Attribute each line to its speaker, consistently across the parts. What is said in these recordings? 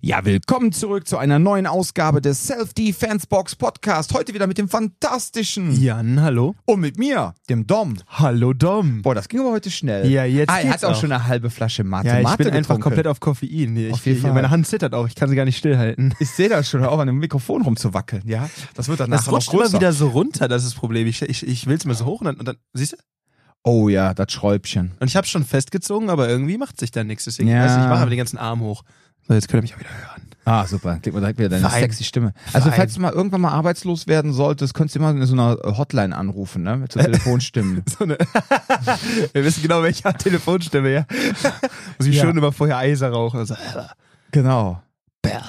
Speaker 1: Ja, willkommen zurück zu einer neuen Ausgabe des Self-Defense Box Podcast. Heute wieder mit dem fantastischen
Speaker 2: Jan, hallo.
Speaker 1: und mit mir, dem Dom.
Speaker 2: Hallo Dom.
Speaker 1: Boah, das ging aber heute schnell.
Speaker 2: Ja, jetzt
Speaker 1: Ah, er
Speaker 2: geht's
Speaker 1: hat auch
Speaker 2: auch.
Speaker 1: schon eine halbe Flasche Mate.
Speaker 2: Ja, ich
Speaker 1: Mate
Speaker 2: bin einfach
Speaker 1: getrunken.
Speaker 2: komplett auf Koffein. Ich,
Speaker 1: Auf jeden Fall.
Speaker 2: Meine Hand zittert auch, ich kann sie gar nicht stillhalten.
Speaker 1: Ich sehe das schon, auf an dem Mikrofon rumzuwackeln. Ja, das wird dann nachher noch
Speaker 2: rutscht immer
Speaker 1: größer.
Speaker 2: wieder so runter, das ist das Problem. Ich, ich, ich will es mal so hoch und dann, und dann siehst du?
Speaker 1: Oh ja, das Schräubchen.
Speaker 2: Und ich habe schon festgezogen, aber irgendwie macht sich da nichts. Deswegen,
Speaker 1: Ja.
Speaker 2: ich, ich mache aber den ganzen Arm hoch. So, jetzt könnt ihr mich auch wieder hören.
Speaker 1: Ah, super. Klick mal direkt wieder deine
Speaker 2: Fein.
Speaker 1: sexy Stimme. Also,
Speaker 2: Fein.
Speaker 1: falls du mal irgendwann mal arbeitslos werden solltest, könntest du immer in so einer Hotline anrufen, ne? Mit so Telefonstimmen.
Speaker 2: So eine Wir wissen genau, welche Telefonstimme, ja. Muss ich
Speaker 1: Ja.
Speaker 2: schön immer vorher Eiser rauchen. Also,
Speaker 1: genau.
Speaker 2: Perle.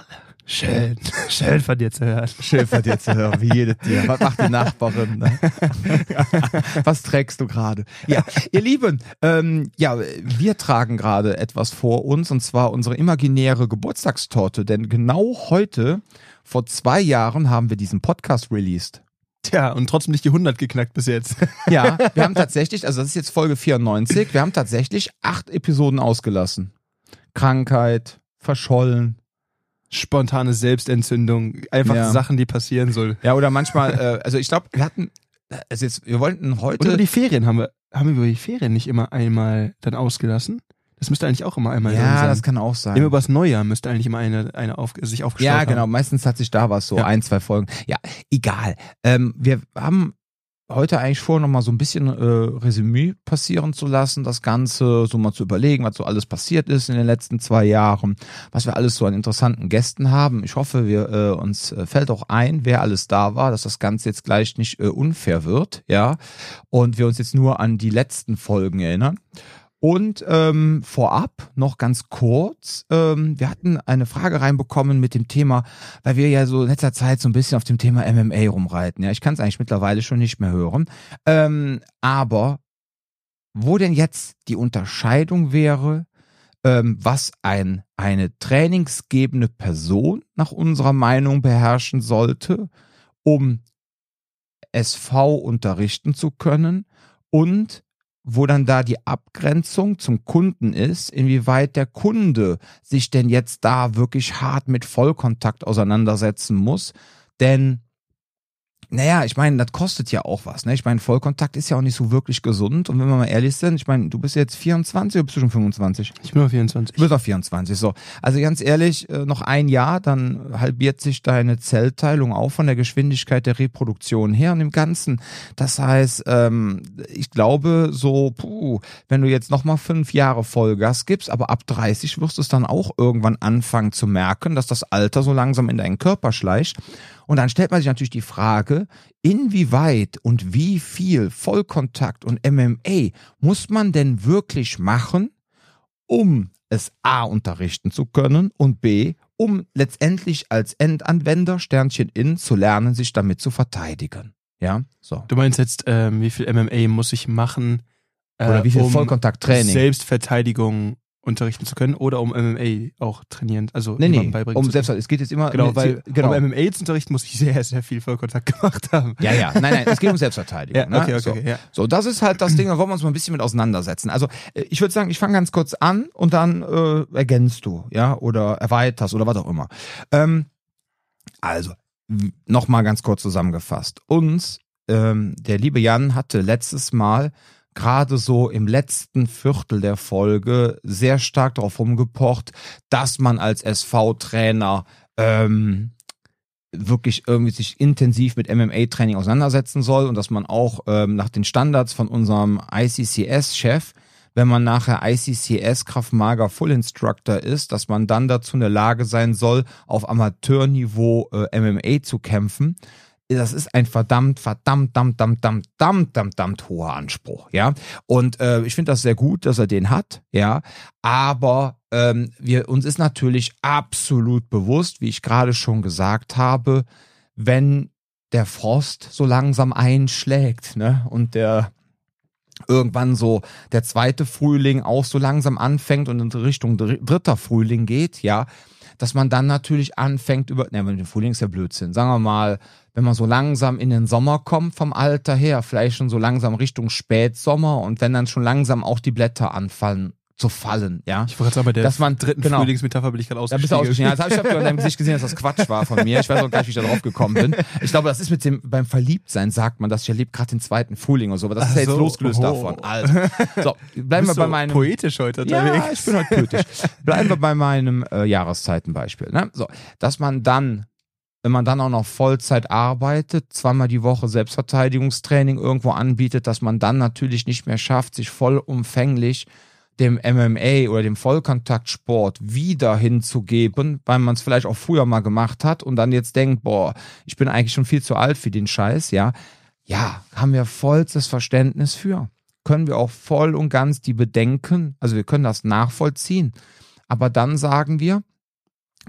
Speaker 2: Schön. Schön von dir zu hören.
Speaker 1: Schön von dir zu hören, wie jedes Tier. Was macht die Nachbarin? Ne? Was trägst du gerade? Ja, ihr Lieben, ähm, ja, wir tragen gerade etwas vor uns und zwar unsere imaginäre Geburtstagstorte, denn genau heute, vor zwei Jahren, haben wir diesen Podcast released.
Speaker 2: Tja, und trotzdem nicht die 100 geknackt bis jetzt.
Speaker 1: Ja, wir haben tatsächlich, also das ist jetzt Folge 94, wir haben tatsächlich acht Episoden ausgelassen. Krankheit, verschollen.
Speaker 2: Spontane Selbstentzündung. Einfach
Speaker 1: Ja.
Speaker 2: Sachen, die passieren soll.
Speaker 1: Ja, oder manchmal, äh, also ich glaube, wir hatten, also jetzt, wir wollten
Speaker 2: Und
Speaker 1: heute.
Speaker 2: über die Ferien haben wir, haben wir über die Ferien nicht immer einmal dann ausgelassen? Das müsste eigentlich auch immer einmal
Speaker 1: ja,
Speaker 2: sein.
Speaker 1: das kann auch sein.
Speaker 2: Immer übers Neujahr müsste eigentlich immer eine, eine auf, sich aufgeschrieben
Speaker 1: Ja,
Speaker 2: haben.
Speaker 1: genau. Meistens hat sich da was so
Speaker 2: Ja.
Speaker 1: ein, zwei Folgen. Ja, egal. Ähm, wir haben heute eigentlich vor, noch mal so ein bisschen äh, Resümee passieren zu lassen, das Ganze so mal zu überlegen, was so alles passiert ist in den letzten zwei Jahren, was wir alles so an interessanten Gästen haben. Ich hoffe, wir äh, uns äh, fällt auch ein, wer alles da war, dass das Ganze jetzt gleich nicht äh, unfair wird, ja, und wir uns jetzt nur an die letzten Folgen erinnern. Und ähm, vorab noch ganz kurz, ähm, wir hatten eine Frage reinbekommen mit dem Thema, weil wir ja so in letzter Zeit so ein bisschen auf dem Thema MMA rumreiten. Ja, ich kann es eigentlich mittlerweile schon nicht mehr hören. Ähm, aber wo denn jetzt die Unterscheidung wäre, ähm, was ein, eine trainingsgebende Person nach unserer Meinung beherrschen sollte, um SV unterrichten zu können und wo dann da die Abgrenzung zum Kunden ist, inwieweit der Kunde sich denn jetzt da wirklich hart mit Vollkontakt auseinandersetzen muss. Denn, naja, ich meine, das kostet ja auch was. Ne? Ich meine, Vollkontakt ist ja auch nicht so wirklich gesund. Und wenn wir mal ehrlich sind, ich meine, du bist jetzt 24 oder bist du schon 25?
Speaker 2: Ich bin auf 24.
Speaker 1: Du bist auf 24, so. Also ganz ehrlich, äh, noch ein Jahr, dann halbiert sich deine Zellteilung auch von der Geschwindigkeit der Reproduktion her und im Ganzen. Das heißt, ähm, ich glaube so, puh, wenn du jetzt nochmal fünf Jahre Vollgas gibst, aber ab 30 wirst du es dann auch irgendwann anfangen zu merken, dass das Alter so langsam in deinen Körper schleicht. Und dann stellt man sich natürlich die Frage, inwieweit und wie viel Vollkontakt und MMA muss man denn wirklich machen, um es A unterrichten zu können und B, um letztendlich als Endanwender Sternchen in zu lernen, sich damit zu verteidigen. Ja, so.
Speaker 2: Du meinst jetzt, ähm, wie viel MMA muss ich machen, äh,
Speaker 1: Oder wie viel
Speaker 2: um
Speaker 1: Vollkontakttraining?
Speaker 2: Selbstverteidigung unterrichten zu können oder um MMA auch trainieren, also
Speaker 1: Nee, nee,
Speaker 2: beibringen
Speaker 1: um selbst, es geht jetzt immer,
Speaker 2: Genau, weil
Speaker 1: genau.
Speaker 2: um MMA zu unterrichten muss ich sehr, sehr viel Vollkontakt gemacht haben.
Speaker 1: ja, ja, nein, nein, es geht um Selbstverteidigung.
Speaker 2: Ja, okay,
Speaker 1: ne?
Speaker 2: okay,
Speaker 1: so.
Speaker 2: okay, ja.
Speaker 1: So, das ist halt das Ding, da wollen wir uns mal ein bisschen mit auseinandersetzen. Also, äh, ich würde sagen, ich fange ganz kurz an und dann äh, ergänzt du, ja, oder erweiterst oder was auch immer. Ähm, also, nochmal ganz kurz zusammengefasst. Uns, ähm, der liebe Jan hatte letztes Mal gerade so im letzten Viertel der Folge sehr stark darauf rumgepocht, dass man als SV-Trainer ähm, wirklich irgendwie sich intensiv mit MMA-Training auseinandersetzen soll und dass man auch ähm, nach den Standards von unserem ICCS-Chef, wenn man nachher ICCS Kraftmager Full Instructor ist, dass man dann dazu in der Lage sein soll, auf Amateurniveau äh, MMA zu kämpfen. Das ist ein verdammt, verdammt, verdammt, verdammt, verdammt, verdammt, hoher Anspruch, ja. Und äh, ich finde das sehr gut, dass er den hat, ja. Aber ähm, wir uns ist natürlich absolut bewusst, wie ich gerade schon gesagt habe, wenn der Frost so langsam einschlägt, ne, und der irgendwann so der zweite Frühling auch so langsam anfängt und in Richtung dr- dritter Frühling geht, ja, dass man dann natürlich anfängt über, ne, wenn der Frühling ist ja Blödsinn, sagen wir mal, wenn man so langsam in den Sommer kommt vom Alter her, vielleicht schon so langsam Richtung Spätsommer und wenn dann schon langsam auch die Blätter anfangen zu fallen, ja.
Speaker 2: Ich wollte gerade sagen, bei der
Speaker 1: Dass man-
Speaker 2: dritten
Speaker 1: genau.
Speaker 2: Frühlingsmetapher bin ich gerade
Speaker 1: Da bist du
Speaker 2: ausgestiegen.
Speaker 1: ausgestiegen. Ja, das habe ich an deinem Gesicht gesehen, dass das Quatsch war von mir. Ich weiß auch gar nicht, wie ich da drauf gekommen bin. Ich glaube, das ist mit dem, beim Verliebtsein sagt man das, ich erlebe gerade den zweiten Frühling und so, aber das ist
Speaker 2: Ach
Speaker 1: ja jetzt
Speaker 2: so.
Speaker 1: losgelöst
Speaker 2: Oh.
Speaker 1: davon. Also, so, bleiben wir bei meinem.
Speaker 2: poetisch heute
Speaker 1: Ja,
Speaker 2: unterwegs.
Speaker 1: ich bin halt poetisch. Bleiben wir bei meinem äh, Jahreszeitenbeispiel. Ne? So, dass man dann, wenn man dann auch noch Vollzeit arbeitet, zweimal die Woche Selbstverteidigungstraining irgendwo anbietet, dass man dann natürlich nicht mehr schafft, sich vollumfänglich dem MMA oder dem Vollkontaktsport wieder hinzugeben, weil man es vielleicht auch früher mal gemacht hat und dann jetzt denkt, boah, ich bin eigentlich schon viel zu alt für den Scheiß, ja. Ja, haben wir vollstes Verständnis für. Können wir auch voll und ganz die Bedenken, also wir können das nachvollziehen. Aber dann sagen wir,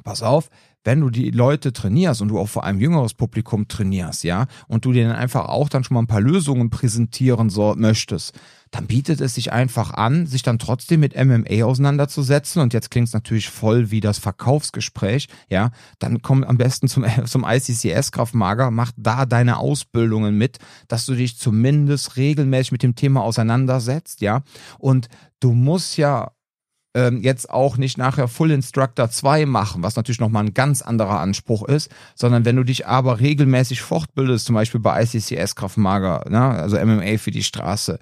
Speaker 1: pass auf, wenn du die Leute trainierst und du auch vor einem jüngeres Publikum trainierst, ja, und du denen einfach auch dann schon mal ein paar Lösungen präsentieren so, möchtest, dann bietet es sich einfach an, sich dann trotzdem mit MMA auseinanderzusetzen. Und jetzt klingt es natürlich voll wie das Verkaufsgespräch, ja. Dann komm am besten zum, zum ICCS Kraftmager, mach da deine Ausbildungen mit, dass du dich zumindest regelmäßig mit dem Thema auseinandersetzt, ja. Und du musst ja ähm, jetzt auch nicht nachher Full Instructor 2 machen, was natürlich nochmal ein ganz anderer Anspruch ist, sondern wenn du dich aber regelmäßig fortbildest, zum Beispiel bei ICCS Kraftmager, ne, also MMA für die Straße,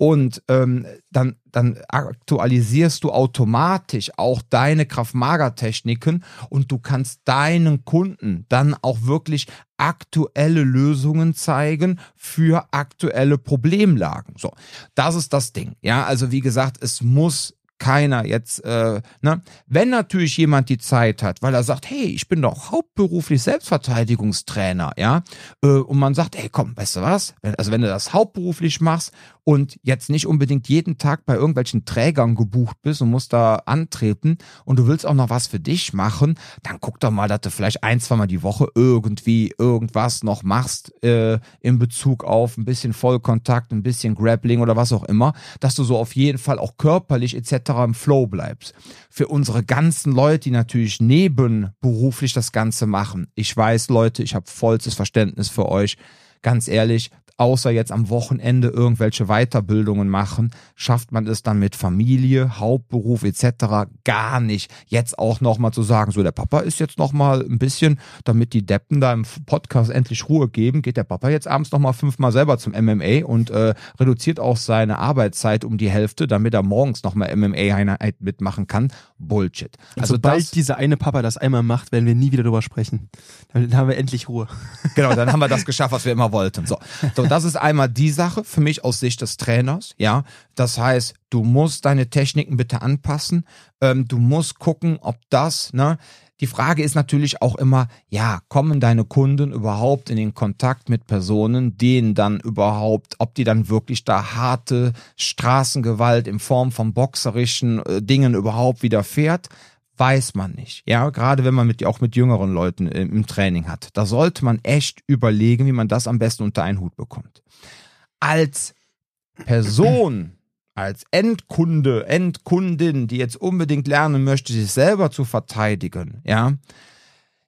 Speaker 1: und ähm, dann, dann aktualisierst du automatisch auch deine Kraftmager-Techniken und du kannst deinen Kunden dann auch wirklich aktuelle Lösungen zeigen für aktuelle Problemlagen. So, das ist das Ding. Ja, also wie gesagt, es muss keiner jetzt, äh, ne? Wenn natürlich jemand die Zeit hat, weil er sagt, hey, ich bin doch hauptberuflich Selbstverteidigungstrainer, ja, äh, und man sagt, hey, komm, weißt du was? Also wenn du das hauptberuflich machst und jetzt nicht unbedingt jeden Tag bei irgendwelchen Trägern gebucht bist und musst da antreten und du willst auch noch was für dich machen, dann guck doch mal, dass du vielleicht ein, zweimal die Woche irgendwie irgendwas noch machst äh, in Bezug auf ein bisschen Vollkontakt, ein bisschen Grappling oder was auch immer, dass du so auf jeden Fall auch körperlich etc. im Flow bleibst. Für unsere ganzen Leute, die natürlich nebenberuflich das Ganze machen. Ich weiß, Leute, ich habe vollstes Verständnis für euch. Ganz ehrlich, außer jetzt am Wochenende irgendwelche Weiterbildungen machen, schafft man es dann mit Familie, Hauptberuf etc. gar nicht. Jetzt auch nochmal zu sagen, so der Papa ist jetzt nochmal ein bisschen, damit die Deppen da im Podcast endlich Ruhe geben, geht der Papa jetzt abends nochmal fünfmal selber zum MMA und äh, reduziert auch seine Arbeitszeit um die Hälfte, damit er morgens nochmal MMA-Einheit mitmachen kann. Bullshit.
Speaker 2: Also Sobald
Speaker 1: das,
Speaker 2: dieser eine Papa das einmal macht, werden wir nie wieder drüber sprechen. Dann haben wir endlich Ruhe.
Speaker 1: Genau, dann haben wir das geschafft, was wir immer wollten. So, so das ist einmal die Sache für mich aus Sicht des Trainers. Ja, das heißt, du musst deine Techniken bitte anpassen. Ähm, du musst gucken, ob das, ne, die Frage ist natürlich auch immer, ja, kommen deine Kunden überhaupt in den Kontakt mit Personen, denen dann überhaupt, ob die dann wirklich da harte Straßengewalt in Form von boxerischen äh, Dingen überhaupt widerfährt? weiß man nicht. Ja, gerade wenn man mit, auch mit jüngeren Leuten im, im Training hat. Da sollte man echt überlegen, wie man das am besten unter einen Hut bekommt. Als Person, als Endkunde, Endkundin, die jetzt unbedingt lernen möchte, sich selber zu verteidigen, ja,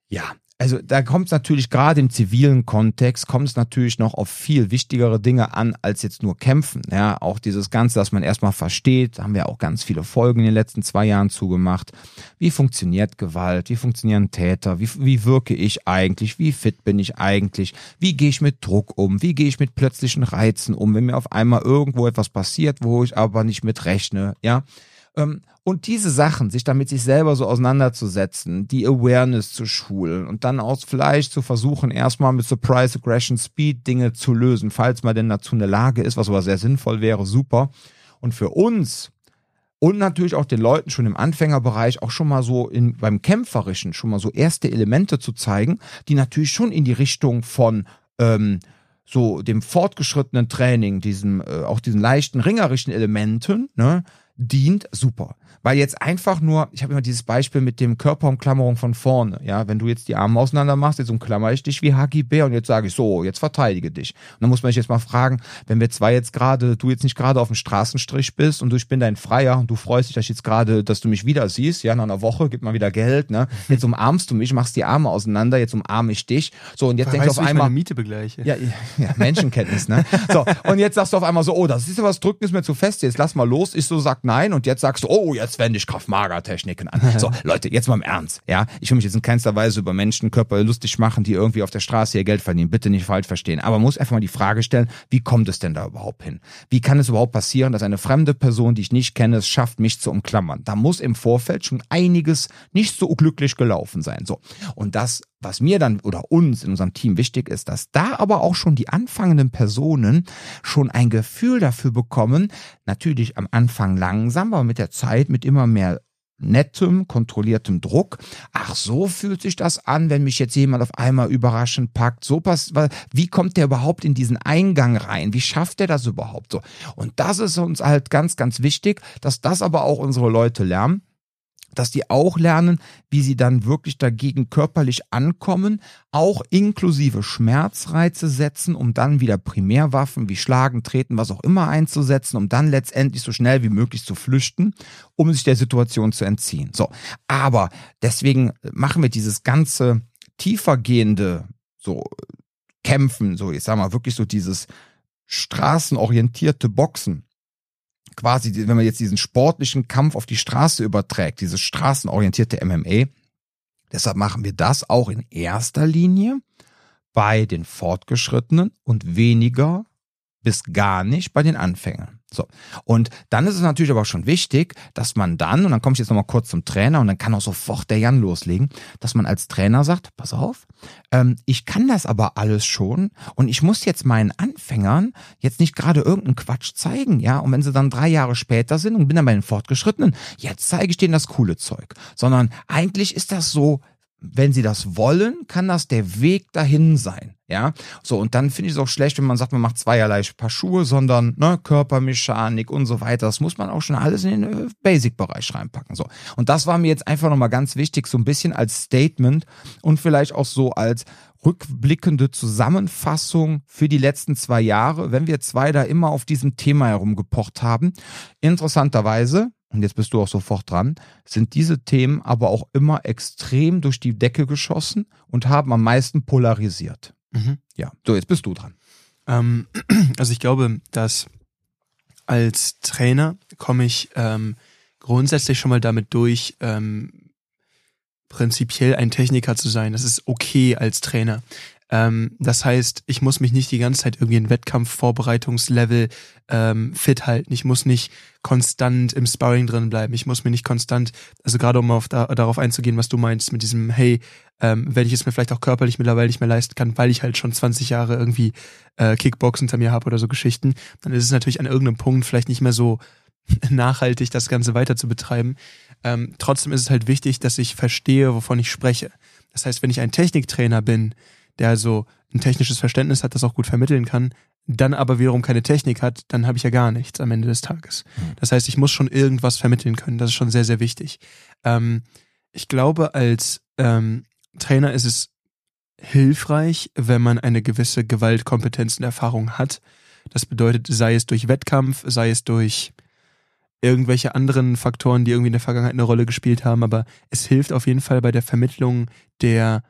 Speaker 1: ja, also da kommt es natürlich gerade im zivilen Kontext, kommt es natürlich noch auf viel wichtigere Dinge an, als jetzt nur kämpfen. Ja, auch dieses Ganze, dass man erstmal versteht, haben wir auch ganz viele Folgen in den letzten zwei Jahren zugemacht. Wie funktioniert Gewalt? Wie funktionieren Täter? Wie, wie wirke ich eigentlich? Wie fit bin ich eigentlich? Wie gehe ich mit Druck um? Wie gehe ich mit plötzlichen Reizen um, wenn mir auf einmal irgendwo etwas passiert, wo ich aber nicht mit rechne? Ja, und diese Sachen, sich damit sich selber so auseinanderzusetzen, die Awareness zu schulen und dann auch vielleicht zu versuchen, erstmal mit Surprise, Aggression, Speed Dinge zu lösen, falls man denn dazu in der Lage ist, was aber sehr sinnvoll wäre, super. Und für uns und natürlich auch den Leuten schon im Anfängerbereich auch schon mal so in, beim Kämpferischen schon mal so erste Elemente zu zeigen, die natürlich schon in die Richtung von ähm, so dem fortgeschrittenen Training, diesem, äh, auch diesen leichten ringerischen Elementen, ne, dient, super. Weil jetzt einfach nur, ich habe immer dieses Beispiel mit dem Körperumklammerung von vorne, ja, wenn du jetzt die Arme auseinander machst, jetzt umklammer ich dich wie Hagi Bär und jetzt sage ich so, jetzt verteidige dich. Und dann muss man sich jetzt mal fragen, wenn wir zwei jetzt gerade, du jetzt nicht gerade auf dem Straßenstrich bist und ich bin dein Freier und du freust dich, dass ich jetzt gerade, dass du mich wieder siehst, ja, nach einer Woche, gib mal wieder Geld, ne, jetzt umarmst du mich, machst die Arme auseinander, jetzt umarme ich dich, so und jetzt denkst du auf einmal,
Speaker 2: Miete begleiche.
Speaker 1: ja, ja, Menschenkenntnis, ne? So, und jetzt sagst du auf einmal so, oh, das ist ja was drücken ist mir zu fest, jetzt lass mal los. Ich so sag nein und jetzt sagst du, oh, jetzt ich Kraft-Mager-Techniken an. So, Leute, jetzt mal im Ernst, ja? Ich will mich jetzt in keinster Weise über Menschenkörper lustig machen, die irgendwie auf der Straße ihr Geld verdienen. Bitte nicht falsch verstehen. Aber man muss einfach mal die Frage stellen, wie kommt es denn da überhaupt hin? Wie kann es überhaupt passieren, dass eine fremde Person, die ich nicht kenne, es schafft, mich zu umklammern? Da muss im Vorfeld schon einiges nicht so glücklich gelaufen sein. So. Und das was mir dann oder uns in unserem Team wichtig ist, dass da aber auch schon die anfangenden Personen schon ein Gefühl dafür bekommen, natürlich am Anfang langsam, aber mit der Zeit mit immer mehr nettem, kontrolliertem Druck. Ach, so fühlt sich das an, wenn mich jetzt jemand auf einmal überraschend packt. So passt, wie kommt der überhaupt in diesen Eingang rein? Wie schafft der das überhaupt so? Und das ist uns halt ganz, ganz wichtig, dass das aber auch unsere Leute lernen dass die auch lernen, wie sie dann wirklich dagegen körperlich ankommen, auch inklusive Schmerzreize setzen, um dann wieder Primärwaffen wie Schlagen, Treten, was auch immer einzusetzen, um dann letztendlich so schnell wie möglich zu flüchten, um sich der Situation zu entziehen. So, aber deswegen machen wir dieses ganze tiefergehende so Kämpfen, so ich sag mal wirklich so dieses straßenorientierte Boxen quasi, wenn man jetzt diesen sportlichen Kampf auf die Straße überträgt, dieses straßenorientierte MMA, deshalb machen wir das auch in erster Linie bei den Fortgeschrittenen und weniger bis gar nicht bei den Anfängern. So. Und dann ist es natürlich aber schon wichtig, dass man dann, und dann komme ich jetzt nochmal kurz zum Trainer und dann kann auch sofort der Jan loslegen, dass man als Trainer sagt, pass auf, ähm, ich kann das aber alles schon und ich muss jetzt meinen Anfängern jetzt nicht gerade irgendeinen Quatsch zeigen, ja, und wenn sie dann drei Jahre später sind und bin dann bei den Fortgeschrittenen, jetzt zeige ich denen das coole Zeug. Sondern eigentlich ist das so, wenn sie das wollen, kann das der Weg dahin sein. Ja, so und dann finde ich es auch schlecht, wenn man sagt, man macht zweierlei Paar Schuhe, sondern ne, Körpermechanik und so weiter. Das muss man auch schon alles in den äh, Basic-Bereich reinpacken. So und das war mir jetzt einfach nochmal ganz wichtig, so ein bisschen als Statement und vielleicht auch so als rückblickende Zusammenfassung für die letzten zwei Jahre, wenn wir zwei da immer auf diesem Thema herumgepocht haben. Interessanterweise und jetzt bist du auch sofort dran, sind diese Themen aber auch immer extrem durch die Decke geschossen und haben am meisten polarisiert. Mhm. Ja, so jetzt bist du dran.
Speaker 2: Ähm, also ich glaube, dass als Trainer komme ich ähm, grundsätzlich schon mal damit durch, ähm, prinzipiell ein Techniker zu sein. Das ist okay als Trainer. Ähm, das heißt, ich muss mich nicht die ganze Zeit irgendwie in Wettkampfvorbereitungslevel ähm, fit halten. Ich muss nicht konstant im Sparring drin bleiben. Ich muss mir nicht konstant, also gerade um auf da, darauf einzugehen, was du meinst, mit diesem, hey, ähm, wenn ich es mir vielleicht auch körperlich mittlerweile nicht mehr leisten kann, weil ich halt schon 20 Jahre irgendwie äh, Kickbox hinter mir habe oder so Geschichten, dann ist es natürlich an irgendeinem Punkt vielleicht nicht mehr so nachhaltig, das Ganze weiter zu betreiben. Ähm, trotzdem ist es halt wichtig, dass ich verstehe, wovon ich spreche. Das heißt, wenn ich ein Techniktrainer bin, der also ein technisches Verständnis hat, das auch gut vermitteln kann, dann aber wiederum keine Technik hat, dann habe ich ja gar nichts am Ende des Tages. Mhm. Das heißt, ich muss schon irgendwas vermitteln können. Das ist schon sehr, sehr wichtig. Ähm, ich glaube, als ähm, Trainer ist es hilfreich, wenn man eine gewisse Gewaltkompetenz und Erfahrung hat. Das bedeutet, sei es durch Wettkampf, sei es durch irgendwelche anderen Faktoren, die irgendwie in der Vergangenheit eine Rolle gespielt haben, aber es hilft auf jeden Fall bei der Vermittlung der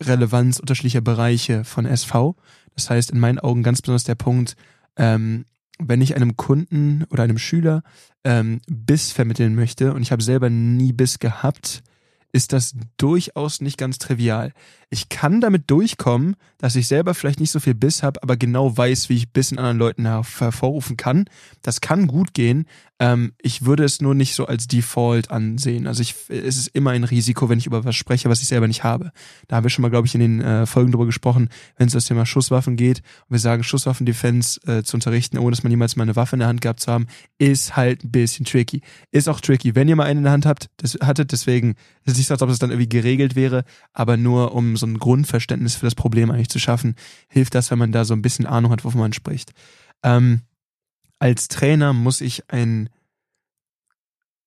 Speaker 2: Relevanz unterschiedlicher Bereiche von SV. Das heißt, in meinen Augen ganz besonders der Punkt, ähm, wenn ich einem Kunden oder einem Schüler ähm, Biss vermitteln möchte und ich habe selber nie Biss gehabt, ist das durchaus nicht ganz trivial. Ich kann damit durchkommen, dass ich selber vielleicht nicht so viel Biss habe, aber genau weiß, wie ich Biss in anderen Leuten hervorrufen kann. Das kann gut gehen, ähm, ich würde es nur nicht so als Default ansehen. Also ich, es ist immer ein Risiko, wenn ich über was spreche, was ich selber nicht habe. Da haben wir schon mal, glaube ich, in den äh, Folgen drüber gesprochen, wenn es um das Thema Schusswaffen geht. Und wir sagen, Schusswaffendefense äh, zu unterrichten, ohne dass man niemals mal eine Waffe in der Hand gehabt zu haben, ist halt ein bisschen tricky. Ist auch tricky, wenn ihr mal eine in der Hand habt, das hattet, deswegen, es ist nicht so, als ob es dann irgendwie geregelt wäre, aber nur um so ein Grundverständnis für das Problem eigentlich zu schaffen, hilft das, wenn man da so ein bisschen Ahnung hat, wovon man spricht. Ähm, als Trainer muss ich ein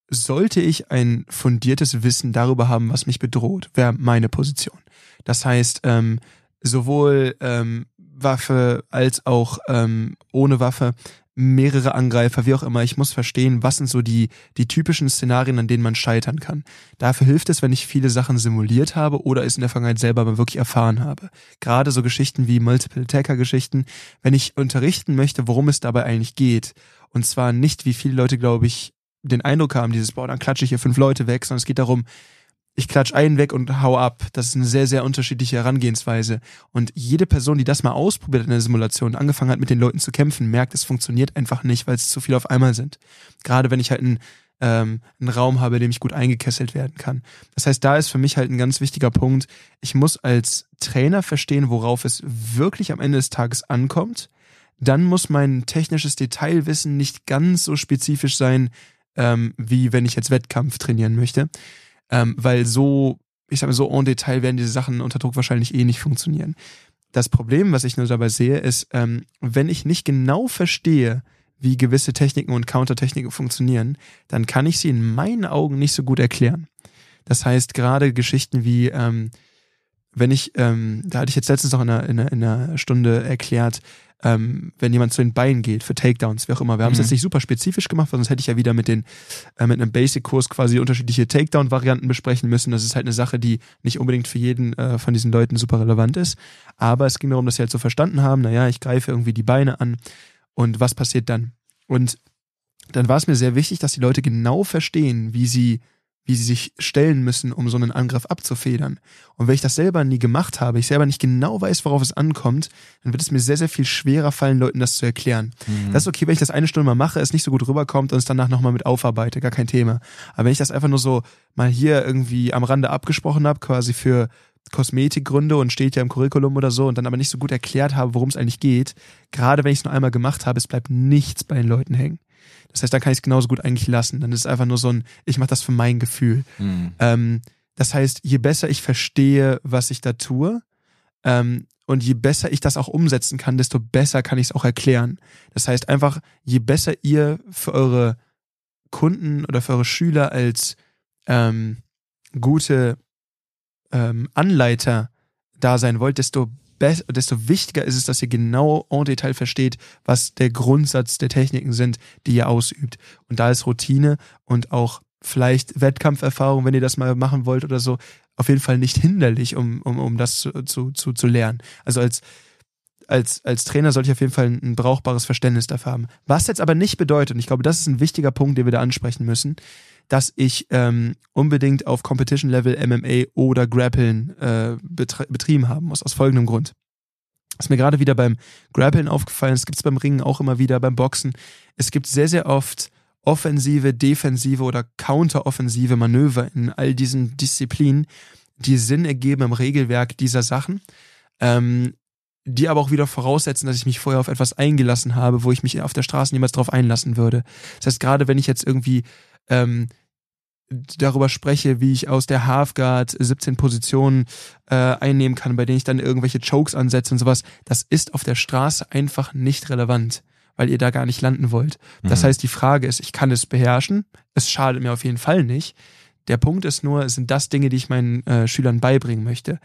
Speaker 2: sollte ich ein fundiertes Wissen darüber haben, was mich bedroht, wäre meine Position. Das heißt, ähm, sowohl ähm, Waffe als auch ähm, ohne Waffe mehrere Angreifer, wie auch immer. Ich muss verstehen, was sind so die, die typischen Szenarien, an denen man scheitern kann. Dafür hilft es, wenn ich viele Sachen simuliert habe oder es in der Vergangenheit selber mal wirklich erfahren habe. Gerade so Geschichten wie Multiple-Attacker-Geschichten, wenn ich unterrichten möchte, worum es dabei eigentlich geht. Und zwar nicht, wie viele Leute, glaube ich, den Eindruck haben, dieses, boah, dann klatsche ich hier fünf Leute weg, sondern es geht darum, ich klatsch einen weg und hau ab. Das ist eine sehr, sehr unterschiedliche Herangehensweise. Und jede Person, die das mal ausprobiert in der Simulation und angefangen hat, mit den Leuten zu kämpfen, merkt, es funktioniert einfach nicht, weil es zu viel auf einmal sind. Gerade wenn ich halt einen, ähm, einen Raum habe, in dem ich gut eingekesselt werden kann. Das heißt, da ist für mich halt ein ganz wichtiger Punkt. Ich muss als Trainer verstehen, worauf es wirklich am Ende des Tages ankommt. Dann muss mein technisches Detailwissen nicht ganz so spezifisch sein, ähm, wie wenn ich jetzt Wettkampf trainieren möchte ähm, weil so, ich sag mal, so en Detail werden diese Sachen unter Druck wahrscheinlich eh nicht funktionieren. Das Problem, was ich nur dabei sehe, ist, ähm, wenn ich nicht genau verstehe, wie gewisse Techniken und Countertechniken funktionieren, dann kann ich sie in meinen Augen nicht so gut erklären. Das heißt, gerade Geschichten wie, ähm, wenn ich, ähm, da hatte ich jetzt letztens noch in einer, in einer, in einer Stunde erklärt, ähm, wenn jemand zu den Beinen geht, für Takedowns, wie auch immer. Wir haben es mhm. jetzt nicht super spezifisch gemacht, weil sonst hätte ich ja wieder mit den, äh, mit einem Basic-Kurs quasi unterschiedliche Takedown-Varianten besprechen müssen. Das ist halt eine Sache, die nicht unbedingt für jeden äh, von diesen Leuten super relevant ist. Aber es ging darum, dass sie halt so verstanden haben, naja, ich greife irgendwie die Beine an und was passiert dann? Und dann war es mir sehr wichtig, dass die Leute genau verstehen, wie sie wie sie sich stellen müssen, um so einen Angriff abzufedern. Und wenn ich das selber nie gemacht habe, ich selber nicht genau weiß, worauf es ankommt, dann wird es mir sehr, sehr viel schwerer fallen, Leuten das zu erklären. Mhm. Das ist okay, wenn ich das eine Stunde mal mache, es nicht so gut rüberkommt und es danach nochmal mit aufarbeite, gar kein Thema. Aber wenn ich das einfach nur so mal hier irgendwie am Rande abgesprochen habe, quasi für Kosmetikgründe und steht ja im Curriculum oder so und dann aber nicht so gut erklärt habe, worum es eigentlich geht, gerade wenn ich es nur einmal gemacht habe, es bleibt nichts bei den Leuten hängen. Das heißt, dann kann ich es genauso gut eigentlich lassen. Dann ist es einfach nur so ein, ich mache das für mein Gefühl. Mhm. Ähm, das heißt, je besser ich verstehe, was ich da tue, ähm, und je besser ich das auch umsetzen kann, desto besser kann ich es auch erklären. Das heißt einfach, je besser ihr für eure Kunden oder für eure Schüler als ähm, gute ähm, Anleiter da sein wollt, desto desto wichtiger ist es, dass ihr genau en Detail versteht, was der Grundsatz der Techniken sind, die ihr ausübt. Und da ist Routine und auch vielleicht Wettkampferfahrung, wenn ihr das mal machen wollt oder so, auf jeden Fall nicht hinderlich, um, um, um das zu, zu, zu, lernen. Also als, als, als Trainer sollte ich auf jeden Fall ein, ein brauchbares Verständnis dafür haben. Was jetzt aber nicht bedeutet, und ich glaube, das ist ein wichtiger Punkt, den wir da ansprechen müssen, dass ich ähm, unbedingt auf Competition-Level MMA oder Grappeln äh, betrieben haben muss, aus folgendem Grund. Ist mir gerade wieder beim Grappeln aufgefallen, es gibt es beim Ringen auch immer wieder, beim Boxen. Es gibt sehr, sehr oft offensive, defensive oder counteroffensive Manöver in all diesen Disziplinen, die Sinn ergeben im Regelwerk dieser Sachen, ähm, die aber auch wieder voraussetzen, dass ich mich vorher auf etwas eingelassen habe, wo ich mich auf der Straße niemals drauf einlassen würde. Das heißt, gerade wenn ich jetzt irgendwie ähm, darüber spreche, wie ich aus der Halfguard 17 Positionen äh, einnehmen kann, bei denen ich dann irgendwelche Chokes ansetze und sowas, das ist auf der Straße einfach nicht relevant, weil ihr da gar nicht landen wollt. Das mhm. heißt, die Frage ist, ich kann es beherrschen, es schadet mir auf jeden Fall nicht. Der Punkt ist nur, sind das Dinge, die ich meinen äh, Schülern beibringen möchte.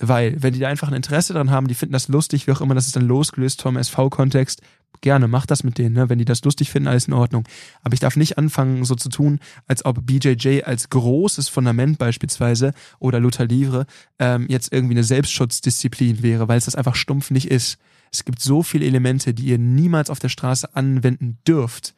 Speaker 2: Weil, wenn die da einfach ein Interesse dran haben, die finden das lustig, wie auch immer, das ist dann losgelöst vom SV-Kontext, gerne, mach das mit denen, ne? wenn die das lustig finden, alles in Ordnung. Aber ich darf nicht anfangen, so zu tun, als ob BJJ als großes Fundament beispielsweise oder Luther Livre ähm, jetzt irgendwie eine Selbstschutzdisziplin wäre, weil es das einfach stumpf nicht ist. Es gibt so viele Elemente, die ihr niemals auf der Straße anwenden dürft,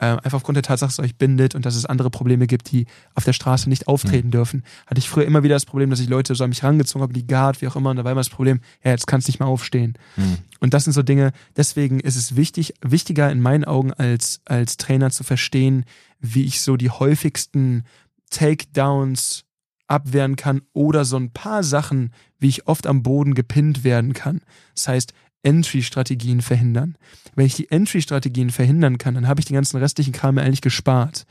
Speaker 2: einfach aufgrund der Tatsache, dass es euch bindet und dass es andere Probleme gibt, die auf der Straße nicht auftreten mhm. dürfen. Hatte ich früher immer wieder das Problem, dass ich Leute so an mich rangezogen habe, die Guard, wie auch immer, und da war immer das Problem, ja, jetzt kannst du nicht mehr aufstehen. Mhm. Und das sind so Dinge, deswegen ist es wichtig, wichtiger in meinen Augen als, als Trainer zu verstehen, wie ich so die häufigsten Takedowns abwehren kann oder so ein paar Sachen, wie ich oft am Boden gepinnt werden kann. Das heißt, Entry-Strategien verhindern. Wenn ich die Entry-Strategien verhindern kann, dann habe ich den ganzen restlichen Kram eigentlich gespart.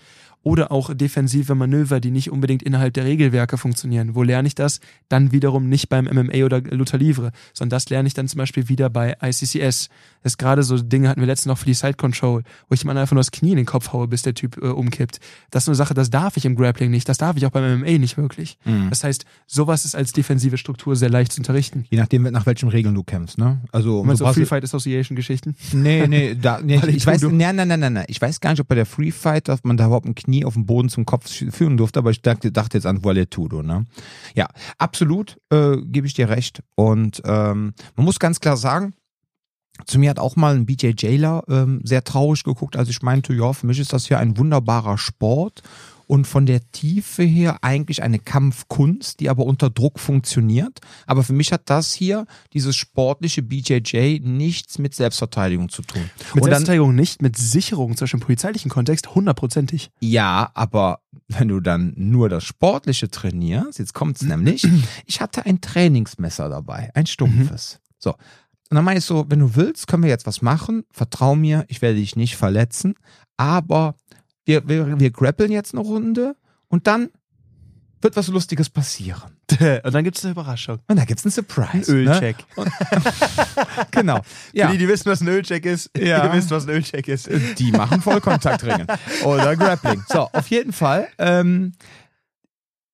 Speaker 2: Oder auch defensive Manöver, die nicht unbedingt innerhalb der Regelwerke funktionieren. Wo lerne ich das? Dann wiederum nicht beim MMA oder Luther Livre, sondern das lerne ich dann zum Beispiel wieder bei ICCS. Das ist gerade so Dinge hatten wir letztens noch für die Side Control, wo ich jemand einfach nur das Knie in den Kopf haue, bis der Typ äh, umkippt. Das ist eine Sache, das darf ich im Grappling nicht, das darf ich auch beim MMA nicht wirklich.
Speaker 1: Mhm.
Speaker 2: Das heißt, sowas ist als defensive Struktur sehr leicht zu unterrichten.
Speaker 1: Je nachdem, nach welchen Regeln du kämpfst, ne? Also,
Speaker 2: Meinst
Speaker 1: so
Speaker 2: du Free Fight Association Geschichten?
Speaker 1: Nee, nee, da, nee ich,
Speaker 2: ich
Speaker 1: weiß, nein, nein, nein, nein. Ich weiß gar nicht, ob bei der Free Fight, dass man da überhaupt ein Knie auf dem Boden zum Kopf führen durfte, aber ich dachte, dachte jetzt an Valetudo, ne? Ja, absolut, äh, gebe ich dir recht. Und ähm, man muss ganz klar sagen, zu mir hat auch mal ein BJ Jailer ähm, sehr traurig geguckt, als ich meinte, ja, für mich ist das hier ein wunderbarer Sport und von der Tiefe her eigentlich eine Kampfkunst, die aber unter Druck funktioniert. Aber für mich hat das hier, dieses sportliche BJJ, nichts mit Selbstverteidigung zu tun.
Speaker 2: Mit
Speaker 1: und dann,
Speaker 2: Selbstverteidigung nicht, mit Sicherung, zum Beispiel im polizeilichen Kontext, hundertprozentig.
Speaker 1: ja, aber wenn du dann nur das Sportliche trainierst, jetzt kommt's nämlich, ich hatte ein Trainingsmesser dabei, ein stumpfes. So. Und dann meine ich so, wenn du willst, können wir jetzt was machen. Vertrau mir, ich werde dich nicht verletzen. Aber wir, wir, wir grappeln jetzt eine Runde und dann wird was Lustiges passieren.
Speaker 2: Und dann gibt es eine Überraschung.
Speaker 1: Und da gibt's einen Surprise. Ne?
Speaker 2: Ölcheck.
Speaker 1: Genau. Ja.
Speaker 2: Für die, die wissen, was ein Ölcheck ist,
Speaker 1: Ja.
Speaker 2: ihr wisst, was ein Ölcheck ist.
Speaker 1: Die machen Vollkontaktringen oder Grappling. So, auf jeden Fall. Ähm,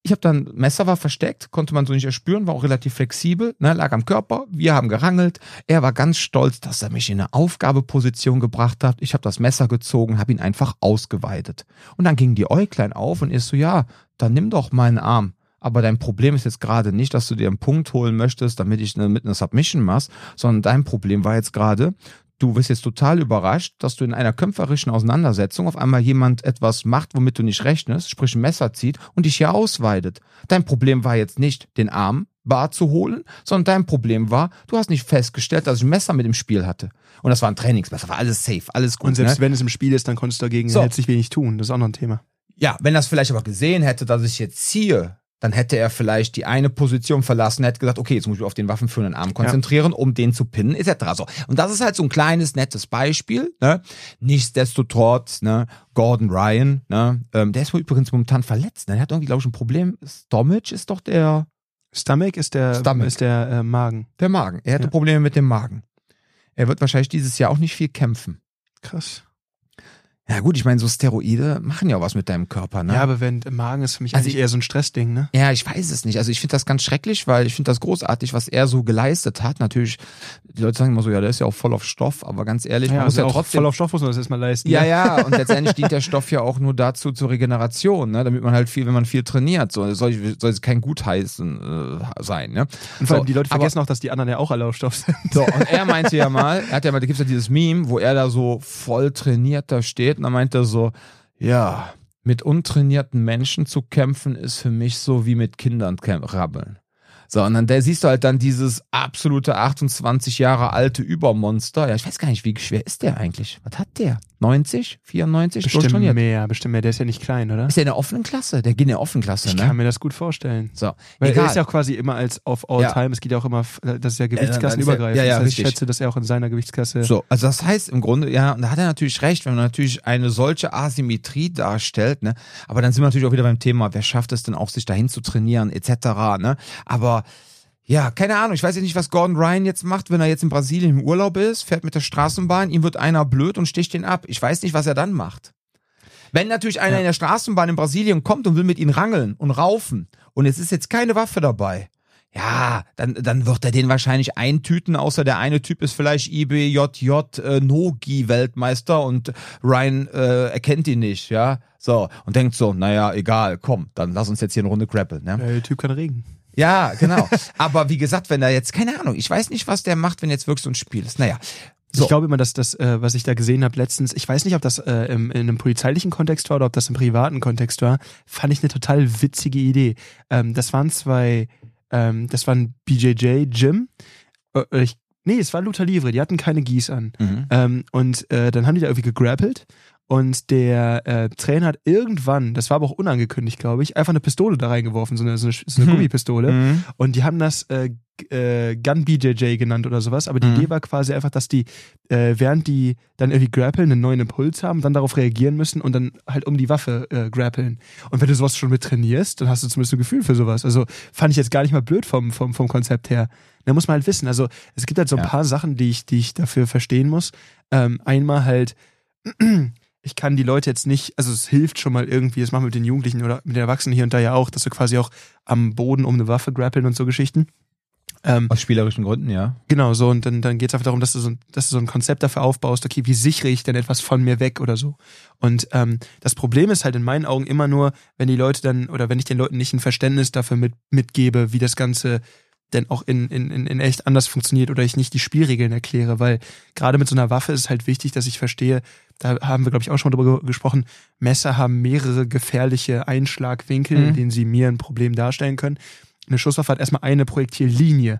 Speaker 1: ich habe dann, Messer war versteckt, konnte man so nicht erspüren, war auch relativ flexibel, ne, lag am Körper. Wir haben gerangelt. Er war ganz stolz, dass er mich in eine Aufgabeposition gebracht hat. Ich habe das Messer gezogen, habe ihn einfach ausgeweitet. Und dann ging die Äuglein auf und ist so, ja, dann nimm doch meinen Arm. Aber dein Problem ist jetzt gerade nicht, dass du dir einen Punkt holen möchtest, damit ich eine, mit einer Submission machst, sondern dein Problem war jetzt gerade, du wirst jetzt total überrascht, dass du in einer kämpferischen Auseinandersetzung auf einmal jemand etwas macht, womit du nicht rechnest, sprich ein Messer zieht und dich hier ausweitet. Dein Problem war jetzt nicht, den Arm bar zu holen, sondern dein Problem war, du hast nicht festgestellt, dass ich ein Messer mit im Spiel hatte. Und das war ein Trainingsmesser, war alles safe, alles gut.
Speaker 2: Und selbst
Speaker 1: ne?
Speaker 2: wenn es im Spiel ist, dann konntest du dagegen
Speaker 1: So.
Speaker 2: herzlich wenig tun. Das ist auch noch ein Thema.
Speaker 1: Ja, wenn er es vielleicht aber gesehen hätte, dass ich jetzt ziehe, dann hätte er vielleicht die eine Position verlassen, hätte gesagt, okay, jetzt muss ich mich auf den waffenführenden Arm konzentrieren, um den zu pinnen, etc. So. Und das ist halt so ein kleines, nettes Beispiel. Ne? Nichtsdestotrotz, ne, Gordon Ryan, ne, ähm, der ist wohl übrigens momentan verletzt. Ne? Der hat irgendwie, glaube ich, ein Problem. Stomach ist doch der,
Speaker 2: Stomach ist der,
Speaker 1: Stomach.
Speaker 2: Ist der äh, Magen.
Speaker 1: der Magen. Er hatte
Speaker 2: Ja.
Speaker 1: Probleme mit dem Magen. Er wird wahrscheinlich dieses Jahr auch nicht viel kämpfen.
Speaker 2: Krass.
Speaker 1: Ja gut, ich meine, so Steroide machen ja auch was mit deinem Körper, ne?
Speaker 2: Ja, aber wenn Magen ist für mich
Speaker 1: Also
Speaker 2: eigentlich eher so ein Stressding, ne?
Speaker 1: Ja, ich weiß es nicht. Also ich finde das ganz schrecklich, weil ich finde das großartig, was er so geleistet hat. Natürlich, die Leute sagen immer so, ja, der ist ja auch voll auf Stoff, aber ganz ehrlich, man muss
Speaker 2: also
Speaker 1: ja trotzdem.
Speaker 2: voll auf Stoff muss man das erstmal leisten.
Speaker 1: ja,
Speaker 2: ne?
Speaker 1: ja, und letztendlich dient der Stoff ja auch nur dazu zur Regeneration, ne? damit man halt viel, wenn man viel trainiert, so soll, soll es kein Gutheißen äh, sein. Ne?
Speaker 2: Und vor allem
Speaker 1: So,
Speaker 2: die Leute
Speaker 1: aber-
Speaker 2: vergessen auch, dass die anderen ja auch alle auf Stoff sind.
Speaker 1: So, und er meinte ja mal, er hat ja mal, da gibt's ja dieses Meme, wo er da so voll trainiert da steht und dann meinte er so, ja, mit untrainierten Menschen zu kämpfen ist für mich so wie mit Kindern rabbeln. So, und dann der siehst du halt dann dieses absolute 28 Jahre alte Übermonster. Ja, ich weiß gar nicht, wie schwer ist der eigentlich? Was hat der? 90? 94?
Speaker 2: Bestimmt mehr, bestimmt mehr. Der ist ja nicht klein, oder?
Speaker 1: Ist der in der offenen Klasse? Der geht in der offenen Klasse,
Speaker 2: Ich
Speaker 1: ne?
Speaker 2: kann mir das gut vorstellen.
Speaker 1: So,
Speaker 2: Weil
Speaker 1: egal.
Speaker 2: er ist ja auch quasi immer als auf all
Speaker 1: Ja.
Speaker 2: time. Es geht ja auch immer, das ist ja gewichtsklassenübergreifend.
Speaker 1: er- ja, ja,
Speaker 2: das heißt, ich schätze, dass er auch in seiner Gewichtsklasse.
Speaker 1: So, also das heißt im Grunde, ja, und da hat er natürlich recht, wenn man natürlich eine solche Asymmetrie darstellt, ne, aber dann sind wir natürlich auch wieder beim Thema, wer schafft es denn auch, sich dahin zu trainieren, etc., ne, aber ja, keine Ahnung, ich weiß jetzt nicht, was Gordon Ryan jetzt macht, wenn er jetzt in Brasilien im Urlaub ist, fährt mit der Straßenbahn, ihm wird einer blöd und sticht ihn ab. Ich weiß nicht, was er dann macht. Wenn natürlich einer
Speaker 2: Ja.
Speaker 1: in der Straßenbahn in Brasilien kommt und will mit ihm rangeln und raufen und es ist jetzt keine Waffe dabei, ja, dann, dann wird er den wahrscheinlich eintüten, außer der eine Typ ist vielleicht IBJJ äh, Nogi-Weltmeister und Ryan äh, erkennt ihn nicht, ja. So, und denkt so, naja, egal, komm, dann lass uns jetzt hier eine Runde grappeln, ne?
Speaker 2: Der Typ kann regen.
Speaker 1: Ja, genau. Aber wie gesagt, wenn er jetzt, keine Ahnung, ich weiß nicht, was der macht, wenn jetzt wirklich so ein Spiel ist. Naja. So.
Speaker 2: Ich glaube immer, dass das, äh, was ich da gesehen habe letztens, ich weiß nicht, ob das äh, im, in einem polizeilichen Kontext war oder ob das im privaten Kontext war, fand ich eine total witzige Idee. Ähm, das waren zwei, ähm, das waren BJJ Jim. Äh, ich, nee, es war Luther Livre, die hatten keine Gieß an.
Speaker 1: Mhm.
Speaker 2: Ähm, und äh, dann haben die da irgendwie gegrappelt und der äh, Trainer hat irgendwann, das war aber auch unangekündigt, glaube ich, einfach eine Pistole da reingeworfen, so eine, so eine, so eine
Speaker 1: Hm.
Speaker 2: Gummipistole.
Speaker 1: Mhm.
Speaker 2: Und die haben das äh, äh, Gun BJJ genannt oder sowas, aber die
Speaker 1: Mhm.
Speaker 2: Idee war quasi einfach, dass die, äh, während die dann irgendwie grappeln, einen neuen Impuls haben, dann darauf reagieren müssen und dann halt um die Waffe äh, grappeln. Und wenn du sowas schon mit trainierst, dann hast du zumindest ein Gefühl für sowas. Also fand ich jetzt gar nicht mal blöd vom, vom, vom Konzept her. Da muss man halt wissen. Also es gibt halt so ein
Speaker 1: Ja.
Speaker 2: paar Sachen, die ich, die ich dafür verstehen muss. Ähm, einmal halt, ich kann die Leute jetzt nicht, also es hilft schon mal irgendwie, das machen wir mit den Jugendlichen oder mit den Erwachsenen hier und da ja auch, dass wir quasi auch am Boden um eine Waffe grappeln und so Geschichten. Ähm,
Speaker 1: Aus spielerischen Gründen, ja.
Speaker 2: genau, so, und dann, dann geht es einfach darum, dass du, so, ein- dass du so ein Konzept dafür aufbaust, okay, wie sichere ich denn etwas von mir weg oder so. Und ähm, das Problem ist halt in meinen Augen immer nur, wenn die Leute dann, oder wenn ich den Leuten nicht ein Verständnis dafür mit, mitgebe, wie das Ganze denn auch in, in, in echt anders funktioniert oder ich nicht die Spielregeln erkläre, weil gerade mit so einer Waffe ist es halt wichtig, dass ich verstehe, da haben wir, glaube ich, auch schon mal drüber ge- gesprochen, Messer haben mehrere gefährliche Einschlagwinkel,
Speaker 1: Mhm.
Speaker 2: in denen sie mir ein Problem darstellen können. Eine Schusswaffe hat erstmal eine Projektillinie.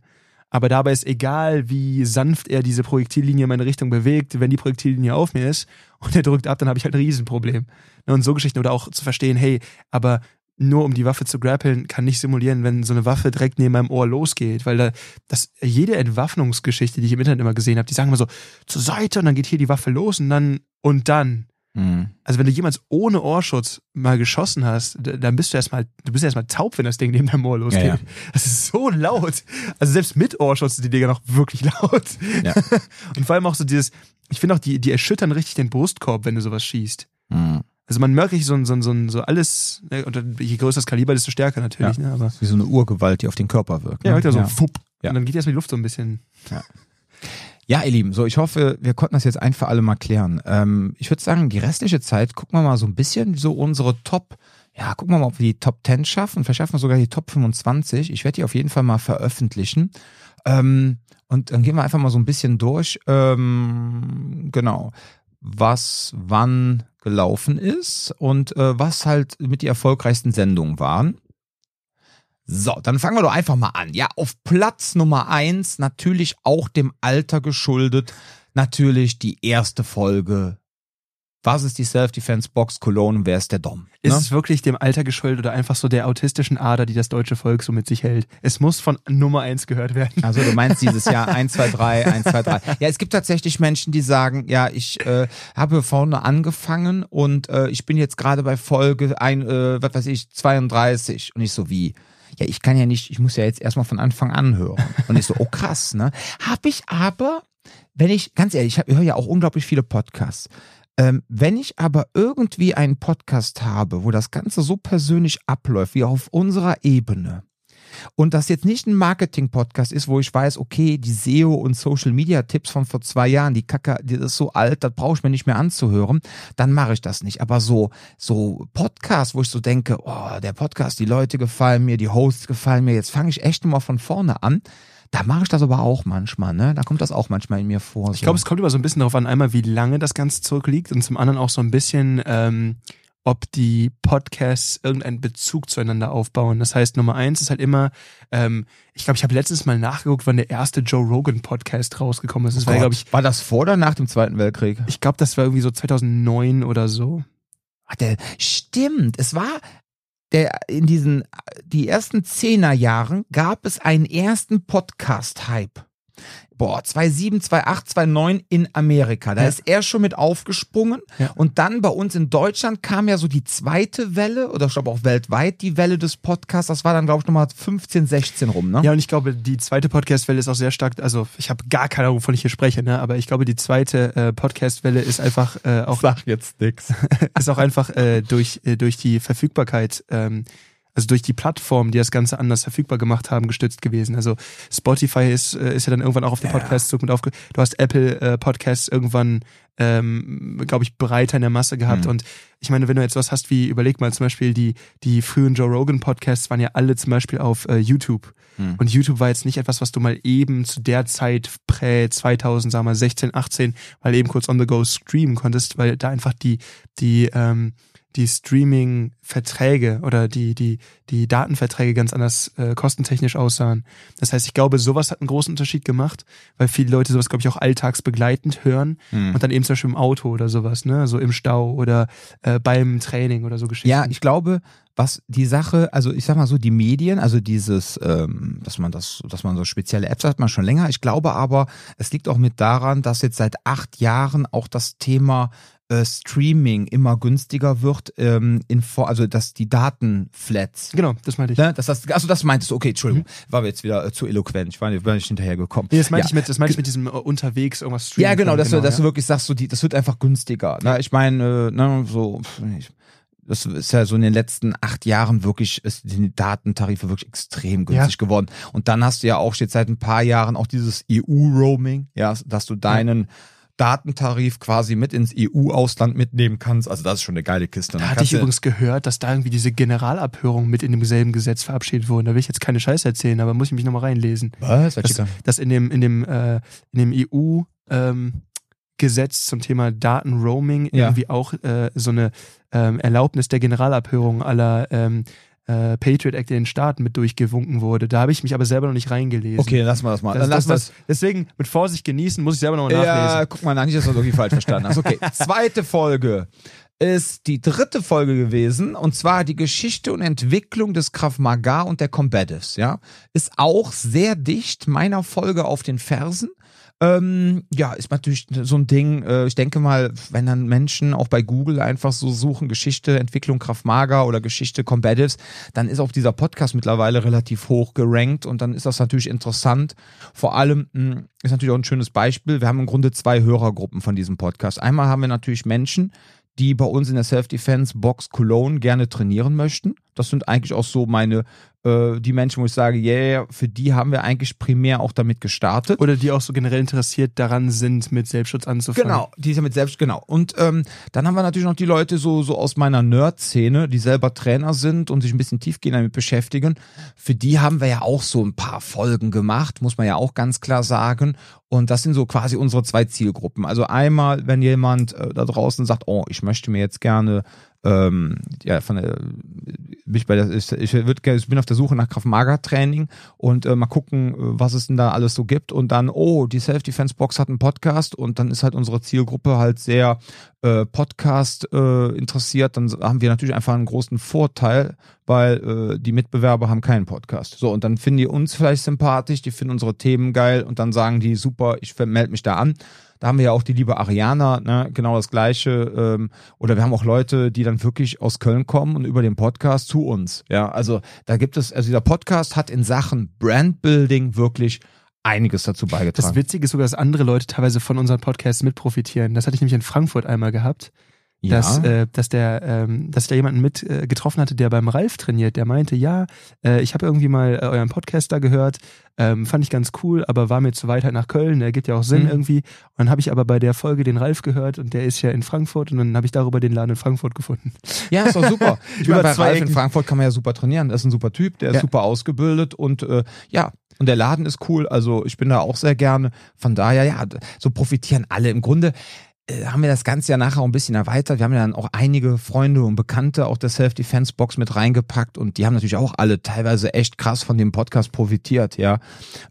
Speaker 2: Aber dabei ist egal, wie sanft er diese Projektillinie in meine Richtung bewegt, wenn die Projektillinie auf mir ist und er drückt ab, dann habe ich halt ein Riesenproblem. Ne, Und so Geschichten oder auch zu verstehen, hey, aber nur um die Waffe zu grappeln, kann nicht simulieren, wenn so eine Waffe direkt neben meinem Ohr losgeht, weil da das jede Entwaffnungsgeschichte, die ich im Internet immer gesehen habe, die sagen immer so zur Seite und dann geht hier die Waffe los und dann und dann
Speaker 1: Mhm.
Speaker 2: also wenn du jemals ohne Ohrschutz mal geschossen hast, dann bist du erstmal, du bist erstmal taub, wenn das Ding neben deinem Ohr losgeht.
Speaker 1: Ja, ja.
Speaker 2: Das ist so laut. Also selbst mit Ohrschutz sind die Dinger noch wirklich laut.
Speaker 1: Ja.
Speaker 2: Und vor allem auch so dieses, ich finde auch, die, die erschüttern richtig den Brustkorb, wenn du sowas schießt.
Speaker 1: Mhm.
Speaker 2: Also man merkt so, so, so, so alles, ne, und je größer das Kaliber, desto stärker natürlich, ne? Aber
Speaker 1: Wie so eine Urgewalt, die auf den Körper wirkt.
Speaker 2: ja,
Speaker 1: ne?
Speaker 2: merkt er so,
Speaker 1: ja.
Speaker 2: fupp.
Speaker 1: Ja.
Speaker 2: Und dann geht erstmal die Luft so ein bisschen.
Speaker 1: Ja, ihr Lieben, so ich hoffe, wir konnten das jetzt ein für alle mal klären. Ähm, ich würde sagen, die restliche Zeit gucken wir mal so ein bisschen so unsere Top, ja, gucken wir mal, ob wir die Top 10 schaffen. Vielleicht schaffen wir sogar die Top 25. Ich werde die auf jeden Fall mal veröffentlichen. Ähm, und dann gehen wir einfach mal so ein bisschen durch, ähm, genau, was wann gelaufen ist und äh, was halt mit die erfolgreichsten Sendungen waren. So, dann fangen wir doch einfach mal an. Ja, auf Platz Nummer eins, natürlich auch dem Alter geschuldet, natürlich die erste Folge. Was ist die Self-Defense-Box Cologne und wer ist der Dom?
Speaker 2: Ist
Speaker 1: Ne?
Speaker 2: es wirklich dem Alter geschuldet oder einfach so der autistischen Ader, die das deutsche Volk so mit sich hält? Es muss von Nummer eins gehört werden.
Speaker 1: Also du meinst dieses Jahr 1, 2, 3, 1, 2, 3. Ja, es gibt tatsächlich Menschen, die sagen, ja, ich äh, habe vorne angefangen und äh, ich bin jetzt gerade bei Folge ein, äh, was weiß ich, 32. Und ich so, wie? Ja, ich kann ja nicht, ich muss ja jetzt erstmal von Anfang an hören. Und ich so, oh krass, ne? Hab ich aber, wenn ich, ganz ehrlich, ich höre ja auch unglaublich viele Podcasts. Ähm, wenn ich aber irgendwie einen Podcast habe, wo das Ganze so persönlich abläuft, wie auf unserer Ebene, und das jetzt nicht ein Marketing-Podcast ist, wo ich weiß, okay, die SEO und Social-Media-Tipps von vor zwei Jahren, die Kacke, die ist so alt, das brauche ich mir nicht mehr anzuhören, dann mache ich das nicht. Aber so, so Podcasts, wo ich so denke, oh, der Podcast, die Leute gefallen mir, die Hosts gefallen mir, jetzt fange ich echt mal von vorne an. Da mache ich das aber auch manchmal, ne? Da kommt das auch manchmal in mir vor.
Speaker 2: Ich glaube, es kommt immer so ein bisschen darauf an, einmal wie lange das Ganze zurückliegt und zum anderen auch so ein bisschen, ähm, ob die Podcasts irgendeinen Bezug zueinander aufbauen. Das heißt, Nummer eins ist halt immer, ähm, ich glaube, ich habe letztens mal nachgeguckt, wann der erste Joe Rogan Podcast rausgekommen ist. Das war, glaube ich,
Speaker 1: war das vor oder nach dem Zweiten Weltkrieg?
Speaker 2: ich glaube, das war irgendwie so 2009 oder so.
Speaker 1: Ach, der, stimmt, es war der in diesen die ersten Zehnerjahren gab es einen ersten Podcast-Hype. Boah, 2007, 2008, 2009 in Amerika. Da
Speaker 2: Ja.
Speaker 1: ist er schon mit aufgesprungen.
Speaker 2: Ja.
Speaker 1: Und dann bei uns in Deutschland kam ja so die zweite Welle, oder ich glaube auch weltweit die Welle des Podcasts. Das war dann, glaube ich, nochmal 15, 16 rum, ne?
Speaker 2: Ja, und ich glaube, die zweite Podcast-Welle ist auch sehr stark, also ich habe gar keine Ahnung, wovon ich hier spreche, ne? aber ich glaube, die zweite äh, Podcast-Welle ist einfach äh, auch
Speaker 1: Sag jetzt nix.
Speaker 2: ist auch einfach äh, durch, äh, durch die Verfügbarkeit, ähm, also durch die Plattform, die das Ganze anders verfügbar gemacht haben, gestützt gewesen. Also Spotify ist, äh, ist ja dann irgendwann auch auf den
Speaker 1: Ja.
Speaker 2: Podcast-Zug mit aufge... Du hast Apple äh, Podcasts irgendwann, ähm, glaube ich, breiter in der Masse gehabt.
Speaker 1: Mhm.
Speaker 2: Und ich meine, wenn du jetzt was hast wie, überleg mal zum Beispiel, die, die frühen Joe Rogan Podcasts waren ja alle zum Beispiel auf äh, YouTube.
Speaker 1: Hm.
Speaker 2: Und YouTube war jetzt nicht etwas, was du mal eben zu der Zeit prä 2000, sagen wir mal 16, 18, mal eben kurz on the go streamen konntest, weil da einfach die, die, ähm, die Streaming-Verträge oder die, die, die Datenverträge ganz anders äh, kostentechnisch aussahen. Das heißt, ich glaube, sowas hat einen großen Unterschied gemacht, weil viele Leute sowas, glaube ich, auch alltagsbegleitend hören
Speaker 1: Hm.
Speaker 2: und dann eben zum Beispiel im Auto oder sowas, ne? So im Stau oder äh, beim Training oder so Geschichten.
Speaker 1: Ja, ich glaube, was die Sache, also ich sag mal so, die Medien, also dieses, ähm, dass man das, dass man so spezielle Apps hat man schon länger. Ich glaube aber, es liegt auch mit daran, dass jetzt seit acht Jahren auch das Thema Streaming immer günstiger wird, ähm, in, Vor- also dass die Datenflats.
Speaker 2: Genau, das meinte ich.
Speaker 1: Ne, dass das, also das meintest du, okay, Entschuldigung, war mir jetzt wieder äh, zu eloquent, ich war, nicht- war nicht hinterhergekommen.
Speaker 2: Nee, das meinte
Speaker 1: Ja.
Speaker 2: ich mit, das meinte ich mit diesem äh, unterwegs irgendwas streamen.
Speaker 1: Ja, genau,
Speaker 2: können,
Speaker 1: dass, du, dass du
Speaker 2: ja.
Speaker 1: wirklich sagst, so die, das wird einfach günstiger. Ne? Ich meine, äh, ne, so, pf, ich, das ist ja so in den letzten acht Jahren wirklich, ist die Datentarife wirklich extrem günstig geworden. Und dann hast du ja auch jetzt seit ein paar Jahren auch dieses EU-Roaming, ja, dass du deinen Datentarif quasi mit ins EU-Ausland mitnehmen kannst. Also das ist schon eine geile Kiste.
Speaker 2: Da hatte ich übrigens gehört, dass da irgendwie diese Generalabhörungen mit in demselben Gesetz verabschiedet wurden. Da will ich jetzt keine Scheiße erzählen, aber muss ich mich nochmal reinlesen.
Speaker 1: Was?
Speaker 2: Dass,
Speaker 1: da?
Speaker 2: dass in dem, in dem, äh, in dem EU ähm, Gesetz zum Thema Datenroaming
Speaker 1: Ja.
Speaker 2: irgendwie auch äh, so eine ähm, Erlaubnis der Generalabhörung aller ähm, äh, Patriot Act in den Staaten mit durchgewunken wurde. Da habe ich mich aber selber noch nicht reingelesen.
Speaker 1: Okay, dann lassen wir das mal.
Speaker 2: Das,
Speaker 1: dann
Speaker 2: das,
Speaker 1: lassen wir
Speaker 2: das, deswegen mit Vorsicht genießen, muss ich selber nochmal nachlesen.
Speaker 1: Ja, guck mal, nach, nicht, dass du das irgendwie falsch verstanden hast. Okay, zweite Folge ist die dritte Folge gewesen und zwar die Geschichte und Entwicklung des Krav Maga und der Combatives, ja. Ist auch sehr dicht meiner Folge auf den Fersen. Ähm, ja, ist natürlich so ein Ding, äh, ich denke mal, wenn dann Menschen auch bei Google einfach so suchen, Geschichte, Entwicklung Krav Maga oder Geschichte Combatives, dann ist auch dieser Podcast mittlerweile relativ hoch gerankt und dann ist das natürlich interessant. Vor allem mh, ist natürlich auch ein schönes Beispiel. Wir haben im Grunde zwei Hörergruppen von diesem Podcast. Einmal haben wir natürlich Menschen, die bei uns in der Self-Defense Box Cologne gerne trainieren möchten. Das sind eigentlich auch so meine, äh, die Menschen, wo ich sage, yeah, für die haben wir eigentlich primär auch damit gestartet.
Speaker 2: Oder die auch so generell interessiert daran sind, mit Selbstschutz anzufangen.
Speaker 1: Genau, die ist ja mit selbst, genau. Und ähm, dann haben wir natürlich noch die Leute so, so aus meiner Nerd-Szene, die selber Trainer sind und sich ein bisschen tiefgehend damit beschäftigen. Für die haben wir ja auch so ein paar Folgen gemacht, muss man ja auch ganz klar sagen. Und das sind so quasi unsere zwei Zielgruppen. Also einmal, wenn jemand äh, da draußen sagt, oh, ich möchte mir jetzt gerne ähm, ja, von der, bin ich bei der, ich, ich, würd, ich bin auf der Suche nach Kraft-Mager-Training und äh, mal gucken, was es denn da alles so gibt. Und dann, oh, die Self-Defense-Box hat einen Podcast und dann ist halt unsere Zielgruppe halt sehr äh, Podcast äh, interessiert. Dann haben wir natürlich einfach einen großen Vorteil, weil äh, die Mitbewerber haben keinen Podcast. So, und dann finden die uns vielleicht sympathisch, die finden unsere Themen geil und dann sagen die, super, ich melde mich da an. Da haben wir ja auch die liebe Ariana, ne, genau das Gleiche. Ähm, oder wir haben auch Leute, die dann wirklich aus Köln kommen und über den Podcast zu uns. Ja, also da gibt es, also dieser Podcast hat in Sachen Brandbuilding wirklich einiges dazu
Speaker 2: Das
Speaker 1: beigetragen.
Speaker 2: Witzige ist sogar, dass andere Leute teilweise von unseren Podcasts mit profitieren. Das hatte ich nämlich in Frankfurt einmal gehabt, dass, äh, dass der, ähm, dass ich da jemanden mit äh, getroffen hatte, der beim Ralf trainiert. Der meinte, ja, äh, ich habe irgendwie mal äh, euren Podcast da gehört, ähm, fand ich ganz cool, aber war mir zu weit halt nach Köln. Der gibt ja auch Sinn
Speaker 1: Mhm.
Speaker 2: irgendwie. Und dann habe ich aber bei der Folge den Ralf gehört und der ist ja in Frankfurt und dann habe ich darüber den Laden in Frankfurt gefunden.
Speaker 1: Ja, ist doch super. Ich
Speaker 2: Über
Speaker 1: meine, bei Ralf in. Frankfurt kann man ja super trainieren. Das ist ein super Typ, der ist
Speaker 2: Ja.
Speaker 1: super ausgebildet und äh, ja, und der Laden ist cool. Also ich bin da auch sehr gerne. Von daher, ja, so profitieren alle. Im Grunde haben wir das Ganze ja nachher auch ein bisschen erweitert. Wir haben ja dann auch einige Freunde und Bekannte auch der Self-Defense-Box mit reingepackt und die haben natürlich auch alle teilweise echt krass von dem Podcast profitiert, ja.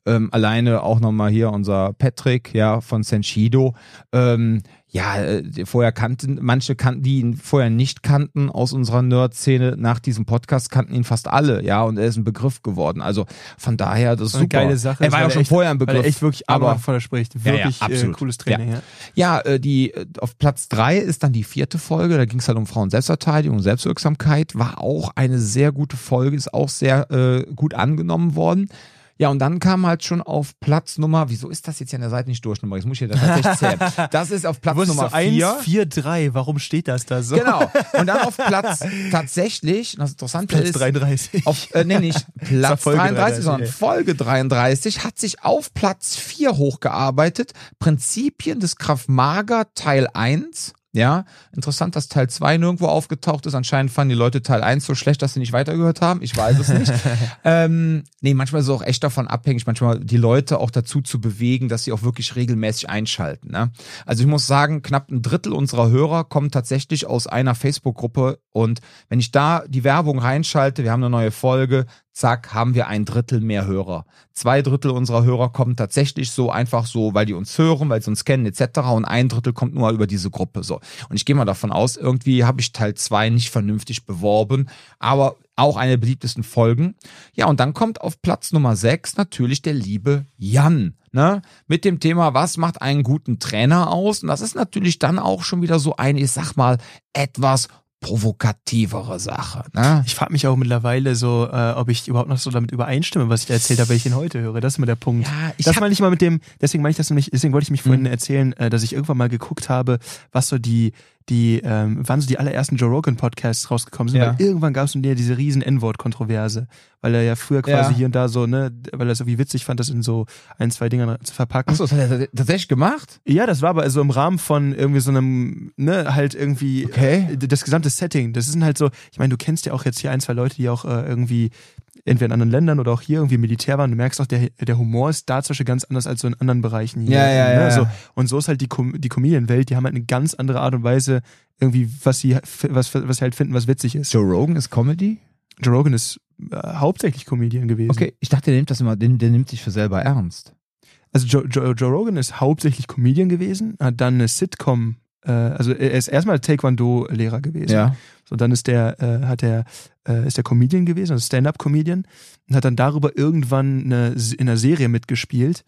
Speaker 1: Ähm, alleine auch nochmal hier unser Patrick, ja, von Senshido. Ähm, ja, äh, vorher kannten, manche kannten, die ihn vorher nicht kannten aus unserer Nerd-Szene, nach diesem Podcast kannten ihn fast alle, ja, und er ist ein Begriff geworden. Also von daher, das ist
Speaker 2: eine
Speaker 1: super.
Speaker 2: geile Sache.
Speaker 1: Er war ja
Speaker 2: weil
Speaker 1: schon
Speaker 2: echt,
Speaker 1: vorher ein
Speaker 2: Weil
Speaker 1: Begriff.
Speaker 2: er echt wirklich
Speaker 1: aber-
Speaker 2: von der spricht.
Speaker 1: Ja, ja,
Speaker 2: Wirklich äh,
Speaker 1: absolut.
Speaker 2: cooles Training. Ja.
Speaker 1: Ja, äh, die äh, auf Platz drei ist dann die vierte Folge. Da ging es halt um Frauen Selbstverteidigung Selbstwirksamkeit. War auch eine sehr gute Folge, ist auch sehr äh, gut angenommen worden. Ja, und dann kam halt schon auf Platz Nummer, wieso ist das jetzt hier an der Seite nicht durchnummeriert? Jetzt muss ich hier das tatsächlich zählen. Das ist auf Platz Nummer vier.
Speaker 2: 4, 3, warum steht das da so?
Speaker 1: Genau. Und dann auf Platz tatsächlich, das Interessante
Speaker 2: Platz
Speaker 1: ist,
Speaker 2: 33.
Speaker 1: auf, äh, nee, nicht Platz
Speaker 2: Folge
Speaker 1: 33,
Speaker 2: 33,
Speaker 1: sondern
Speaker 2: ey.
Speaker 1: Folge 33 hat sich auf Platz 4 hochgearbeitet. Prinzipien des Krav Maga Teil 1. Ja, interessant, dass Teil 2 nirgendwo aufgetaucht ist. Anscheinend fanden die Leute Teil 1 so schlecht, dass sie nicht weitergehört haben. Ich weiß es nicht. ähm, nee, manchmal ist es auch echt davon abhängig, manchmal die Leute auch dazu zu bewegen, dass sie auch wirklich regelmäßig einschalten. Ne? Also ich muss sagen, knapp ein Drittel unserer Hörer kommen tatsächlich aus einer Facebook-Gruppe. Und wenn ich da die Werbung reinschalte, wir haben eine neue Folge, zack, haben wir ein Drittel mehr Hörer. Zwei Drittel unserer Hörer kommen tatsächlich so einfach so, weil die uns hören, weil sie uns kennen etc. Und ein Drittel kommt nur über diese Gruppe so. Und ich gehe mal davon aus, irgendwie habe ich Teil zwei nicht vernünftig beworben, aber auch eine der beliebtesten Folgen. Ja, und dann kommt auf Platz Nummer sechs natürlich der liebe Jan. Ne, mit dem Thema, was macht einen guten Trainer aus? Und das ist natürlich dann auch schon wieder so eine, ich sag mal, etwas provokativere Sache. Ne?
Speaker 2: Ich frage mich auch mittlerweile so, äh, ob ich überhaupt noch so damit übereinstimme, was ich da erzählt habe, wenn ich ihn heute höre. Das ist immer der Punkt.
Speaker 1: Ja, ich
Speaker 2: das meine ich mal mit dem, deswegen meine ich das nämlich, deswegen wollte ich mich vorhin
Speaker 1: Mhm.
Speaker 2: erzählen, äh, dass ich irgendwann mal geguckt habe, was so die, die, ähm, wann so die allerersten Joe Rogan Podcasts rausgekommen sind,
Speaker 1: Ja.
Speaker 2: weil irgendwann gab es in der diese riesen N-Wort-Kontroverse, weil er ja früher quasi
Speaker 1: Ja.
Speaker 2: hier und da so, ne, weil er es irgendwie witzig fand, das in so ein, zwei Dingern zu verpacken.
Speaker 1: Achso, das hat er tatsächlich gemacht?
Speaker 2: Ja, das war aber also im Rahmen von irgendwie so einem, ne, halt irgendwie
Speaker 1: Okay.
Speaker 2: d- das gesamte Setting. Das sind halt so, ich meine, du kennst ja auch jetzt hier ein, zwei Leute, die auch äh, irgendwie entweder in anderen Ländern oder auch hier irgendwie Militär waren. Du merkst auch, der, der Humor ist da zum Beispiel ganz anders als so in anderen Bereichen hier.
Speaker 1: Ja, ja,
Speaker 2: ne?
Speaker 1: ja,
Speaker 2: So,
Speaker 1: ja.
Speaker 2: und so ist halt die, Com die Comedian-Welt, die haben halt eine ganz andere Art und Weise, irgendwie, was sie, was, was sie halt finden, was witzig ist.
Speaker 1: Joe Rogan ist Comedy?
Speaker 2: Joe Rogan ist äh, hauptsächlich Comedian gewesen.
Speaker 1: Okay, ich dachte, der nimmt das immer, der, der nimmt sich für selber ernst.
Speaker 2: Also Joe, Joe, Joe Rogan ist hauptsächlich Comedian gewesen, hat dann eine Sitcom, äh, also er ist erstmal Taekwondo-Lehrer gewesen.
Speaker 1: Ja.
Speaker 2: So, dann ist der, äh, hat der, äh, ist der Comedian gewesen, also Stand-up-Comedian, und hat dann darüber irgendwann eine, in einer Serie mitgespielt,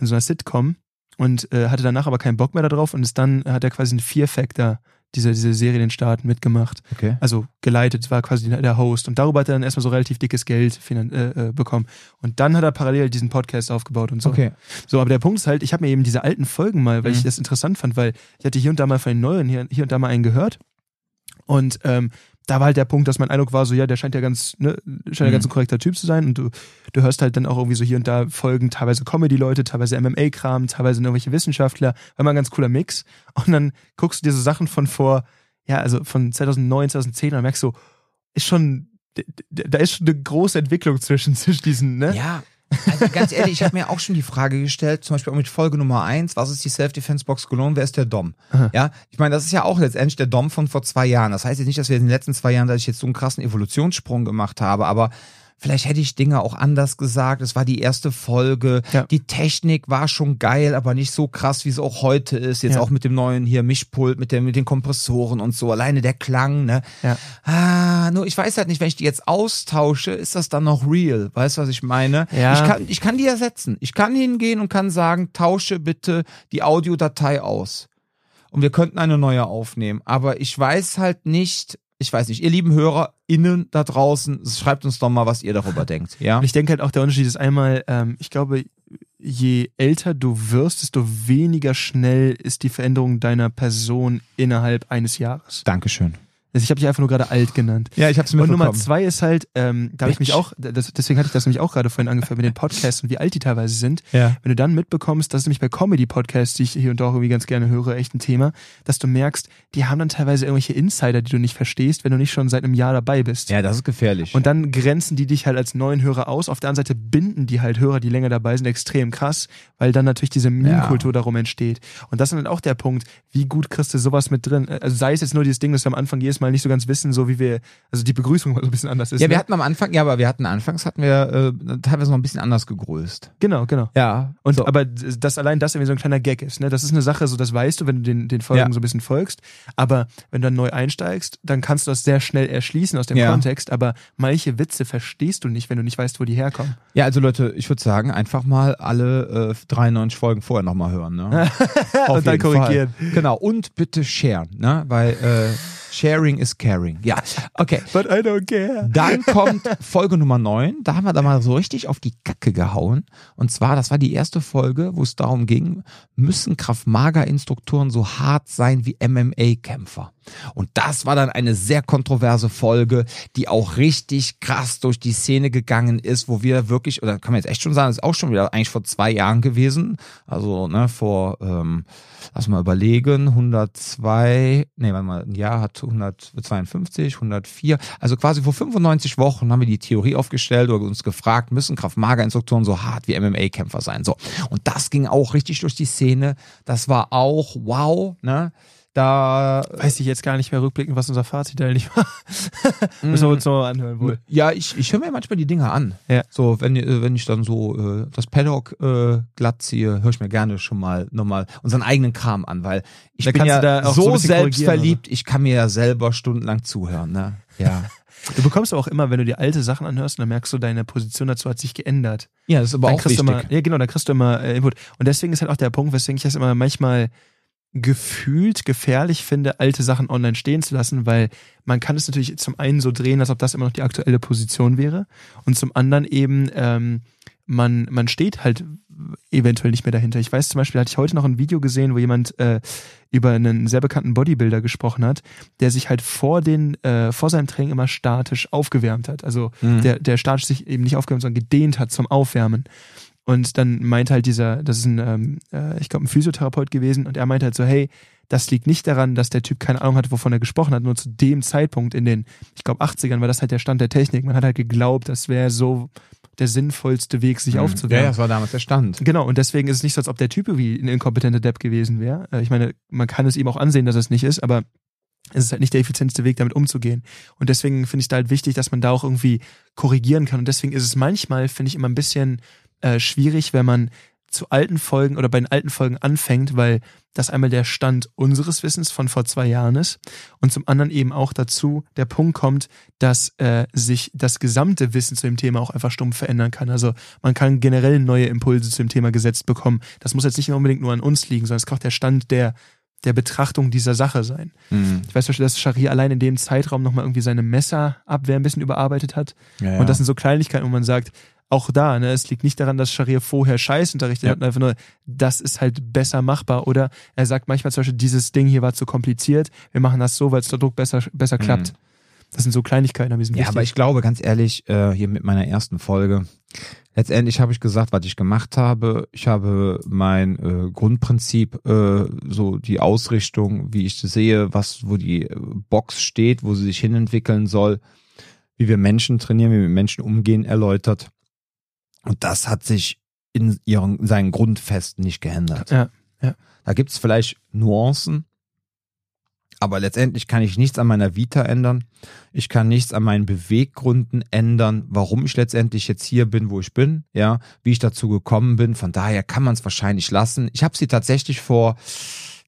Speaker 2: in so einer Sitcom, und äh, hatte danach aber keinen Bock mehr darauf und ist dann, hat er quasi einen Fear Factor, diese, diese Serie den Staaten mitgemacht.
Speaker 1: Okay.
Speaker 2: Also geleitet, war quasi der Host. Und darüber hat er dann erstmal so relativ dickes Geld äh, äh, bekommen. Und dann hat er parallel diesen Podcast aufgebaut und so.
Speaker 1: Okay.
Speaker 2: So, aber der Punkt ist halt, ich habe mir eben diese alten Folgen mal, weil ich
Speaker 1: Mhm.
Speaker 2: das interessant fand, weil ich hatte hier und da mal von den neuen, hier, hier und da mal einen gehört. Und ähm, da war halt der Punkt, dass mein Eindruck war, so, ja, der scheint ja ganz, ne, scheint ja
Speaker 1: Mhm.
Speaker 2: ganz ein korrekter Typ zu sein. Und du, du hörst halt dann auch irgendwie so hier und da Folgen, teilweise Comedy-Leute, teilweise MMA-Kram, teilweise irgendwelche Wissenschaftler. War mal ein ganz cooler Mix. Und dann guckst du dir so Sachen von vor, ja, also von 2009, 2010 und merkst du, ist schon, da ist schon eine große Entwicklung zwischen, zwischen diesen, ne?
Speaker 1: Ja, also ganz ehrlich, ich habe mir auch schon die Frage gestellt, zum Beispiel auch mit Folge Nummer eins, was ist die Self-Defense-Box Cologne, wer ist der Dom?
Speaker 2: Aha.
Speaker 1: Ja, ich meine, das ist ja auch letztendlich der Dom von vor zwei Jahren. Das heißt jetzt nicht, dass wir in den letzten zwei Jahren, dass ich jetzt so einen krassen Evolutionssprung gemacht habe, aber vielleicht hätte ich Dinge auch anders gesagt. Es war die erste Folge.
Speaker 2: Ja.
Speaker 1: Die Technik war schon geil, aber nicht so krass, wie es auch heute ist. Jetzt
Speaker 2: Ja.
Speaker 1: auch mit dem neuen hier Mischpult, mit, dem, mit den Kompressoren und so. Alleine der Klang, ne?
Speaker 2: Ja.
Speaker 1: Ah, nur ich weiß halt nicht, wenn ich die jetzt austausche, ist das dann noch real? Weißt du, was ich meine?
Speaker 2: Ja.
Speaker 1: Ich kann, ich kann die ersetzen. Ich kann hingehen und kann sagen, tausche bitte die Audiodatei aus. Und wir könnten eine neue aufnehmen. Aber ich weiß halt nicht, ich weiß nicht, ihr lieben HörerInnen da draußen, schreibt uns doch mal, was ihr darüber denkt. Ja?
Speaker 2: Und ich denke halt auch, der Unterschied ist einmal, ähm, ich glaube, je älter du wirst, desto weniger schnell ist die Veränderung deiner Person innerhalb eines Jahres.
Speaker 1: Dankeschön.
Speaker 2: Also ich habe dich einfach nur gerade alt genannt.
Speaker 1: Ja, ich hab's
Speaker 2: Und Nummer zwei ist halt, ähm, da habe ich mich auch, das, deswegen hatte ich das nämlich auch gerade vorhin angefangen mit den Podcasts und wie alt die teilweise sind.
Speaker 1: Ja.
Speaker 2: Wenn du dann mitbekommst, das ist nämlich bei Comedy-Podcasts, die ich hier und da auch irgendwie ganz gerne höre, echt ein Thema, dass du merkst, die haben dann teilweise irgendwelche Insider, die du nicht verstehst, wenn du nicht schon seit einem Jahr dabei bist.
Speaker 1: Ja, das ist gefährlich.
Speaker 2: Und dann grenzen die dich halt als neuen Hörer aus. Auf der anderen Seite binden die halt Hörer, die länger dabei sind, extrem krass, weil dann natürlich diese Meme-Kultur darum entsteht. Und das ist dann auch der Punkt, wie gut kriegst du sowas mit drin? Also sei es jetzt nur dieses Ding, dass wir am Anfang jedes Mal nicht so ganz wissen, so wie wir, also die Begrüßung mal so ein bisschen anders ist.
Speaker 1: ja, wir
Speaker 2: ne?
Speaker 1: hatten am Anfang, ja, aber wir hatten anfangs hatten wir äh, teilweise noch ein bisschen anders gegrößt.
Speaker 2: Genau, genau.
Speaker 1: Ja.
Speaker 2: Und
Speaker 1: so.
Speaker 2: aber das allein das irgendwie so ein kleiner Gag ist, ne? Das ist eine Sache, so das weißt du, wenn du den, den Folgen
Speaker 1: Ja.
Speaker 2: so ein bisschen folgst. Aber wenn du dann neu einsteigst, dann kannst du das sehr schnell erschließen aus dem
Speaker 1: Ja.
Speaker 2: Kontext. Aber manche Witze verstehst du nicht, wenn du nicht weißt, wo die herkommen.
Speaker 1: Ja, also Leute, ich würde sagen, einfach mal alle äh, 93 Folgen vorher nochmal hören. Ne? Auf
Speaker 2: Und dann korrigieren.
Speaker 1: Fall. Genau, und bitte sharen, ne? weil äh, Sharing is caring. Ja, okay.
Speaker 2: But I don't care.
Speaker 1: Dann kommt Folge Nummer 9. Da haben wir da mal so richtig auf die Kacke gehauen. Und zwar, das war die erste Folge, wo es darum ging, müssen Kraft-Mager-Instruktoren so hart sein wie MMA-Kämpfer. Und das war dann eine sehr kontroverse Folge, die auch richtig krass durch die Szene gegangen ist, wo wir wirklich, oder kann man jetzt echt schon sagen, ist auch schon wieder eigentlich vor zwei Jahren gewesen. Also, ne, vor, ähm, lass mal überlegen, 102, nee, warte mal, ein Jahr hat 152, 104, also quasi vor 95 Wochen haben wir die Theorie aufgestellt oder uns gefragt, müssen Kraft-Mager-Instruktoren so hart wie MMA-Kämpfer sein? So. Und das ging auch richtig durch die Szene. Das war auch wow, ne? Da
Speaker 2: weiß ich jetzt gar nicht mehr rückblickend, was unser Fazit eigentlich war. Müssen wir uns noch anhören wohl.
Speaker 1: Ja, ich, ich höre mir manchmal die Dinge an.
Speaker 2: Ja.
Speaker 1: So, wenn, äh, wenn ich dann so äh, das Paddock äh, glatt ziehe, höre ich mir gerne schon mal nochmal unseren eigenen Kram an, weil ich
Speaker 2: Da
Speaker 1: bin ja
Speaker 2: da so
Speaker 1: so,
Speaker 2: bisschen
Speaker 1: selbstverliebt, ich kann mir ja selber stundenlang zuhören. Ne? Ja.
Speaker 2: Du bekommst auch immer, wenn du dir alte Sachen anhörst, dann merkst du, deine Position dazu hat sich geändert.
Speaker 1: ja, das ist aber
Speaker 2: dann
Speaker 1: auch wichtig.
Speaker 2: immer, ja genau, dann kriegst du immer äh, Input. Und deswegen ist halt auch der Punkt, weswegen ich das immer manchmal gefühlt gefährlich finde, alte Sachen online stehen zu lassen, weil man kann es natürlich zum einen so drehen, als ob das immer noch die aktuelle Position wäre und zum anderen eben ähm, man man steht halt eventuell nicht mehr dahinter. Ich weiß zum Beispiel, hatte ich heute noch ein Video gesehen, wo jemand äh, über einen sehr bekannten Bodybuilder gesprochen hat, der sich halt vor den äh, vor seinem Training immer statisch aufgewärmt hat. Also
Speaker 1: Mhm.
Speaker 2: der der statisch sich eben nicht aufgewärmt, sondern gedehnt hat zum Aufwärmen. Und dann meinte halt dieser, das ist ein, ähm, äh, ich glaube, ein Physiotherapeut gewesen, und er meinte halt so, hey, das liegt nicht daran, dass der Typ keine Ahnung hatte, wovon er gesprochen hat, nur zu dem Zeitpunkt in den, ich glaube, 80ern war das halt der Stand der Technik. Man hat halt geglaubt, das wäre so der sinnvollste Weg, sich
Speaker 1: Mhm. Ja,
Speaker 2: aufzuwärmen.
Speaker 1: ja, das war damals der Stand.
Speaker 2: Genau, und deswegen ist es nicht so, als ob der Typ irgendwie ein inkompetenter Depp gewesen wäre. Äh, Ich meine, man kann es ihm auch ansehen, dass es nicht ist, aber es ist halt nicht der effizienteste Weg, damit umzugehen. Und deswegen finde ich da halt wichtig, dass man da auch irgendwie korrigieren kann. Und deswegen ist es manchmal, finde ich, immer ein bisschen äh, schwierig, wenn man zu alten Folgen oder bei den alten Folgen anfängt, weil das einmal der Stand unseres Wissens von vor zwei Jahren ist und zum anderen eben auch dazu der Punkt kommt, dass äh, sich das gesamte Wissen zu dem Thema auch einfach stumpf verändern kann. Also man kann generell neue Impulse zu dem Thema gesetzt bekommen. Das muss jetzt nicht unbedingt nur an uns liegen, sondern es kann auch der Stand der der Betrachtung dieser Sache sein.
Speaker 1: Mhm.
Speaker 2: Ich weiß zum Beispiel, dass Scharia allein in dem Zeitraum nochmal irgendwie seine Messerabwehr ein bisschen überarbeitet hat.
Speaker 1: Ja, ja.
Speaker 2: Und das sind so Kleinigkeiten, wo man sagt, auch da, ne, es liegt nicht daran, dass Scharia vorher Scheiß unterrichtet
Speaker 1: Ja.
Speaker 2: hat, einfach nur, das ist halt besser machbar. Oder er sagt manchmal zum Beispiel, dieses Ding hier war zu kompliziert, wir machen das so, weil es der Druck besser, besser
Speaker 1: Mhm.
Speaker 2: klappt. Das sind so Kleinigkeiten, aber die sind
Speaker 1: Ja,
Speaker 2: wichtig.
Speaker 1: aber ich glaube, ganz ehrlich, äh, hier mit meiner ersten Folge, letztendlich habe ich gesagt, was ich gemacht habe. Ich habe mein äh, Grundprinzip, äh, so die Ausrichtung, wie ich sehe, was, wo die äh, Box steht, wo sie sich hinentwickeln soll, wie wir Menschen trainieren, wie wir mit Menschen umgehen, erläutert. Und das hat sich in ihren, seinen Grundfesten nicht geändert.
Speaker 2: Ja,
Speaker 1: Da gibt's vielleicht Nuancen, aber letztendlich kann ich nichts an meiner Vita ändern. Ich kann nichts an meinen Beweggründen ändern, warum ich letztendlich jetzt hier bin, wo ich bin, ja, wie ich dazu gekommen bin. Von daher kann man es wahrscheinlich lassen. Ich habe sie tatsächlich vor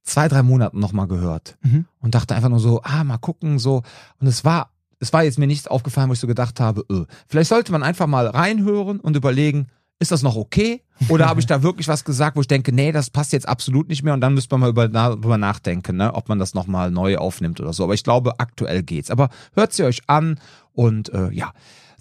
Speaker 1: zwei, drei Monaten nochmal gehört
Speaker 2: Mhm.
Speaker 1: und dachte einfach nur so, ah, mal gucken, so. Und es war, es war jetzt mir nichts aufgefallen, wo ich so gedacht habe, öh. vielleicht sollte man einfach mal reinhören und überlegen, ist das noch okay? Oder habe ich da wirklich was gesagt, wo ich denke, nee, das passt jetzt absolut nicht mehr und dann müsste man mal über, na, drüber nachdenken, ne, ob man das nochmal neu aufnimmt oder so. Aber ich glaube, aktuell geht's. Aber hört sie euch an und äh, ja.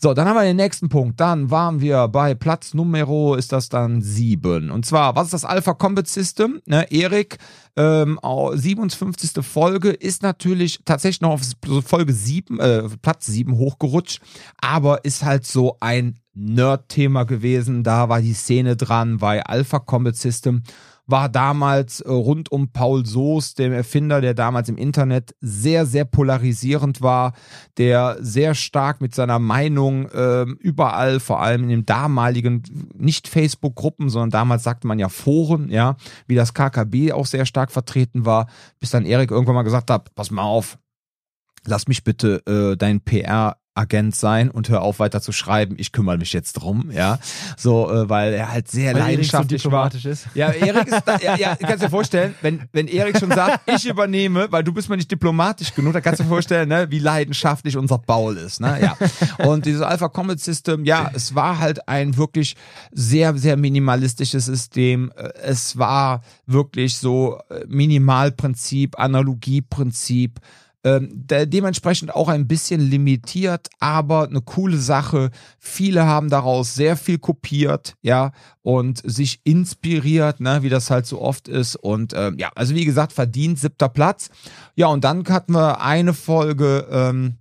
Speaker 1: So, dann haben wir den nächsten Punkt. Dann waren wir bei Platz Numero, ist das dann sieben. Und zwar, was ist das Alpha Combat System? Ne, Erik, ähm, au- 57. Folge, ist natürlich tatsächlich noch auf Folge sieben, äh, Platz sieben hochgerutscht, aber ist halt so ein Nerd-Thema gewesen. Da war die Szene dran, bei Alpha Combat System war damals äh, rund um Paul Soos, dem Erfinder, der damals im Internet sehr, sehr polarisierend war, der sehr stark mit seiner Meinung ähm, überall, vor allem in den damaligen, nicht Facebook-Gruppen, sondern damals sagte man ja Foren, ja, wie das KKB auch sehr stark vertreten war, bis dann Erik irgendwann mal gesagt hat, pass mal auf, lass mich bitte äh, dein PR Agent sein und hör auf weiter zu schreiben. Ich kümmere mich jetzt drum, ja. So, äh, weil er halt sehr
Speaker 2: Weil Erik so
Speaker 1: leidenschaftlich war.
Speaker 2: diplomatisch ist.
Speaker 1: Ja, Erik ist da, ja, ja, kannst dir vorstellen, wenn, wenn Erik schon sagt, ich übernehme, weil du bist mir nicht diplomatisch genug, dann kannst du dir vorstellen, ne, wie leidenschaftlich unser Paul ist, ne, ja. Und dieses Alpha Comet System, ja, es war halt ein wirklich sehr, sehr minimalistisches System. Es war wirklich so äh, Minimalprinzip, Analogieprinzip, Ähm, de dementsprechend auch ein bisschen limitiert, aber eine coole Sache. Viele haben daraus sehr viel kopiert, ja, und sich inspiriert, ne, wie das halt so oft ist. Und ähm, ja, also wie gesagt, verdient siebter Platz. Ja, und dann hatten wir eine Folge, ähm,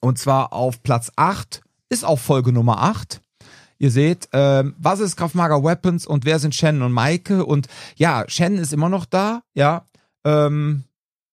Speaker 1: und zwar auf Platz acht ist auch Folge Nummer acht. Ihr seht, ähm, was ist Kraftmager Weapons und wer sind Shannon und Maike? Und ja, Shannon ist immer noch da, ja. Ähm,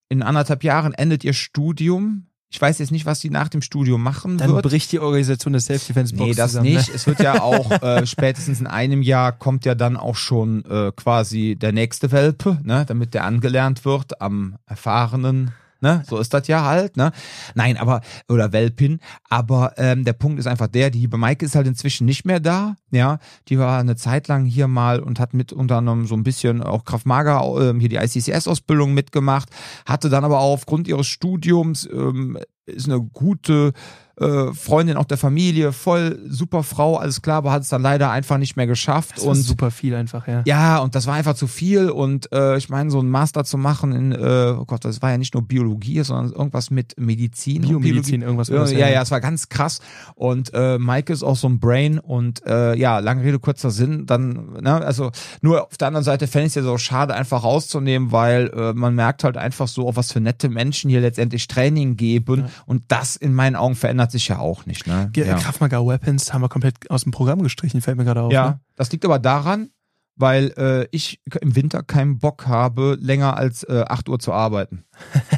Speaker 1: in anderthalb Jahren endet ihr Studium. Ich weiß jetzt nicht, was sie nach dem Studium machen
Speaker 2: Dann
Speaker 1: wird.
Speaker 2: bricht die Organisation des Self-Defense Box
Speaker 1: Nee, das
Speaker 2: zusammen.
Speaker 1: nicht. Es wird ja auch äh, spätestens in einem Jahr kommt ja dann auch schon äh, quasi der nächste Welpe, ne, damit der angelernt wird am erfahrenen. Ne, so ist das ja halt, ne? Nein, aber, oder Welpin, aber ähm, der Punkt ist einfach der, die liebe Maike ist halt inzwischen nicht mehr da, ja. Die war eine Zeit lang hier mal und hat mit unter anderem so ein bisschen auch Kraftmager, ähm, hier die ICCS-Ausbildung mitgemacht, hatte dann aber auch aufgrund ihres Studiums, ähm, ist eine gute äh, Freundin auch der Familie, voll super Frau, alles klar, aber hat es dann leider einfach nicht mehr geschafft.
Speaker 2: Das war
Speaker 1: und
Speaker 2: super viel einfach, ja.
Speaker 1: ja, und das war einfach zu viel. Und äh, ich meine, so ein Master zu machen in, äh, oh Gott, das war ja nicht nur Biologie, sondern irgendwas mit Medizin.
Speaker 2: Biomedizin, irgendwas
Speaker 1: ja, ja, ja, es war ganz krass. Und äh, Mike ist auch so ein Brain und äh, ja, lange Rede, kurzer Sinn. Dann, ne, also nur auf der anderen Seite fände ich es ja so schade, einfach rauszunehmen, weil äh, man merkt halt einfach so, auf was für nette Menschen hier letztendlich Training geben.
Speaker 2: Ja.
Speaker 1: Und das in meinen Augen verändert sich ja auch nicht. Ne? Ja.
Speaker 2: Kraftmager Weapons haben wir komplett aus dem Programm gestrichen, fällt mir gerade auf.
Speaker 1: Ja,
Speaker 2: Ne?
Speaker 1: das liegt aber daran, weil äh, ich im Winter keinen Bock habe, länger als äh, 8 Uhr zu arbeiten.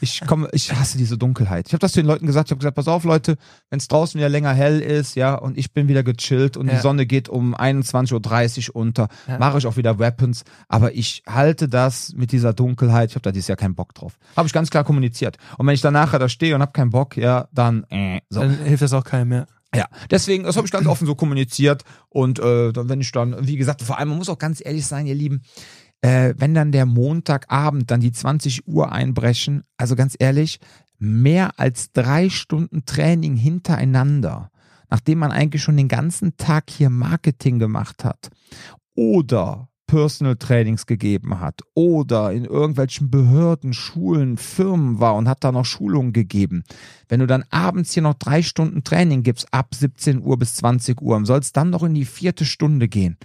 Speaker 1: Ich komme, ich hasse diese Dunkelheit. Ich habe das zu den Leuten gesagt, ich habe gesagt, pass auf Leute, wenn es draußen wieder länger hell ist, ja, und ich bin wieder gechillt und
Speaker 2: Ja.
Speaker 1: die Sonne geht um 21.30 Uhr unter,
Speaker 2: Ja.
Speaker 1: mache ich auch wieder Weapons, aber ich halte das mit dieser Dunkelheit, ich habe da dieses Jahr keinen Bock drauf. Habe ich ganz klar kommuniziert. Und wenn ich dann nachher da stehe und habe keinen Bock, ja, dann äh, so.
Speaker 2: Dann hilft das auch keinem mehr.
Speaker 1: Ja, deswegen, das habe ich ganz offen so kommuniziert. Und äh, dann, wenn ich dann, wie gesagt, vor allem, man muss auch ganz ehrlich sein, ihr Lieben, äh, wenn dann der Montagabend dann die 20 Uhr einbrechen, also ganz ehrlich, mehr als drei Stunden Training hintereinander, nachdem man eigentlich schon den ganzen Tag hier Marketing gemacht hat oder Personal Trainings gegeben hat oder in irgendwelchen Behörden, Schulen, Firmen war und hat da noch Schulungen gegeben. Wenn du dann abends hier noch drei Stunden Training gibst, ab 17 Uhr bis 20 Uhr, soll es dann noch in die vierte Stunde gehen.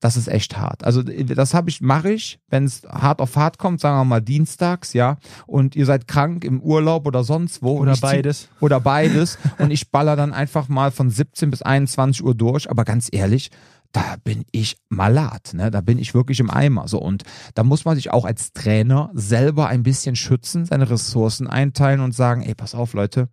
Speaker 1: Das ist echt hart. Also das habe ich, mache ich, wenn es hart auf hart kommt, sagen wir mal dienstags, ja, und ihr seid krank im Urlaub oder sonst wo.
Speaker 2: Oder
Speaker 1: ich zieh-
Speaker 2: beides.
Speaker 1: oder beides. und ich baller dann einfach mal von 17 bis 21 Uhr durch. Aber ganz ehrlich, da bin ich malat, ne? Da bin ich wirklich im Eimer. So und da muss man sich auch als Trainer selber ein bisschen schützen, seine Ressourcen einteilen und sagen, ey, pass auf, Leute,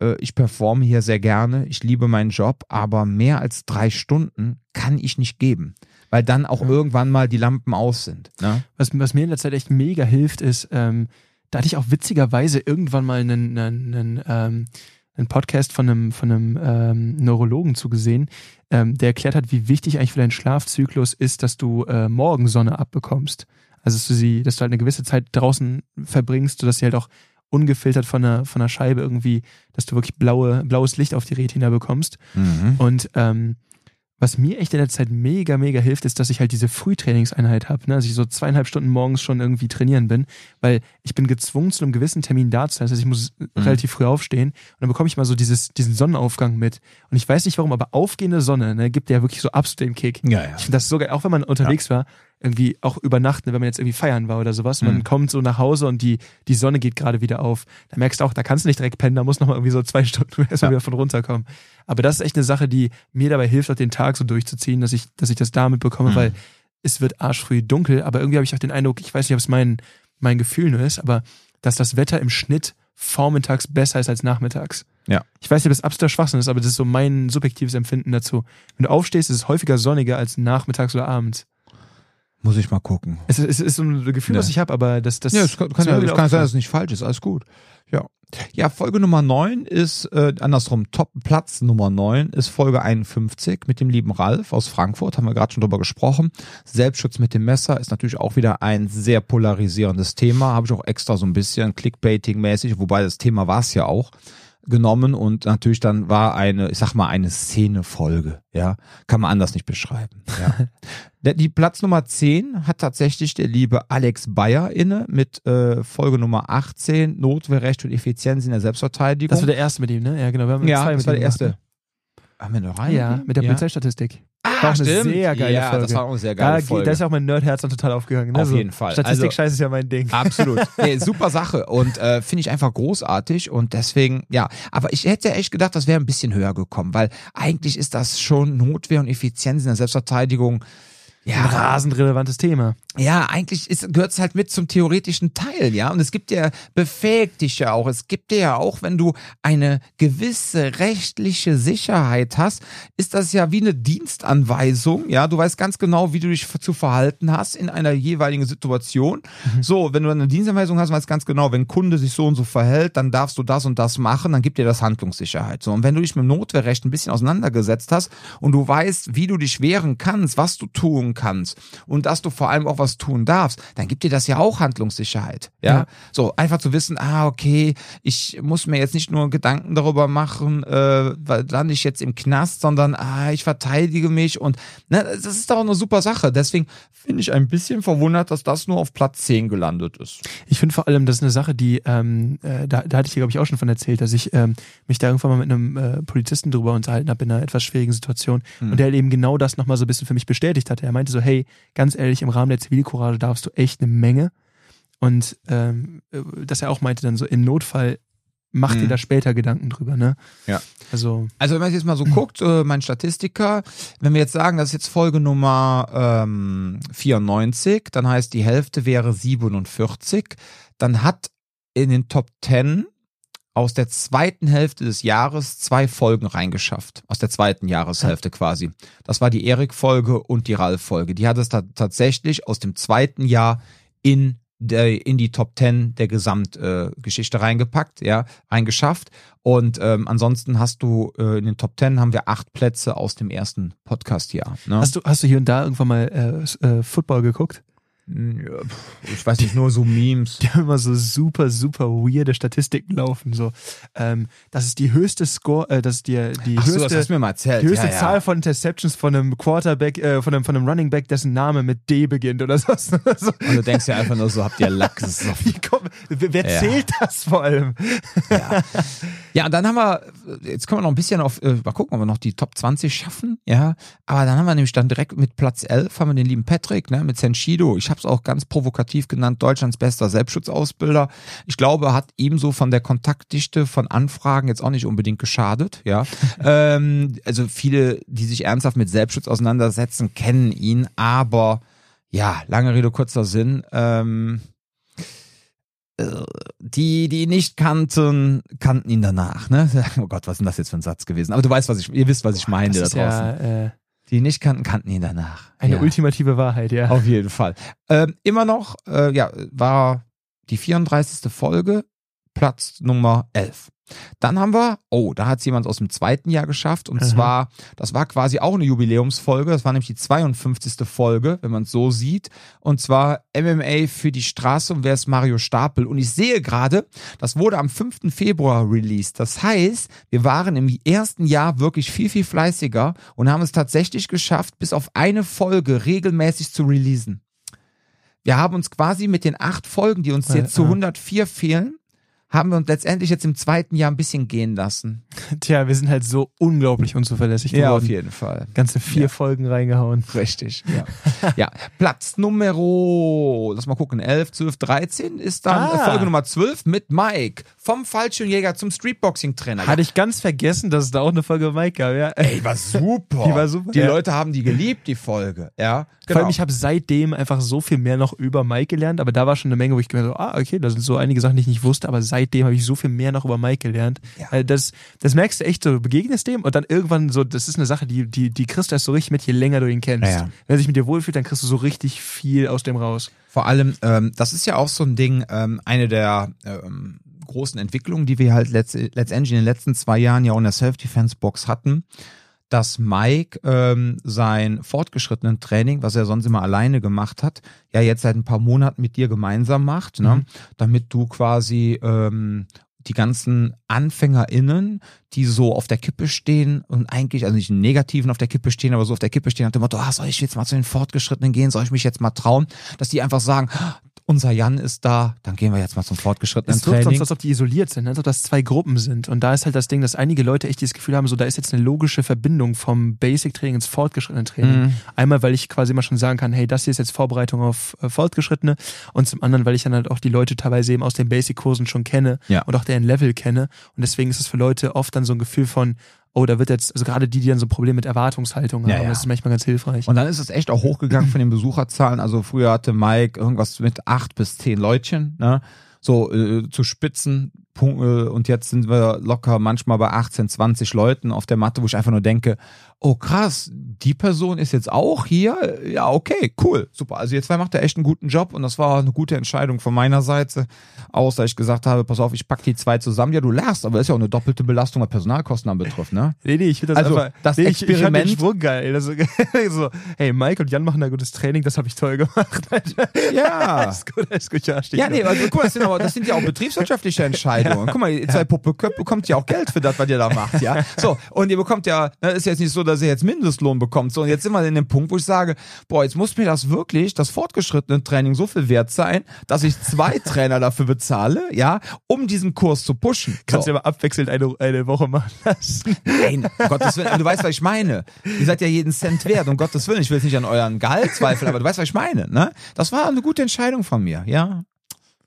Speaker 1: äh, ich performe hier sehr gerne, ich liebe meinen Job, aber mehr als drei Stunden kann ich nicht geben, weil dann auch
Speaker 2: Ja.
Speaker 1: irgendwann mal die Lampen aus sind. Ne?
Speaker 2: Was, was mir in der Zeit echt mega hilft, ist, ähm, da hatte ich auch witzigerweise irgendwann mal einen, einen, einen, ähm, einen Podcast von einem, von einem ähm, Neurologen zugesehen, ähm, der erklärt hat, wie wichtig eigentlich für deinen Schlafzyklus ist, dass du äh, Morgensonne abbekommst. Also dass du sie, dass du halt eine gewisse Zeit draußen verbringst, sodass sie halt auch ungefiltert von einer, von einer Scheibe irgendwie, dass du wirklich blaue, blaues Licht auf die Retina bekommst.
Speaker 1: Mhm.
Speaker 2: Und ähm, was mir echt in der Zeit mega, mega hilft, ist, dass ich halt diese Frühtrainingseinheit habe, ne? dass ich so zweieinhalb Stunden morgens schon irgendwie trainieren bin, weil ich bin gezwungen, zu einem gewissen Termin da zu sein. Das heißt, ich muss relativ früh aufstehen und dann bekomme ich mal so dieses, diesen Sonnenaufgang mit. Und ich weiß nicht warum, aber aufgehende Sonne ne, gibt ja wirklich so absolut den Kick.
Speaker 1: Ja, ja.
Speaker 2: Ich finde das so geil, auch wenn man unterwegs war, irgendwie auch über Nacht, ne, wenn man jetzt irgendwie feiern war oder sowas,
Speaker 1: Mhm.
Speaker 2: man kommt so nach Hause und die, die Sonne geht gerade wieder auf. Da merkst du auch, da kannst du nicht direkt pennen, da muss noch mal irgendwie so zwei Stunden erstmal
Speaker 1: Ja.
Speaker 2: wieder von runterkommen. Aber das ist echt eine Sache, die mir dabei hilft, auch den Tag so durchzuziehen, dass ich, dass ich das damit bekomme,
Speaker 1: Mhm.
Speaker 2: weil es wird arschfrüh dunkel, aber irgendwie habe ich auch den Eindruck, ich weiß nicht, ob es mein, mein Gefühl nur ist, aber dass das Wetter im Schnitt vormittags besser ist als nachmittags.
Speaker 1: Ja.
Speaker 2: Ich weiß nicht, ob das absoluter Schwachsinn ist, aber das ist so mein subjektives Empfinden dazu. Wenn du aufstehst, ist es häufiger sonniger als nachmittags oder abends.
Speaker 1: Muss ich mal gucken.
Speaker 2: Es ist, es ist so ein Gefühl,
Speaker 1: Ja.
Speaker 2: was ich habe, aber das, das,
Speaker 1: ja, kann,
Speaker 2: das
Speaker 1: kann,
Speaker 2: ist mir
Speaker 1: ja, es kann sein, dass es nicht falsch ist. Alles gut. Ja. Ja, Folge Nummer 9 ist, äh, andersrum, Top Platz Nummer 9 ist Folge 51 mit dem lieben Ralf aus Frankfurt, haben wir gerade schon drüber gesprochen. Selbstschutz mit dem Messer ist natürlich auch wieder ein sehr polarisierendes Thema, habe ich auch extra so ein bisschen Clickbaiting-mäßig, wobei das Thema war es ja auch. genommen und natürlich dann war eine, ich sag mal, eine Szenefolge, ja. Kann man anders nicht beschreiben, ja. Die Platz Nummer 10 hat tatsächlich der liebe Alex Bayer inne mit äh, Folge Nummer 18, Notwehrrecht und Effizienz in der Selbstverteidigung.
Speaker 2: Das war der erste mit ihm, ne? Ja, genau. Wir haben
Speaker 1: ja,
Speaker 2: zwei
Speaker 1: das
Speaker 2: mit
Speaker 1: war der
Speaker 2: gemacht,
Speaker 1: erste. Haben wir noch
Speaker 2: ne?
Speaker 1: einen?
Speaker 2: Ja, mit der Polizeistatistik.
Speaker 1: Ah,
Speaker 2: War auch eine
Speaker 1: stimmt.
Speaker 2: sehr geile
Speaker 1: ja,
Speaker 2: Folge.
Speaker 1: das war auch eine sehr
Speaker 2: Da,
Speaker 1: geile
Speaker 2: geht-
Speaker 1: Folge.
Speaker 2: da ist ja auch mein Nerdherz dann total aufgegangen. Ne?
Speaker 1: Auf jeden Fall.
Speaker 2: Statistik
Speaker 1: Also-
Speaker 2: ist ja mein Ding.
Speaker 1: Absolut. Nee, super Sache und äh, finde ich einfach großartig und deswegen, ja, aber ich hätte echt gedacht, das wäre ein bisschen höher gekommen, weil eigentlich ist das schon Notwehr und Effizienz in der Selbstverteidigung. Ja,
Speaker 2: rasend relevantes Thema.
Speaker 1: Ja, eigentlich gehört es halt mit zum theoretischen Teil, ja. Und es gibt ja, befähigt dich ja auch. Es gibt dir ja auch, wenn du eine gewisse rechtliche Sicherheit hast, ist das ja wie eine Dienstanweisung, ja. Du weißt ganz genau, wie du dich zu verhalten hast in einer jeweiligen Situation. So, wenn du eine Dienstanweisung hast, weißt ganz genau, wenn ein Kunde sich so und so verhält, dann darfst du das und das machen, dann gibt dir das Handlungssicherheit. So, und wenn du dich mit dem Notwehrrecht ein bisschen auseinandergesetzt hast und du weißt, wie du dich wehren kannst, was du tun kannst und dass du vor allem auch was tun darfst, dann gibt dir das ja auch Handlungssicherheit. Ja,
Speaker 2: Ja.
Speaker 1: so einfach zu wissen, ah, okay, ich muss mir jetzt nicht nur Gedanken darüber machen, äh, weil lande ich jetzt im Knast, sondern ah, ich verteidige mich und ne, das ist doch eine super Sache. Deswegen finde ich ein bisschen verwundert, dass das nur auf Platz 10 gelandet ist.
Speaker 2: Ich finde vor allem, das ist eine Sache, die, ähm, äh, da, da hatte ich dir, glaube ich, auch schon von erzählt, dass ich ähm, mich da irgendwann mal mit einem äh, Polizisten drüber unterhalten habe in einer etwas schwierigen Situation
Speaker 1: Hm.
Speaker 2: und der eben genau das nochmal so ein bisschen für mich bestätigt hatte. Er meinte so, hey, ganz ehrlich, im Rahmen der Zivilcourage darfst du echt eine Menge und ähm, äh, dass er auch meinte dann so, im Notfall mach dir
Speaker 1: Mhm.
Speaker 2: da später Gedanken drüber, ne?
Speaker 1: Ja.
Speaker 2: Also,
Speaker 1: Also wenn man jetzt mal so guckt, äh, mein Statistiker, wenn wir jetzt sagen, das ist jetzt Folge Nummer ähm, 94, dann heißt die Hälfte wäre 47, dann hat in den Top 10 aus der zweiten Hälfte des Jahres zwei Folgen reingeschafft. Aus der zweiten Jahreshälfte quasi. Das war die Erik-Folge und die Ralf-Folge. Die hat es ta tatsächlich aus dem zweiten Jahr in der, in die Top 10 der Gesamtgeschichte äh, reingepackt, ja, reingeschafft. Und ähm, ansonsten hast du äh, in den Top 10 haben wir acht Plätze aus dem ersten Podcast-Jahr. Ne?
Speaker 2: hast du, hast du hier und da irgendwann mal äh, äh, Football geguckt?
Speaker 1: Ich weiß nicht, nur so Memes.
Speaker 2: Die haben immer so super, super weirde Statistiken laufen. So, ähm, das ist die höchste Score, äh, das ist die, die
Speaker 1: Ach so,
Speaker 2: höchste,
Speaker 1: das hast du mir mal erzählt.
Speaker 2: die höchste
Speaker 1: ja, ja.
Speaker 2: Zahl von Interceptions von einem Quarterback, äh, von einem, von einem Running Back, dessen Name mit D beginnt oder so. so.
Speaker 1: Und du denkst ja einfach nur so, habt ihr
Speaker 2: wer wer
Speaker 1: Ja.
Speaker 2: zählt das vor allem?
Speaker 1: Ja. ja, und dann haben wir, jetzt können wir noch ein bisschen auf, äh, mal gucken, ob wir noch die Top 20 schaffen, ja. Aber dann haben wir nämlich dann direkt mit Platz 11 haben wir den lieben Patrick, ne, mit Senshido. Ich habe es auch ganz provokativ genannt, Deutschlands bester Selbstschutzausbilder. Ich glaube, hat ihm so von der Kontaktdichte von Anfragen jetzt auch nicht unbedingt geschadet, ja. ähm, also viele, die sich ernsthaft mit Selbstschutz auseinandersetzen, kennen ihn, aber ja, lange Rede, kurzer Sinn, ähm, die, die ihn nicht kannten, kannten ihn danach, ne? Oh Gott, was ist denn das jetzt für ein Satz gewesen? Aber du weißt, was ich, ihr wisst, was ich meine da draußen.
Speaker 2: ja äh,
Speaker 1: Die nicht kannten, kannten ihn danach.
Speaker 2: eine
Speaker 1: ja.
Speaker 2: ultimative Wahrheit, ja.
Speaker 1: Auf jeden Fall. Ähm, immer noch, äh, ja, war die 34. Folge, Platz Nummer 11. Dann haben wir, oh, da hat es jemand aus dem zweiten Jahr geschafft. Und
Speaker 2: Aha.
Speaker 1: zwar, das war quasi auch eine Jubiläumsfolge. Das war nämlich die 52. Folge, wenn man es so sieht. Und zwar MMA für die Straße und wer ist Mario Stapel. Und ich sehe gerade, das wurde am 5. Februar released. Das heißt, wir waren im ersten Jahr wirklich viel, viel fleißiger und haben es tatsächlich geschafft, bis auf eine Folge regelmäßig zu releasen. Wir haben uns quasi mit den acht Folgen, die uns
Speaker 2: Äh,
Speaker 1: jetzt zu
Speaker 2: ah.
Speaker 1: 104 fehlen, haben wir uns letztendlich jetzt im zweiten Jahr ein bisschen gehen lassen.
Speaker 2: Tja, wir sind halt so unglaublich unzuverlässig geworden.
Speaker 1: jeden Fall.
Speaker 2: Ganze vier
Speaker 1: Ja.
Speaker 2: Folgen reingehauen.
Speaker 1: Richtig, ja. ja. Platz Numero, lass mal gucken, 11, 12, 13 ist dann
Speaker 2: Ah.
Speaker 1: Folge Nummer 12 mit Mike. Vom Fallschirmjäger zum Streetboxing-Trainer.
Speaker 2: Hatte ich ganz vergessen, dass es da auch eine Folge Mike gab, ja.
Speaker 1: Ey, war super.
Speaker 2: Die war super,
Speaker 1: Die
Speaker 2: ja.
Speaker 1: Leute haben die geliebt, die Folge. Ja,
Speaker 2: Vor allem, ich habe seitdem einfach so viel mehr noch über Mike gelernt, aber da war schon eine Menge, wo ich gemerkt habe, ah, okay, da sind so einige Sachen, die ich nicht wusste, aber seitdem habe ich so viel mehr noch über Mike gelernt.
Speaker 1: Ja.
Speaker 2: Äh, Das, das merkst du echt so, du begegnest dem und dann irgendwann so, das ist eine Sache, die, die, die kriegst du erst so richtig mit, je länger du ihn kennst.
Speaker 1: Ja, ja.
Speaker 2: Wenn er sich mit dir wohlfühlt, dann kriegst du so richtig viel aus dem raus.
Speaker 1: Vor allem, ähm, das ist ja auch so ein Ding, ähm, eine der ähm, großen Entwicklungen, die wir halt letzt, letztendlich in den letzten zwei Jahren ja auch in der Self-Defense-Box hatten, dass Mike ähm, sein fortgeschrittenen Training, was er sonst immer alleine gemacht hat, ja jetzt seit ein paar Monaten mit dir gemeinsam macht, ne?
Speaker 2: Mhm.
Speaker 1: damit du quasi ähm, die ganzen AnfängerInnen, die so auf der Kippe stehen und eigentlich, also nicht im Negativen auf der Kippe stehen, aber so auf der Kippe stehen, nach dem Motto, ah, soll ich jetzt mal zu den Fortgeschrittenen gehen, soll ich mich jetzt mal trauen, dass die einfach sagen, unser Jan ist da, dann gehen wir jetzt mal zum fortgeschrittenen
Speaker 2: Es wirkt
Speaker 1: Training.
Speaker 2: sonst, als ob die isoliert sind, ne? als ob das zwei Gruppen sind. Und da ist halt das Ding, dass einige Leute echt dieses Gefühl haben, so da ist jetzt eine logische Verbindung vom Basic-Training ins fortgeschrittene Training.
Speaker 1: Mhm.
Speaker 2: Einmal, weil ich quasi immer schon sagen kann, hey, das hier ist jetzt Vorbereitung auf äh, Fortgeschrittene. Und zum anderen, weil ich dann halt auch die Leute teilweise eben aus den Basic-Kursen schon kenne
Speaker 1: Ja.
Speaker 2: und auch deren Level kenne. Und deswegen ist es für Leute oft dann so ein Gefühl von, oh, da wird jetzt, also gerade die, die dann so ein Problem mit Erwartungshaltung haben,
Speaker 1: Ja, ja.
Speaker 2: das ist manchmal ganz hilfreich.
Speaker 1: Und dann ist es echt auch hochgegangen von den Besucherzahlen. Also früher hatte Mike irgendwas mit acht bis zehn Leutchen, ne? So äh, zu Spitzen. Äh, Und jetzt sind wir locker manchmal bei 18, 20 Leuten auf der Matte, wo ich einfach nur denke, oh krass, die Person ist jetzt auch hier. Ja, okay, cool, super. Also ihr zwei macht ja echt einen guten Job und das war eine gute Entscheidung von meiner Seite. Außer ich gesagt habe, pass auf, ich pack die zwei zusammen. Ja, du lernst, aber das ist ja auch eine doppelte Belastung, was Personalkosten anbetrifft, ne?
Speaker 2: Nee, nee, ich finde das
Speaker 1: Also,
Speaker 2: einfach,
Speaker 1: das
Speaker 2: nee, ich, ich
Speaker 1: Experiment-
Speaker 2: Schwung geil. Das so, hey, Mike und Jan machen da gutes Training, das habe ich toll gemacht.
Speaker 1: Ja.
Speaker 2: ist gut, ist gut, ja,
Speaker 1: Ja, nee, also, guck mal, das sind, aber, das sind ja auch betriebswirtschaftliche Entscheidungen. Guck mal, ihr zwei Puppeköpfe bekommt ja auch Geld für das, was ihr da macht, ja. So, und ihr bekommt ja, ne, ist jetzt nicht so, dass ihr jetzt Mindestlohn bekommt. So, und jetzt sind wir in dem Punkt, wo ich sage, boah, jetzt muss mir das wirklich, das fortgeschrittene Training so viel wert sein, dass ich zwei Trainer dafür bezahle, ja, um diesen Kurs zu pushen.
Speaker 2: Kannst
Speaker 1: so.
Speaker 2: du ja mal abwechselnd eine, eine Woche machen lassen.
Speaker 1: Nein, um Gottes Willen, aber du weißt, was ich meine. Ihr seid ja jeden Cent wert, um Gottes Willen. Ich will jetzt nicht an euren Gehalt zweifeln, aber du weißt, was ich meine, ne? Das war eine gute Entscheidung von mir, ja.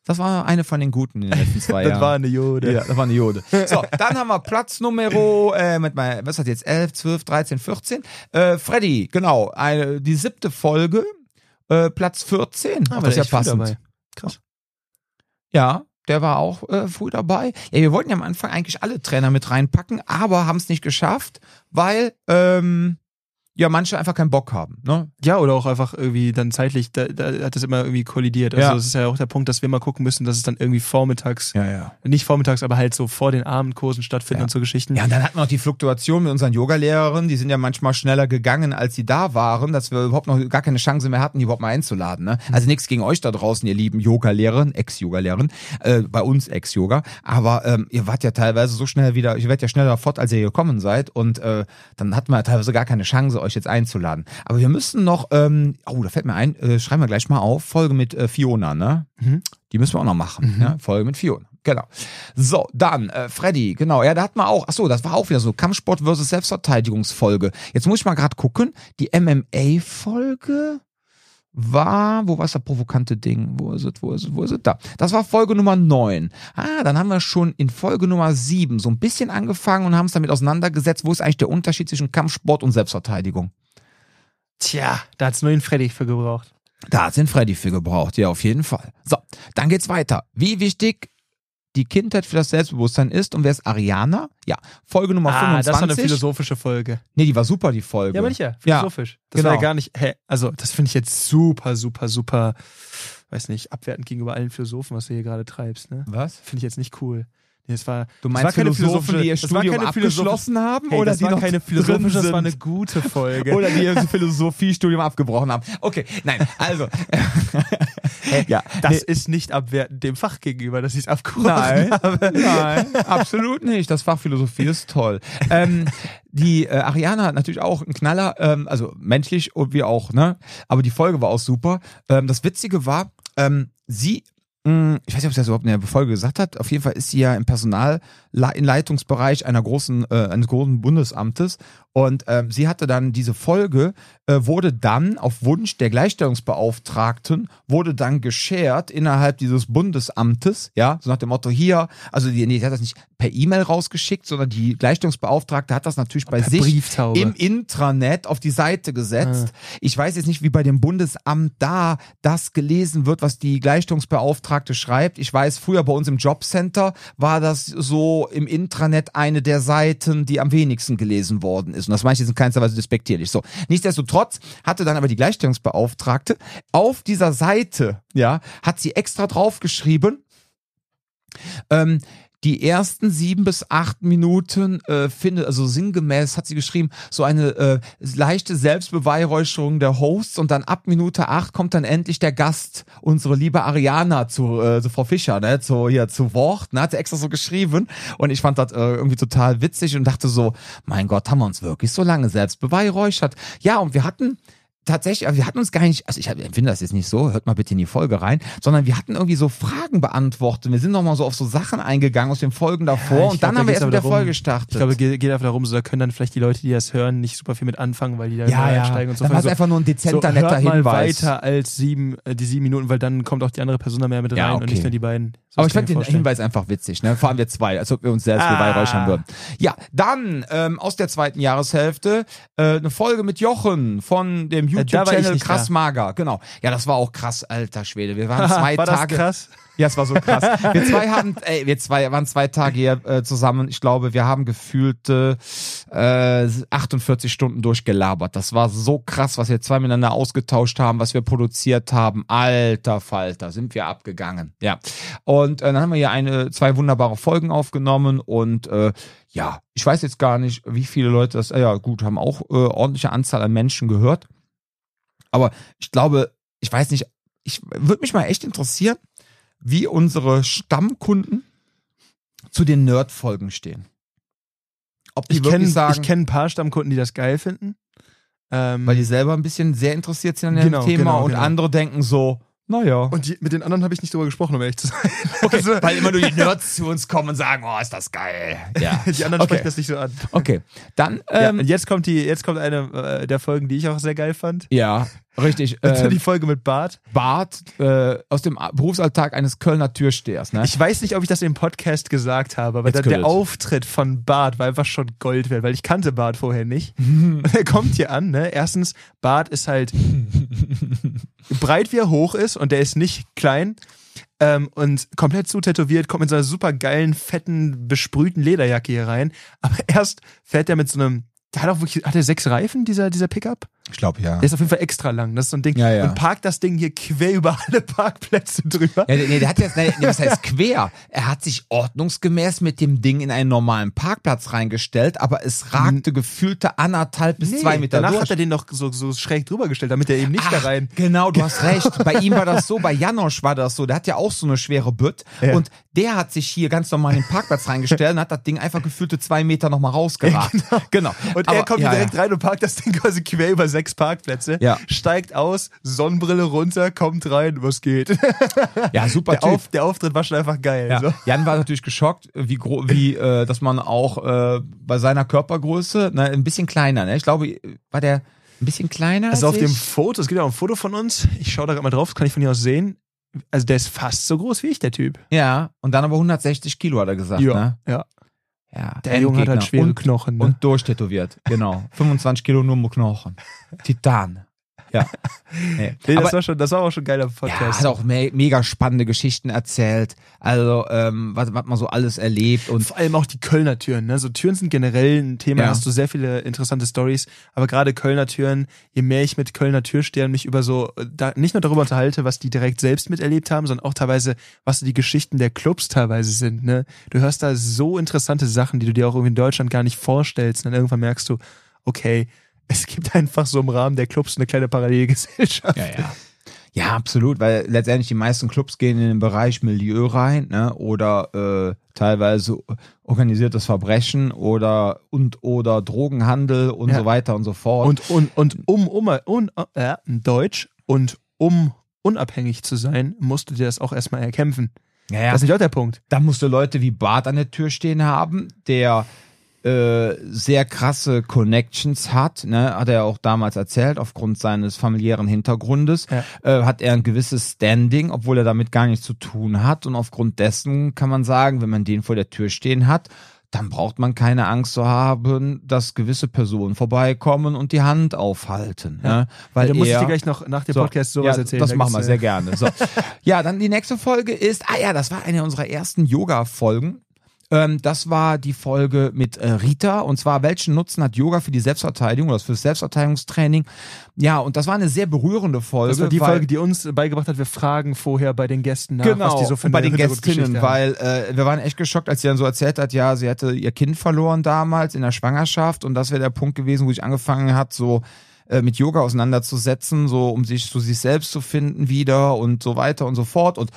Speaker 1: Das war eine von den guten in den letzten zwei
Speaker 2: Das
Speaker 1: Jahren.
Speaker 2: war eine Jode.
Speaker 1: Ja, das war eine Jode. So, dann haben wir Platz Numero, äh, mit mein, was hat jetzt, 11, 12, 13, 14. Äh, Freddy, genau, eine, die siebte Folge, äh, Platz 14.
Speaker 2: Ah,
Speaker 1: Ach, das ist ja passend.
Speaker 2: Krass.
Speaker 1: Ja, der war auch äh, früh dabei. Ja, wir wollten ja am Anfang eigentlich alle Trainer mit reinpacken, aber haben es nicht geschafft, weil ähm, ja manche einfach keinen Bock haben. Ne?
Speaker 2: Ja, oder auch einfach irgendwie dann zeitlich, da, da hat das immer irgendwie kollidiert. Also
Speaker 1: Ja.
Speaker 2: es ist ja auch der Punkt, dass wir mal gucken müssen, dass es dann irgendwie vormittags,
Speaker 1: Ja, ja.
Speaker 2: nicht vormittags, aber halt so vor den Abendkursen stattfinden
Speaker 1: Ja.
Speaker 2: und so Geschichten.
Speaker 1: Ja, und dann hatten wir noch die Fluktuation mit unseren Yogalehrerinnen. Die sind ja manchmal schneller gegangen, als sie da waren, dass wir überhaupt noch gar keine Chance mehr hatten, die überhaupt mal einzuladen. Ne? Also nichts gegen euch da draußen, ihr lieben Yogalehrerin, Ex-Yogalehrerin, äh, bei uns Ex-Yoga. Aber ähm, ihr wart ja teilweise so schnell wieder, ihr werdet ja schneller fort, als ihr gekommen seid. Und äh, dann hatten wir ja teilweise gar keine Chance, euch jetzt einzuladen. Aber wir müssen noch, ähm, oh, da fällt mir ein, äh, schreiben wir gleich mal auf, Folge mit äh, Fiona, ne?
Speaker 2: Mhm.
Speaker 1: Die müssen wir auch noch machen, ja? Folge mit Fiona. Genau. So, dann, äh, Freddy, genau, ja, da hat man auch, ach so, das war auch wieder so, Kampfsport versus Selbstverteidigungsfolge. Jetzt muss ich mal gerade gucken, die MMA-Folge war, wo war das provokante Ding? Wo ist es, wo ist es, wo ist es? Da. Das war Folge Nummer 9. Ah, dann haben wir schon in Folge Nummer 7 so ein bisschen angefangen und haben es damit auseinandergesetzt, wo ist eigentlich der Unterschied zwischen Kampfsport und Selbstverteidigung?
Speaker 2: Tja, da hat's nur den Freddy für gebraucht.
Speaker 1: Da hat den Freddy für gebraucht, ja, auf jeden Fall. So, dann geht's weiter. Wie wichtig die Kindheit für das Selbstbewusstsein ist und wer ist Ariana? Ja, Folge Nummer
Speaker 2: Ah,
Speaker 1: 25.
Speaker 2: das war eine philosophische Folge.
Speaker 1: nee, die war super, die Folge.
Speaker 2: Ja, aber nicht ja, philosophisch. das
Speaker 1: genau.
Speaker 2: war ja gar nicht, hä, also das finde ich jetzt super, super, super, weiß nicht, abwertend gegenüber allen Philosophen, was du hier gerade treibst, ne?
Speaker 1: Was?
Speaker 2: Finde ich jetzt nicht cool. Das war,
Speaker 1: Du
Speaker 2: das
Speaker 1: meinst
Speaker 2: war keine
Speaker 1: Philosophen, die ihr
Speaker 2: das
Speaker 1: Studium
Speaker 2: keine philosophische-
Speaker 1: abgeschlossen haben
Speaker 2: Hey,
Speaker 1: oder
Speaker 2: das
Speaker 1: die
Speaker 2: war
Speaker 1: noch
Speaker 2: keine philosophische, das war eine gute Folge.
Speaker 1: oder die ihr Philosophiestudium abgebrochen haben. Okay, nein, also. ja,
Speaker 2: das
Speaker 1: nee,
Speaker 2: ist nicht abwertend dem Fach gegenüber, dass ich es abgebrochen
Speaker 1: Nein,
Speaker 2: habe.
Speaker 1: nein, absolut nicht. Das Fach Philosophie ist toll. Ähm, die äh, Ariana hat natürlich auch einen Knaller, ähm, also menschlich und wie auch, ne? Aber die Folge war auch super. Ähm, das Witzige war, ähm, sie, ich weiß nicht, ob sie das überhaupt in der Folge gesagt hat, auf jeden Fall ist sie ja im Personal im Leitungsbereich einer großen, äh, eines großen Bundesamtes und ähm, sie hatte dann diese Folge, äh, wurde dann auf Wunsch der Gleichstellungsbeauftragten, wurde dann geshared innerhalb dieses Bundesamtes, ja, so nach dem Motto hier, also die, nee, die hat das nicht per E-Mail rausgeschickt, sondern die Gleichstellungsbeauftragte hat das natürlich bei
Speaker 2: Per
Speaker 1: sich
Speaker 2: Brieftaube.
Speaker 1: im Intranet auf die Seite gesetzt.
Speaker 2: Ah.
Speaker 1: Ich weiß jetzt nicht, wie bei dem Bundesamt da das gelesen wird, was die Gleichstellungsbeauftragte schreibt. Ich weiß, früher bei uns im Jobcenter war das so im Intranet eine der Seiten, die am wenigsten gelesen worden ist. Und das meine ich jetzt in keinster Weise despektierlich. So. Nichtsdestotrotz hatte dann aber die Gleichstellungsbeauftragte auf dieser Seite, ja, hat sie extra draufgeschrieben, ähm, die ersten sieben bis acht Minuten äh, findet, also sinngemäß hat sie geschrieben, so eine äh, leichte Selbstbeweihräucherung der Hosts und dann ab Minute acht kommt dann endlich der Gast, unsere liebe Ariana zu, äh, zu Frau Fischer, ne, zu, hier, zu Wort, ne, hat sie extra so geschrieben und ich fand das äh, irgendwie total witzig und dachte so, mein Gott, haben wir uns wirklich so lange selbst beweihräuchert? Ja, und wir hatten tatsächlich, also wir hatten uns gar nicht, also ich empfinde das jetzt nicht so, hört mal bitte in die Folge rein, sondern wir hatten irgendwie so Fragen beantwortet. Wir sind nochmal so auf so Sachen eingegangen aus den Folgen davor
Speaker 2: Ja,
Speaker 1: und
Speaker 2: ich
Speaker 1: dann
Speaker 2: glaub, da
Speaker 1: haben wir erst mit
Speaker 2: aber
Speaker 1: der
Speaker 2: darum-
Speaker 1: Folge gestartet.
Speaker 2: Ich glaube, geht, geht einfach darum, so da können dann vielleicht die Leute, die das hören, nicht super viel mit anfangen, weil die da
Speaker 1: ja, ja,
Speaker 2: einsteigen und so.
Speaker 1: dann war es
Speaker 2: so,
Speaker 1: einfach nur ein
Speaker 2: so,
Speaker 1: dezenter, netter
Speaker 2: hört mal
Speaker 1: Hinweis.
Speaker 2: weiter als sieben, äh, die sieben Minuten, weil dann kommt auch die andere Person da mehr mit rein
Speaker 1: Ja,
Speaker 2: und
Speaker 1: okay.
Speaker 2: nicht nur die beiden. So,
Speaker 1: Aber
Speaker 2: das
Speaker 1: ich fand den
Speaker 2: vorstellen.
Speaker 1: Hinweis einfach witzig, ne? Vor allem wir zwei, als ob wir uns selbst
Speaker 2: Ah.
Speaker 1: beweihräuchern würden. Ja, dann ähm, aus der zweiten Jahreshälfte äh, eine Folge mit Jochen von dem
Speaker 2: Äh,
Speaker 1: YouTube-Channel Krass
Speaker 2: da.
Speaker 1: Mager. Genau. Ja, das war auch krass, alter Schwede. Wir waren zwei
Speaker 2: war das
Speaker 1: Tage.
Speaker 2: krass?
Speaker 1: Ja, es war so krass. Wir zwei haben, ey, wir zwei waren zwei Tage hier äh, zusammen. Ich glaube, wir haben gefühlte äh, 48 Stunden durchgelabert. Das war so krass, was wir zwei miteinander ausgetauscht haben, was wir produziert haben. Alter Falter, sind wir abgegangen. Ja. Und äh, dann haben wir hier eine, zwei wunderbare Folgen aufgenommen und äh, ja, ich weiß jetzt gar nicht, wie viele Leute das, äh, ja gut, haben auch äh, ordentliche Anzahl an Menschen gehört. Aber ich glaube, ich weiß nicht, ich würde mich mal echt interessieren, wie unsere Stammkunden zu den Nerd-Folgen stehen. Ob die
Speaker 2: Ich
Speaker 1: wirklich
Speaker 2: kenne
Speaker 1: sagen,
Speaker 2: ich kenn ein paar Stammkunden, die das geil finden. Ähm,
Speaker 1: weil die selber ein bisschen sehr interessiert sind an dem
Speaker 2: Genau,
Speaker 1: Thema
Speaker 2: genau,
Speaker 1: und
Speaker 2: genau.
Speaker 1: andere denken so, naja.
Speaker 2: und die, mit den anderen habe ich nicht drüber gesprochen, um ehrlich zu sein.
Speaker 1: Okay,
Speaker 2: Also,
Speaker 1: weil immer nur die Nerds zu uns kommen und sagen, oh, ist das geil. Ja.
Speaker 2: die anderen
Speaker 1: Okay.
Speaker 2: sprechen das nicht so an.
Speaker 1: Okay, dann,
Speaker 2: ja,
Speaker 1: ähm,
Speaker 2: und jetzt kommt die, jetzt kommt eine äh, der Folgen, die ich auch sehr geil fand.
Speaker 1: ja, richtig. Äh,
Speaker 2: die Folge mit Bart.
Speaker 1: Bart äh, aus dem Berufsalltag eines Kölner Türstehers. Ne?
Speaker 2: Ich weiß nicht, ob ich das im Podcast gesagt habe, aber der, der. Auftritt von Bart war einfach schon Gold wert, weil ich kannte Bart vorher nicht. Und er kommt hier an, ne? Erstens, Bart ist halt breit wie er hoch ist und der ist nicht klein. Ähm, und komplett zutätowiert, kommt mit so einer super geilen, fetten, besprühten Lederjacke hier rein. Aber erst fährt er mit so einem, der hat auch wirklich, hat er sechs Reifen, dieser, dieser Pickup?
Speaker 1: Ich glaube ja.
Speaker 2: Der ist auf jeden Fall extra lang. Das ist so ein Ding.
Speaker 1: Ja, ja.
Speaker 2: Und parkt das Ding hier quer über alle Parkplätze drüber.
Speaker 1: Ja, nee, der hat jetzt, nee, was heißt quer? Er hat sich ordnungsgemäß mit dem Ding in einen normalen Parkplatz reingestellt, aber es ragte gefühlte anderthalb bis zwei Meter
Speaker 2: danach
Speaker 1: durch.
Speaker 2: hat er den noch so, so schräg drüber gestellt, damit er eben nicht da
Speaker 1: Ach,
Speaker 2: rein.
Speaker 1: Genau, du hast recht. Bei ihm war das so, bei Janosch war das so. Der hat ja auch so eine schwere Bütt.
Speaker 2: Ja.
Speaker 1: Und der hat sich hier ganz normal in den Parkplatz reingestellt und hat das Ding einfach gefühlte zwei Meter nochmal rausgeragt. genau.
Speaker 2: Und
Speaker 1: Aber-
Speaker 2: er kommt
Speaker 1: ja,
Speaker 2: hier direkt
Speaker 1: ja.
Speaker 2: rein und parkt das Ding quasi quer über sechs Parkplätze.
Speaker 1: Ja.
Speaker 2: Steigt aus, Sonnenbrille runter, kommt rein, was geht.
Speaker 1: Ja, super
Speaker 2: Der,
Speaker 1: Typ.
Speaker 2: Auf, der Auftritt war schon einfach geil.
Speaker 1: Ja.
Speaker 2: So.
Speaker 1: Jan war natürlich geschockt, wie wie äh, dass man auch äh, bei seiner Körpergröße ne, ein bisschen kleiner. Ne? Ich glaube, war der ein bisschen kleiner.
Speaker 2: Also
Speaker 1: als
Speaker 2: auf dem
Speaker 1: ich?
Speaker 2: Foto, es gibt ja auch ein Foto von uns. Ich schaue da gerade mal drauf, das kann ich von hier aus sehen. Also der ist fast so groß wie ich, der Typ.
Speaker 1: Ja, und dann aber 160 Kilo hat er gesagt. Ne?
Speaker 2: ja.
Speaker 1: Ja,
Speaker 2: Der Junge hat halt schwere
Speaker 1: und,
Speaker 2: Knochen. Ne?
Speaker 1: und durchtätowiert. Genau, 25 Kilo nur mit Knochen. Titan. Ja. Nee.
Speaker 2: nee,
Speaker 1: aber,
Speaker 2: das, war schon, das war auch schon ein geiler
Speaker 1: ja,
Speaker 2: Podcast.
Speaker 1: hat auch me mega spannende Geschichten erzählt. Also, ähm, was, was man so alles erlebt und
Speaker 2: vor allem auch die Kölner Türen. Ne? So Türen sind generell ein Thema,
Speaker 1: Ja.
Speaker 2: hast du sehr viele interessante Stories. Aber gerade Kölner Türen, je mehr ich mit Kölner Türstehern mich über so, da, nicht nur darüber unterhalte, was die direkt selbst miterlebt haben, sondern auch teilweise, was so die Geschichten der Clubs teilweise sind. Ne? Du hörst da so interessante Sachen, die du dir auch irgendwie in Deutschland gar nicht vorstellst. Und dann irgendwann merkst du, okay, es gibt einfach so im Rahmen der Clubs eine kleine Parallelgesellschaft.
Speaker 1: Ja, ja. Ja, absolut, weil letztendlich die meisten Clubs gehen in den Bereich Milieu rein, ne? Oder äh, teilweise organisiertes Verbrechen oder und oder Drogenhandel und
Speaker 2: Ja.
Speaker 1: so weiter und so fort.
Speaker 2: Und, und, und um, um, um äh, Deutsch und um unabhängig zu sein, musst du dir das auch erstmal erkämpfen.
Speaker 1: ja, ja.
Speaker 2: Das ist nicht auch der Punkt.
Speaker 1: Da musst du Leute wie Bart an der Tür stehen haben, der äh, sehr krasse Connections hat, ne, hat er auch damals erzählt, aufgrund seines familiären Hintergrundes,
Speaker 2: Ja.
Speaker 1: äh, hat er ein gewisses Standing, obwohl er damit gar nichts zu tun hat. Und aufgrund dessen kann man sagen, wenn man den vor der Tür stehen hat, dann braucht man keine Angst zu haben, dass gewisse Personen vorbeikommen und die Hand aufhalten. Ne? Weil
Speaker 2: da muss ich dir gleich noch nach dem
Speaker 1: so,
Speaker 2: Podcast sowas
Speaker 1: ja,
Speaker 2: erzählen.
Speaker 1: Das
Speaker 2: Da
Speaker 1: machen wir sehr
Speaker 2: äh,
Speaker 1: gerne. So. ja, dann die nächste Folge ist, ah ja, das war eine unserer ersten Yoga-Folgen. Ähm, das war die Folge mit äh, Rita und zwar welchen Nutzen hat Yoga für die Selbstverteidigung oder für das Selbstverteidigungstraining? Ja, und das war eine sehr berührende Folge.
Speaker 2: Das war die Folge, die uns beigebracht hat, wir fragen vorher bei den Gästen nach,
Speaker 1: Genau,
Speaker 2: was die so für
Speaker 1: und bei
Speaker 2: eine
Speaker 1: den Gästinnen, weil äh, wir waren echt geschockt, als sie dann so erzählt hat, ja, sie hatte ihr Kind verloren damals in der Schwangerschaft und das wäre der Punkt gewesen, wo ich angefangen hat, so äh, mit Yoga auseinanderzusetzen, so um sich zu sich selbst zu finden wieder und so weiter und so fort und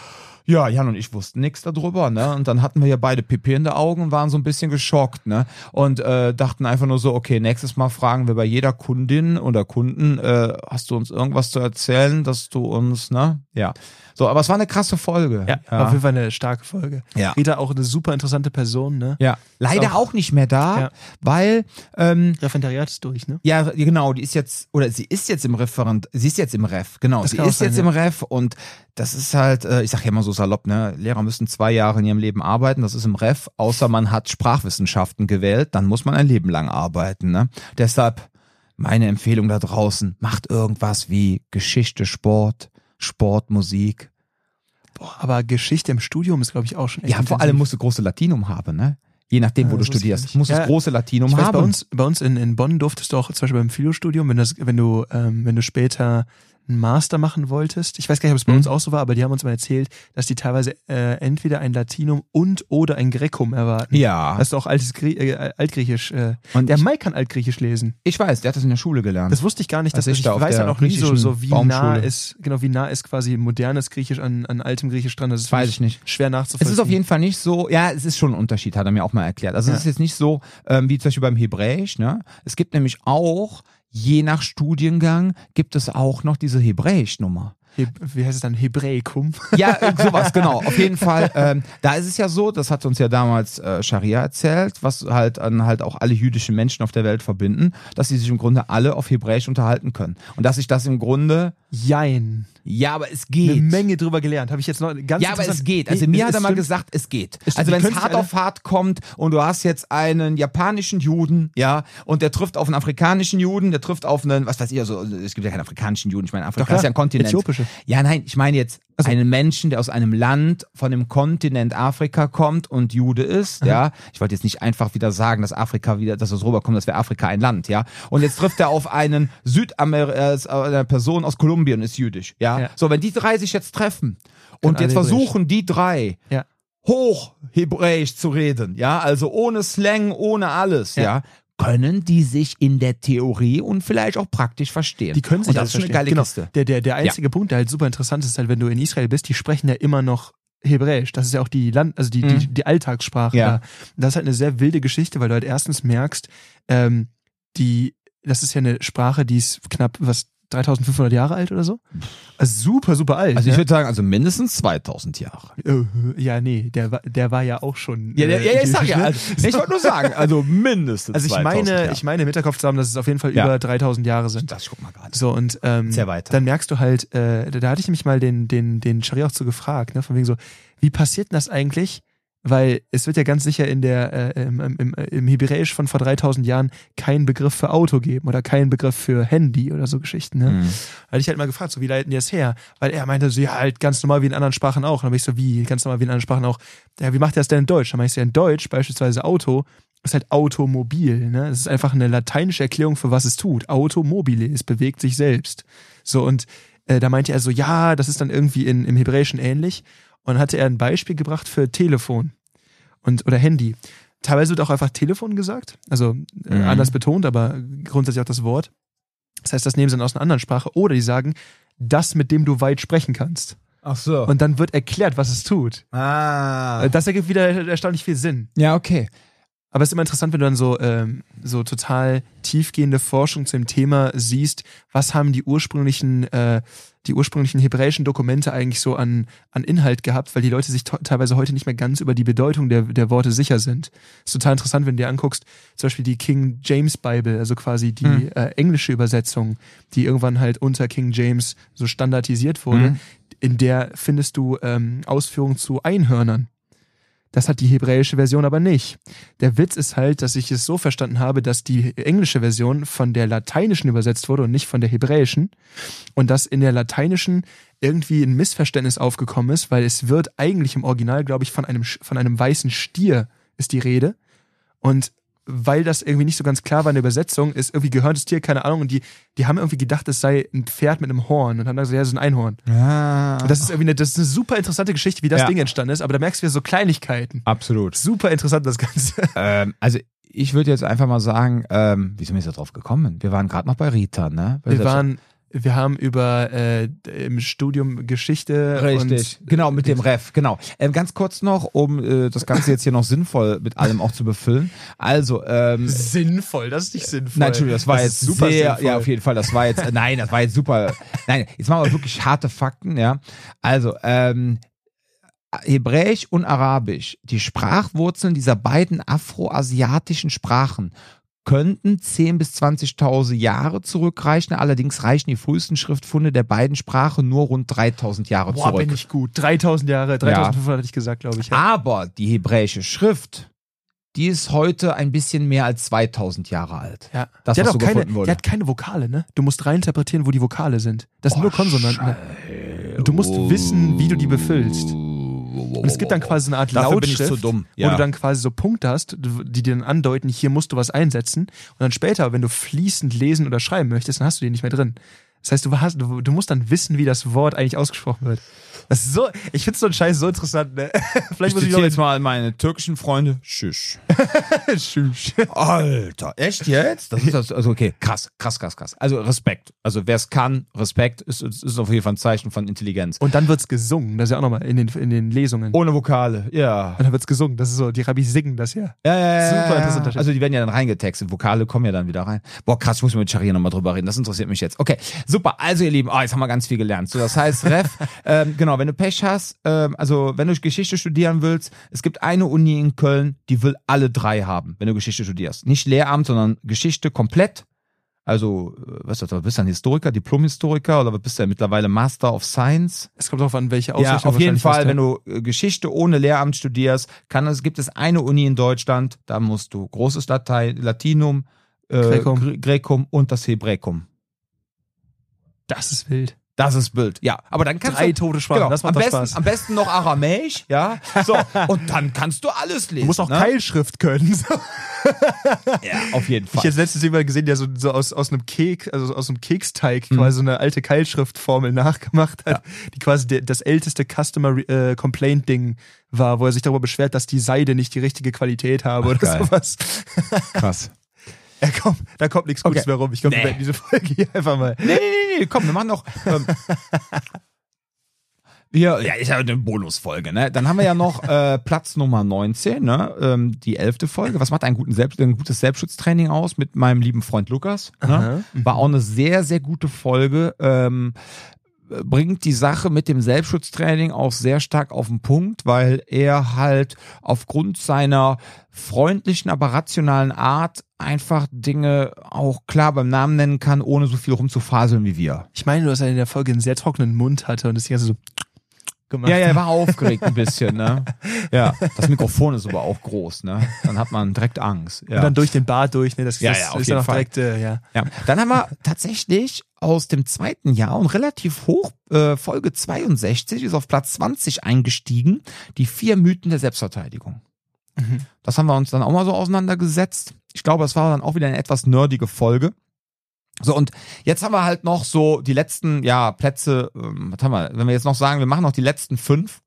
Speaker 1: ja, Jan und ich wussten nichts darüber, ne? Und dann hatten wir ja beide Pipi in den Augen und waren so ein bisschen geschockt, ne? Und äh, dachten einfach nur so, okay, nächstes Mal fragen wir bei jeder Kundin oder Kunden, äh, hast du uns irgendwas zu erzählen, dass du uns, ne? Ja. So, aber es war eine krasse Folge.
Speaker 2: ja, auf jeden Fall eine starke Folge.
Speaker 1: Ja.
Speaker 2: Rita auch eine super interessante Person, ne?
Speaker 1: Ja, leider
Speaker 2: auch-
Speaker 1: auch, nicht mehr da,
Speaker 2: Ja.
Speaker 1: weil ähm,
Speaker 2: Referendariat ist durch, ne?
Speaker 1: ja genau, die ist jetzt oder sie ist jetzt im Referent, sie ist jetzt im Ref, genau,
Speaker 2: Das
Speaker 1: sie ist
Speaker 2: sein,
Speaker 1: jetzt
Speaker 2: ja.
Speaker 1: im Ref und das ist halt, äh, ich sag ja immer so salopp, ne, Lehrer müssen zwei Jahre in ihrem Leben arbeiten, das ist im Ref, außer man hat Sprachwissenschaften gewählt, dann muss man ein Leben lang arbeiten, ne. Deshalb meine Empfehlung da draußen, macht irgendwas wie Geschichte, Sport, Sport, Musik.
Speaker 2: Boah, aber Geschichte im Studium ist, glaube ich, auch schon echt
Speaker 1: Ja, vor allem musst du große Latinum haben, ne. Je nachdem,
Speaker 2: Ja,
Speaker 1: wo du
Speaker 2: wusste ich
Speaker 1: studierst, musst du
Speaker 2: Ja,
Speaker 1: das große Latinum
Speaker 2: weiß,
Speaker 1: haben.
Speaker 2: bei uns, bei uns in, in Bonn durftest du auch zum Beispiel beim Philostudium, wenn, das, wenn du, ähm, wenn du später einen Master machen wolltest, ich weiß gar nicht, ob es bei
Speaker 1: Mhm.
Speaker 2: uns auch so war, aber die haben uns mal erzählt, dass die teilweise äh, entweder ein Latinum und oder ein Grecum erwarten.
Speaker 1: ja.
Speaker 2: Hast du auch altes Grie äh, Altgriechisch. Äh,
Speaker 1: Und
Speaker 2: der Mike kann Altgriechisch lesen.
Speaker 1: Ich weiß, der hat das in der Schule gelernt.
Speaker 2: Das wusste ich gar nicht, dass das,
Speaker 1: ich
Speaker 2: ich
Speaker 1: da
Speaker 2: weiß halt auch nie so, so wie nah ist, genau, wie nah ist quasi modernes Griechisch an, an altem Griechisch dran. Das ist
Speaker 1: Weiß ich nicht.
Speaker 2: schwer
Speaker 1: es
Speaker 2: nachzuvollziehen.
Speaker 1: ist auf jeden Fall nicht so, ja, es ist schon ein Unterschied, hat er mir auch mal erklärt. Also
Speaker 2: Ja.
Speaker 1: es ist jetzt nicht so, ähm, wie zum Beispiel beim Hebräisch, ne? Es gibt nämlich auch, je nach Studiengang, gibt es auch noch diese Hebräisch-Nummer.
Speaker 2: Heb wie heißt es dann? Hebräikum?
Speaker 1: Ja, äh, sowas, genau. Auf jeden Fall. Ähm, da ist es ja so, das hat uns ja damals äh, Scharia erzählt, was halt an halt auch alle jüdischen Menschen auf der Welt verbinden, dass sie sich im Grunde alle auf Hebräisch unterhalten können. Und dass sich das im Grunde,
Speaker 2: Jein.
Speaker 1: Ja, aber es
Speaker 2: Eine
Speaker 1: geht.
Speaker 2: Menge drüber gelernt. Habe ich jetzt noch ganz
Speaker 1: Ja, aber es geht. Also mir
Speaker 2: es-
Speaker 1: hat er mal
Speaker 2: stimmt.
Speaker 1: gesagt, es geht.
Speaker 2: Es
Speaker 1: also wenn es hart auf hart kommt und du hast jetzt einen japanischen Juden, ja, und der trifft auf einen afrikanischen Juden, der trifft auf einen, was weiß ich, also es gibt ja keinen afrikanischen Juden, ich meine, Afrika
Speaker 2: Doch,
Speaker 1: ist ja ein Kontinent.
Speaker 2: Äthiopische.
Speaker 1: Ja, nein, ich meine jetzt
Speaker 2: Also-
Speaker 1: einen Menschen, der aus einem Land von dem Kontinent Afrika kommt und Jude ist, ja. Ich wollte jetzt nicht einfach wieder sagen, dass Afrika wieder, dass es rüberkommt, dass wäre Afrika ein Land, ja. Und jetzt trifft er auf einen Südamer äh, eine Person aus Kolumbien ist jüdisch, ja.
Speaker 2: Ja.
Speaker 1: So, wenn die drei sich jetzt treffen und jetzt versuchen die drei
Speaker 2: Ja.
Speaker 1: Hochhebräisch zu reden, ja, also ohne Slang, ohne alles, ja.
Speaker 2: Ja.
Speaker 1: können die sich in der Theorie und vielleicht auch praktisch verstehen.
Speaker 2: Die können sich
Speaker 1: und das
Speaker 2: alles
Speaker 1: ist eine geile
Speaker 2: genau.
Speaker 1: Kiste.
Speaker 2: Der, der, der einzige Punkt, der halt super interessant ist, halt, wenn du in Israel bist, die sprechen ja immer noch Hebräisch. Das ist ja auch die Land, also die, die,
Speaker 1: Mhm.
Speaker 2: die Alltagssprache
Speaker 1: Ja.
Speaker 2: da. Das ist halt eine sehr wilde Geschichte, weil du halt erstens merkst, ähm, die, das ist ja eine Sprache, die ist knapp, was, 3500 Jahre alt oder so? Also super, super alt.
Speaker 1: Also ich
Speaker 2: ne?
Speaker 1: würde sagen, also mindestens 2000 Jahre.
Speaker 2: Äh, ja, nee, der war, der war ja auch schon.
Speaker 1: Ja, ja,
Speaker 2: äh,
Speaker 1: ja, ich sag ja, also, ich wollte nur sagen, also mindestens
Speaker 2: Also ich
Speaker 1: 2000
Speaker 2: meine,
Speaker 1: Jahre.
Speaker 2: ich meine im Hinterkopf zu haben, dass es auf jeden Fall
Speaker 1: Ja.
Speaker 2: über 3000 Jahre sind.
Speaker 1: das guck mal gerade.
Speaker 2: So und ähm,
Speaker 1: Sehr weiter.
Speaker 2: dann merkst du halt, äh, da, da hatte ich nämlich mal den den den Scharia auch zu gefragt, ne, von wegen so, wie passiert denn das eigentlich? Weil es wird ja ganz sicher in der äh, im, im, im Hebräisch von vor 3000 Jahren keinen Begriff für Auto geben oder keinen Begriff für Handy oder so Geschichten. Ne?
Speaker 1: Mhm.
Speaker 2: Da hatte ich halt mal gefragt, so wie leiten die das her? Weil er meinte so, ja, halt ganz normal wie in anderen Sprachen auch. Und dann bin ich so, wie, ganz normal wie in anderen Sprachen auch. Ja, wie macht er das denn in Deutsch? Dann meinte ich so, ja, in Deutsch beispielsweise Auto ist halt Automobil. Ne? Das ist einfach eine lateinische Erklärung für was es tut. Automobile, es bewegt sich selbst. So und äh, da meinte er so, ja, das ist dann irgendwie in, im Hebräischen ähnlich. Und dann hatte er ein Beispiel gebracht für Telefon und oder Handy. Teilweise wird auch einfach Telefon gesagt, also äh,
Speaker 1: Mhm.
Speaker 2: anders betont, aber grundsätzlich auch das Wort. Das heißt, das nehmen sie dann aus einer anderen Sprache. Oder die sagen, das, mit dem du weit sprechen kannst.
Speaker 1: Ach so.
Speaker 2: Und dann wird erklärt, was es tut.
Speaker 1: ah.
Speaker 2: Äh, Das ergibt wieder erstaunlich viel Sinn.
Speaker 1: Ja, okay.
Speaker 2: Aber es ist immer interessant, wenn du dann so, ähm, so total tiefgehende Forschung zu dem Thema siehst, was haben die ursprünglichen, äh, die ursprünglichen hebräischen Dokumente eigentlich so an, an Inhalt gehabt, weil die Leute sich teilweise heute nicht mehr ganz über die Bedeutung der, der Worte sicher sind. ist total interessant, wenn du dir anguckst, zum Beispiel die King James Bible, also quasi die
Speaker 1: Hm.
Speaker 2: äh, englische Übersetzung, die irgendwann halt unter King James so standardisiert wurde,
Speaker 1: Mhm.
Speaker 2: in der findest du ähm, Ausführungen zu Einhörnern. Das hat die hebräische Version aber nicht. Der Witz ist halt, dass ich es so verstanden habe, dass die englische Version von der lateinischen übersetzt wurde und nicht von der hebräischen. Und dass in der lateinischen irgendwie ein Missverständnis aufgekommen ist, weil es wird eigentlich im Original, glaube ich, von einem, von einem weißen Stier ist die Rede. Und weil das irgendwie nicht so ganz klar war in der Übersetzung, ist irgendwie gehört das Tier, keine Ahnung, und die, die haben irgendwie gedacht, es sei ein Pferd mit einem Horn und haben gesagt, ja, das ist ein Einhorn.
Speaker 1: Ja.
Speaker 2: Und das ist irgendwie eine, das ist eine super interessante Geschichte, wie das
Speaker 1: Ja.
Speaker 2: Ding entstanden ist, aber da merkst du wieder so Kleinigkeiten.
Speaker 1: Absolut.
Speaker 2: Super interessant, das Ganze.
Speaker 1: Ähm, also ich würde jetzt einfach mal sagen, ähm, wie sind wir jetzt da drauf gekommen? Wir waren gerade noch bei Rita, ne? Bei
Speaker 2: Wir waren, wir haben über äh, im Studium Geschichte
Speaker 1: Richtig,
Speaker 2: und
Speaker 1: genau, mit dem Ref, genau. Ähm, ganz kurz noch, um äh, das Ganze jetzt hier noch sinnvoll mit allem auch zu befüllen. Also, ähm,
Speaker 2: sinnvoll, das ist nicht sinnvoll.
Speaker 1: Nein, Entschuldigung, das war
Speaker 2: ist
Speaker 1: jetzt
Speaker 2: super
Speaker 1: sehr,
Speaker 2: sinnvoll.
Speaker 1: ja, auf jeden Fall, das war jetzt, äh, nein, das war jetzt super, nein, jetzt machen wir wirklich harte Fakten, ja. Also, ähm, Hebräisch und Arabisch, die Sprachwurzeln dieser beiden afroasiatischen Sprachen könnten 10 bis 20.000 Jahre zurückreichen, allerdings reichen die frühesten Schriftfunde der beiden Sprachen nur rund 3.000 Jahre
Speaker 2: Boah,
Speaker 1: zurück.
Speaker 2: bin ich gut. 3000 Jahre, 3500 hatte ich gesagt, glaube ich. Ja.
Speaker 1: Aber die hebräische Schrift, die ist heute ein bisschen mehr als 2000 Jahre alt.
Speaker 2: Ja.
Speaker 1: Das,
Speaker 2: die, hat
Speaker 1: so
Speaker 2: auch keine, die hat keine Vokale, ne? Du musst reininterpretieren, wo die Vokale sind. Das sind nur Konsonanten. Ne? Und du musst wissen, wie du die befüllst. Und es gibt dann quasi eine Art
Speaker 1: Dafür
Speaker 2: Lautschrift,
Speaker 1: zu dumm.
Speaker 2: wo
Speaker 1: Ja.
Speaker 2: du dann quasi so Punkte hast, die dir dann andeuten, hier musst du was einsetzen. Und dann später, wenn du fließend lesen oder schreiben möchtest, dann hast du die nicht mehr drin. Das heißt, du, hast, du musst dann wissen, wie das Wort eigentlich ausgesprochen wird. Das ist so, ich finde so einen Scheiß so interessant, ne? Vielleicht
Speaker 1: Ich
Speaker 2: muss ich
Speaker 1: jetzt mal meine türkischen Freunde. Tschüss.
Speaker 2: Tschüss.
Speaker 1: Alter, echt jetzt? Das ist das, also okay, krass, krass, krass, krass. Also Respekt. Also wer es kann, Respekt ist, ist, auf jeden Fall ein Zeichen von Intelligenz.
Speaker 2: Und dann wird's gesungen, das ist ja auch nochmal in den, in den Lesungen.
Speaker 1: Ohne Vokale, ja.
Speaker 2: Und dann wird's gesungen, das ist so, die Rabbis singen das ja.
Speaker 1: Ja, ja, ja,
Speaker 2: Super
Speaker 1: ja,
Speaker 2: interessanter
Speaker 1: ja. Also die werden ja dann reingetextet. Vokale kommen ja dann wieder rein. Boah, krass, ich muss mit Sharia nochmal drüber reden. Das interessiert mich jetzt. Okay, super. Also ihr Lieben, oh, jetzt haben wir ganz viel gelernt. So, das heißt, Ref, ähm, genau, wenn du Pech hast, ähm, also wenn du Geschichte studieren willst, es gibt eine Uni in Köln, die will alle drei haben, wenn du Geschichte studierst. Nicht Lehramt, sondern Geschichte komplett. Also, äh, was ist das, bist du ein Historiker, Diplom-Historiker oder bist du ja mittlerweile Master of Science?
Speaker 2: Es kommt darauf an, welche
Speaker 1: Ja,
Speaker 2: Ausrichtung
Speaker 1: auf jeden Fall, wenn du äh, Geschichte ohne Lehramt studierst, kann es, gibt es eine Uni in Deutschland, da musst du großes Latein, Latinum, äh,
Speaker 2: Gräkum.
Speaker 1: Gr- Gräkum und das Hebräikum.
Speaker 2: Das ist wild.
Speaker 1: Das ist Bild, ja. Aber dann kannst
Speaker 2: Drei
Speaker 1: du
Speaker 2: tote Sprachen,
Speaker 1: genau,
Speaker 2: das macht
Speaker 1: am besten,
Speaker 2: Spaß.
Speaker 1: am besten noch Aramäisch, ja. So und dann kannst du alles lesen.
Speaker 2: Du musst auch
Speaker 1: ne?
Speaker 2: Keilschrift können. So.
Speaker 1: Ja, auf jeden
Speaker 2: Ich
Speaker 1: Fall.
Speaker 2: habe jetzt letztens jemanden gesehen, der so, so aus, aus einem Keks, also aus einem Keksteig
Speaker 1: Mhm.
Speaker 2: quasi so eine alte Keilschriftformel nachgemacht hat, die quasi der, das älteste Customer äh, Complaint Ding war, wo er sich darüber beschwert, dass die Seide nicht die richtige Qualität habe oder
Speaker 1: geil.
Speaker 2: sowas.
Speaker 1: Krass.
Speaker 2: Ja, komm, da kommt nichts Gutes
Speaker 1: Okay.
Speaker 2: mehr rum. Ich glaube,
Speaker 1: Nee.
Speaker 2: wir werden diese Folge hier einfach mal.
Speaker 1: Nee, nee, nee, nee, komm, wir machen noch. Ähm, wir, ja, ist ja eine Bonusfolge, ne? Dann haben wir ja noch äh, Platz Nummer 19, ne? Ähm, die elfte Folge. Was macht einen guten Selbst, ein gutes Selbstschutztraining aus mit meinem lieben Freund Lukas? Ne? War auch eine sehr, sehr gute Folge. Ähm, bringt die Sache mit dem Selbstschutztraining auch sehr stark auf den Punkt, weil er halt aufgrund seiner freundlichen, aber rationalen Art einfach Dinge auch klar beim Namen nennen kann, ohne so viel rumzufaseln wie wir.
Speaker 2: Ich meine, dass er in der Folge einen sehr trockenen Mund hatte und das ganze so gemacht.
Speaker 1: Ja, ja, er war aufgeregt ein bisschen, ne? Ja, das Mikrofon ist aber auch groß, ne? Dann hat man direkt Angst. Ja.
Speaker 2: Und dann durch den Bart durch, ne? Das,
Speaker 1: Ja,
Speaker 2: das
Speaker 1: ja, auf
Speaker 2: ist
Speaker 1: jeden
Speaker 2: dann
Speaker 1: Fall.
Speaker 2: direkt, äh, ja.
Speaker 1: Ja. Dann haben wir tatsächlich aus dem zweiten Jahr und relativ hoch, äh, Folge 62, ist auf Platz 20 eingestiegen, die vier Mythen der Selbstverteidigung.
Speaker 2: Mhm.
Speaker 1: Das haben wir uns dann auch mal so auseinandergesetzt. Ich glaube, das war dann auch wieder eine etwas nerdige Folge. So, und jetzt haben wir halt noch so die letzten, ja, Plätze, ähm, was haben wir, wenn wir jetzt noch sagen, wir machen noch die letzten fünf.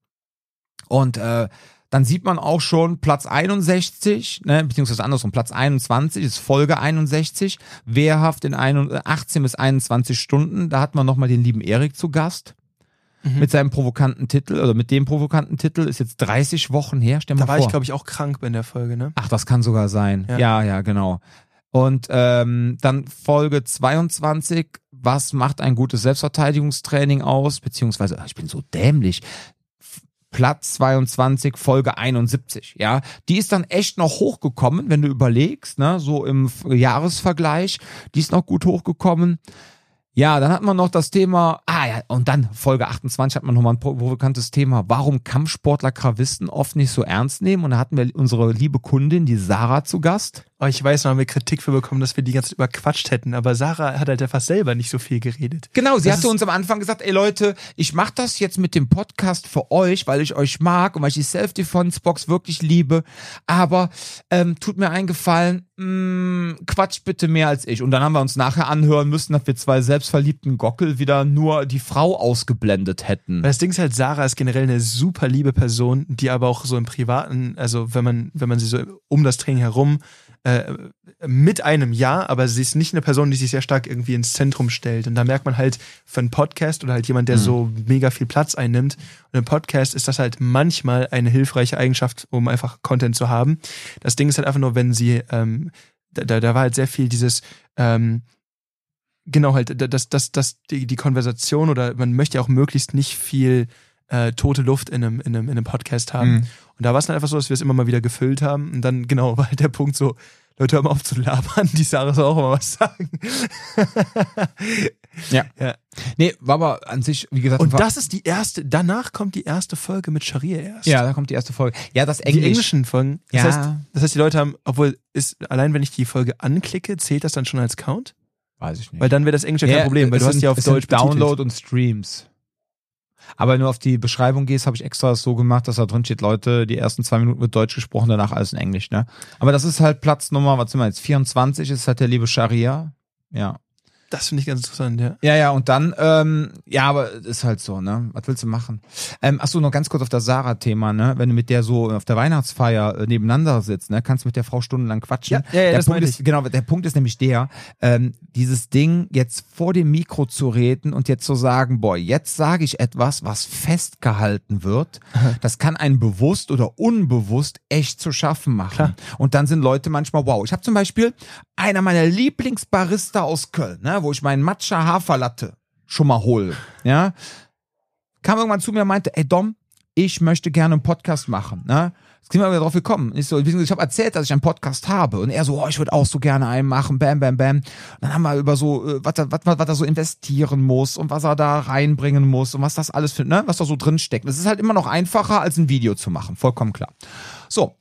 Speaker 1: Und äh, dann sieht man auch schon Platz 61, ne, beziehungsweise andersrum, Platz 21 ist Folge 61, wehrhaft in ein, 18 bis 21 Stunden. Da hat man nochmal den lieben Erik zu Gast.
Speaker 2: Mhm.
Speaker 1: Mit seinem provokanten Titel, oder mit dem provokanten Titel, ist jetzt 30 Wochen her, stell mal
Speaker 2: Da war
Speaker 1: vor.
Speaker 2: ich, glaube ich, auch krank in der Folge, ne?
Speaker 1: Ach, das kann sogar sein.
Speaker 2: Ja.
Speaker 1: Ja, ja, genau. Und ähm, dann Folge 22, was macht ein gutes Selbstverteidigungstraining aus? Beziehungsweise, ich bin so dämlich. Platz 22, Folge 71, ja. Die ist dann echt noch hochgekommen, wenn du überlegst, ne, so im Jahresvergleich. Die ist noch gut hochgekommen. Ja, dann hat man noch das Thema, ah ja, und dann Folge 28 hat man nochmal ein provokantes Thema, warum Kampfsportler Krawisten oft nicht so ernst nehmen. Und da hatten wir unsere liebe Kundin, die Sarah, zu Gast.
Speaker 2: Oh, ich weiß noch, haben wir Kritik für bekommen, dass wir die ganze Zeit überquatscht hätten, aber Sarah hat halt einfach selber nicht so viel geredet.
Speaker 1: Genau, sie
Speaker 2: Das
Speaker 1: hatte uns am Anfang gesagt, ey Leute, ich mache das jetzt mit dem Podcast für euch, weil ich euch mag und weil ich die Self-Defense-Box wirklich liebe, aber ähm, tut mir einen Gefallen, mh, quatscht bitte mehr als ich. Und dann haben wir uns nachher anhören müssen, dass wir zwei selbstverliebten Gockel wieder nur die Frau ausgeblendet hätten.
Speaker 2: Weil das Ding ist halt, Sarah ist generell eine super liebe Person, die aber auch so im Privaten, also wenn man, wenn man sie so um das Training herum äh, mit einem Ja, aber sie ist nicht eine Person, die sich sehr stark irgendwie ins Zentrum stellt. Und da merkt man halt für einen Podcast oder halt jemand, der so mega viel Platz einnimmt. Und im Podcast ist das halt manchmal eine hilfreiche Eigenschaft, um einfach Content zu haben. Das Ding ist halt einfach nur, wenn sie, ähm, da, da war halt sehr viel dieses, ähm, genau halt, da- das, das, die, die Konversation oder man möchte ja auch möglichst nicht viel äh, tote Luft in einem, in einem, in einem Podcast haben.
Speaker 1: Mhm.
Speaker 2: Und da war es dann einfach so, dass wir es immer mal wieder gefüllt haben. Und dann, genau, war halt der Punkt so, Leute, hör mal auf zu labern, die Sarah soll auch mal was sagen.
Speaker 1: Ja.
Speaker 2: ja.
Speaker 1: Nee, war aber an sich, wie gesagt,
Speaker 2: Und das ist die erste, danach kommt die erste Folge mit Scharia erst.
Speaker 1: ja, da kommt die erste Folge. Ja, das
Speaker 2: Die
Speaker 1: Englisch.
Speaker 2: englischen Folgen. Das,
Speaker 1: Ja.
Speaker 2: heißt, das heißt, die Leute haben, obwohl ist, allein wenn ich die Folge anklicke, zählt das dann schon als Count?
Speaker 1: Weiß ich nicht.
Speaker 2: Weil dann wäre das Englische kein
Speaker 1: Ja,
Speaker 2: Problem, weil du hast
Speaker 1: sind-
Speaker 2: ja auf Deutsch betitelt.
Speaker 1: Download und Streams. Aber wenn du auf die Beschreibung gehst, habe ich extra so gemacht, dass da drin steht, Leute, die ersten zwei Minuten wird Deutsch gesprochen, danach alles in Englisch, ne? Aber das ist halt Platznummer, was sind wir jetzt, 24 ist halt der liebe Scharia. Ja.
Speaker 2: Das finde ich ganz interessant, ja.
Speaker 1: Ja, ja, und dann, ähm, ja, aber ist halt so, ne? Was willst du machen? Ähm, ach so, noch ganz kurz auf das Sarah-Thema, ne? Wenn du mit der so auf der Weihnachtsfeier äh, nebeneinander sitzt, ne? Kannst mit der Frau stundenlang quatschen.
Speaker 2: Ja, ja, ja,
Speaker 1: der
Speaker 2: das
Speaker 1: Punkt ist, genau, der Punkt ist nämlich der, ähm, dieses Ding jetzt vor dem Mikro zu reden und jetzt zu sagen, boah, jetzt sage ich etwas, was festgehalten wird, das kann einen bewusst oder unbewusst echt zu schaffen machen.
Speaker 2: Klar.
Speaker 1: Und dann sind Leute manchmal wow. Ich habe zum Beispiel einer meiner Lieblingsbarista aus Köln, ne, wo ich meinen Matcha Haferlatte schon mal hole, ja, kam irgendwann zu mir und meinte, ey Dom, ich möchte gerne einen Podcast machen, ne? Jetzt sind wir wieder drauf gekommen. Ich so, ich habe erzählt, dass ich einen Podcast habe und er so, oh, ich würde auch so gerne einen machen, bam, bam, bam. Und dann haben wir über so, äh, was, er- was, was er so investieren muss und was er da reinbringen muss und was das alles für, ne, was da so drin steckt. Das ist halt immer noch einfacher, als ein Video zu machen, vollkommen klar. So,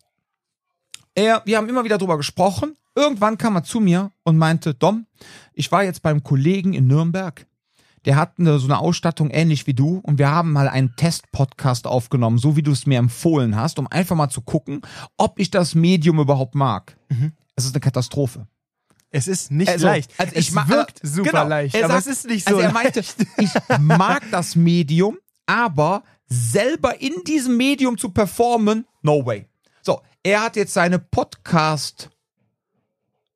Speaker 1: er, wir haben immer wieder drüber gesprochen. Irgendwann kam er zu mir und meinte, Dom, ich war jetzt beim Kollegen in Nürnberg. Der hat eine, so eine Ausstattung ähnlich wie du und wir haben mal einen Test-Podcast aufgenommen, so wie du es mir empfohlen hast, um einfach mal zu gucken, ob ich das Medium überhaupt mag. Es ist eine Katastrophe.
Speaker 2: Es ist nicht
Speaker 1: Also,
Speaker 2: leicht.
Speaker 1: also
Speaker 2: es wirkt
Speaker 1: äh,
Speaker 2: super
Speaker 1: genau.
Speaker 2: leicht,
Speaker 1: Er
Speaker 2: aber
Speaker 1: sagt-
Speaker 2: es ist nicht so
Speaker 1: Also er meinte,
Speaker 2: leicht.
Speaker 1: ich mag das Medium, aber selber in diesem Medium zu performen, no way. So, er hat jetzt seine Podcast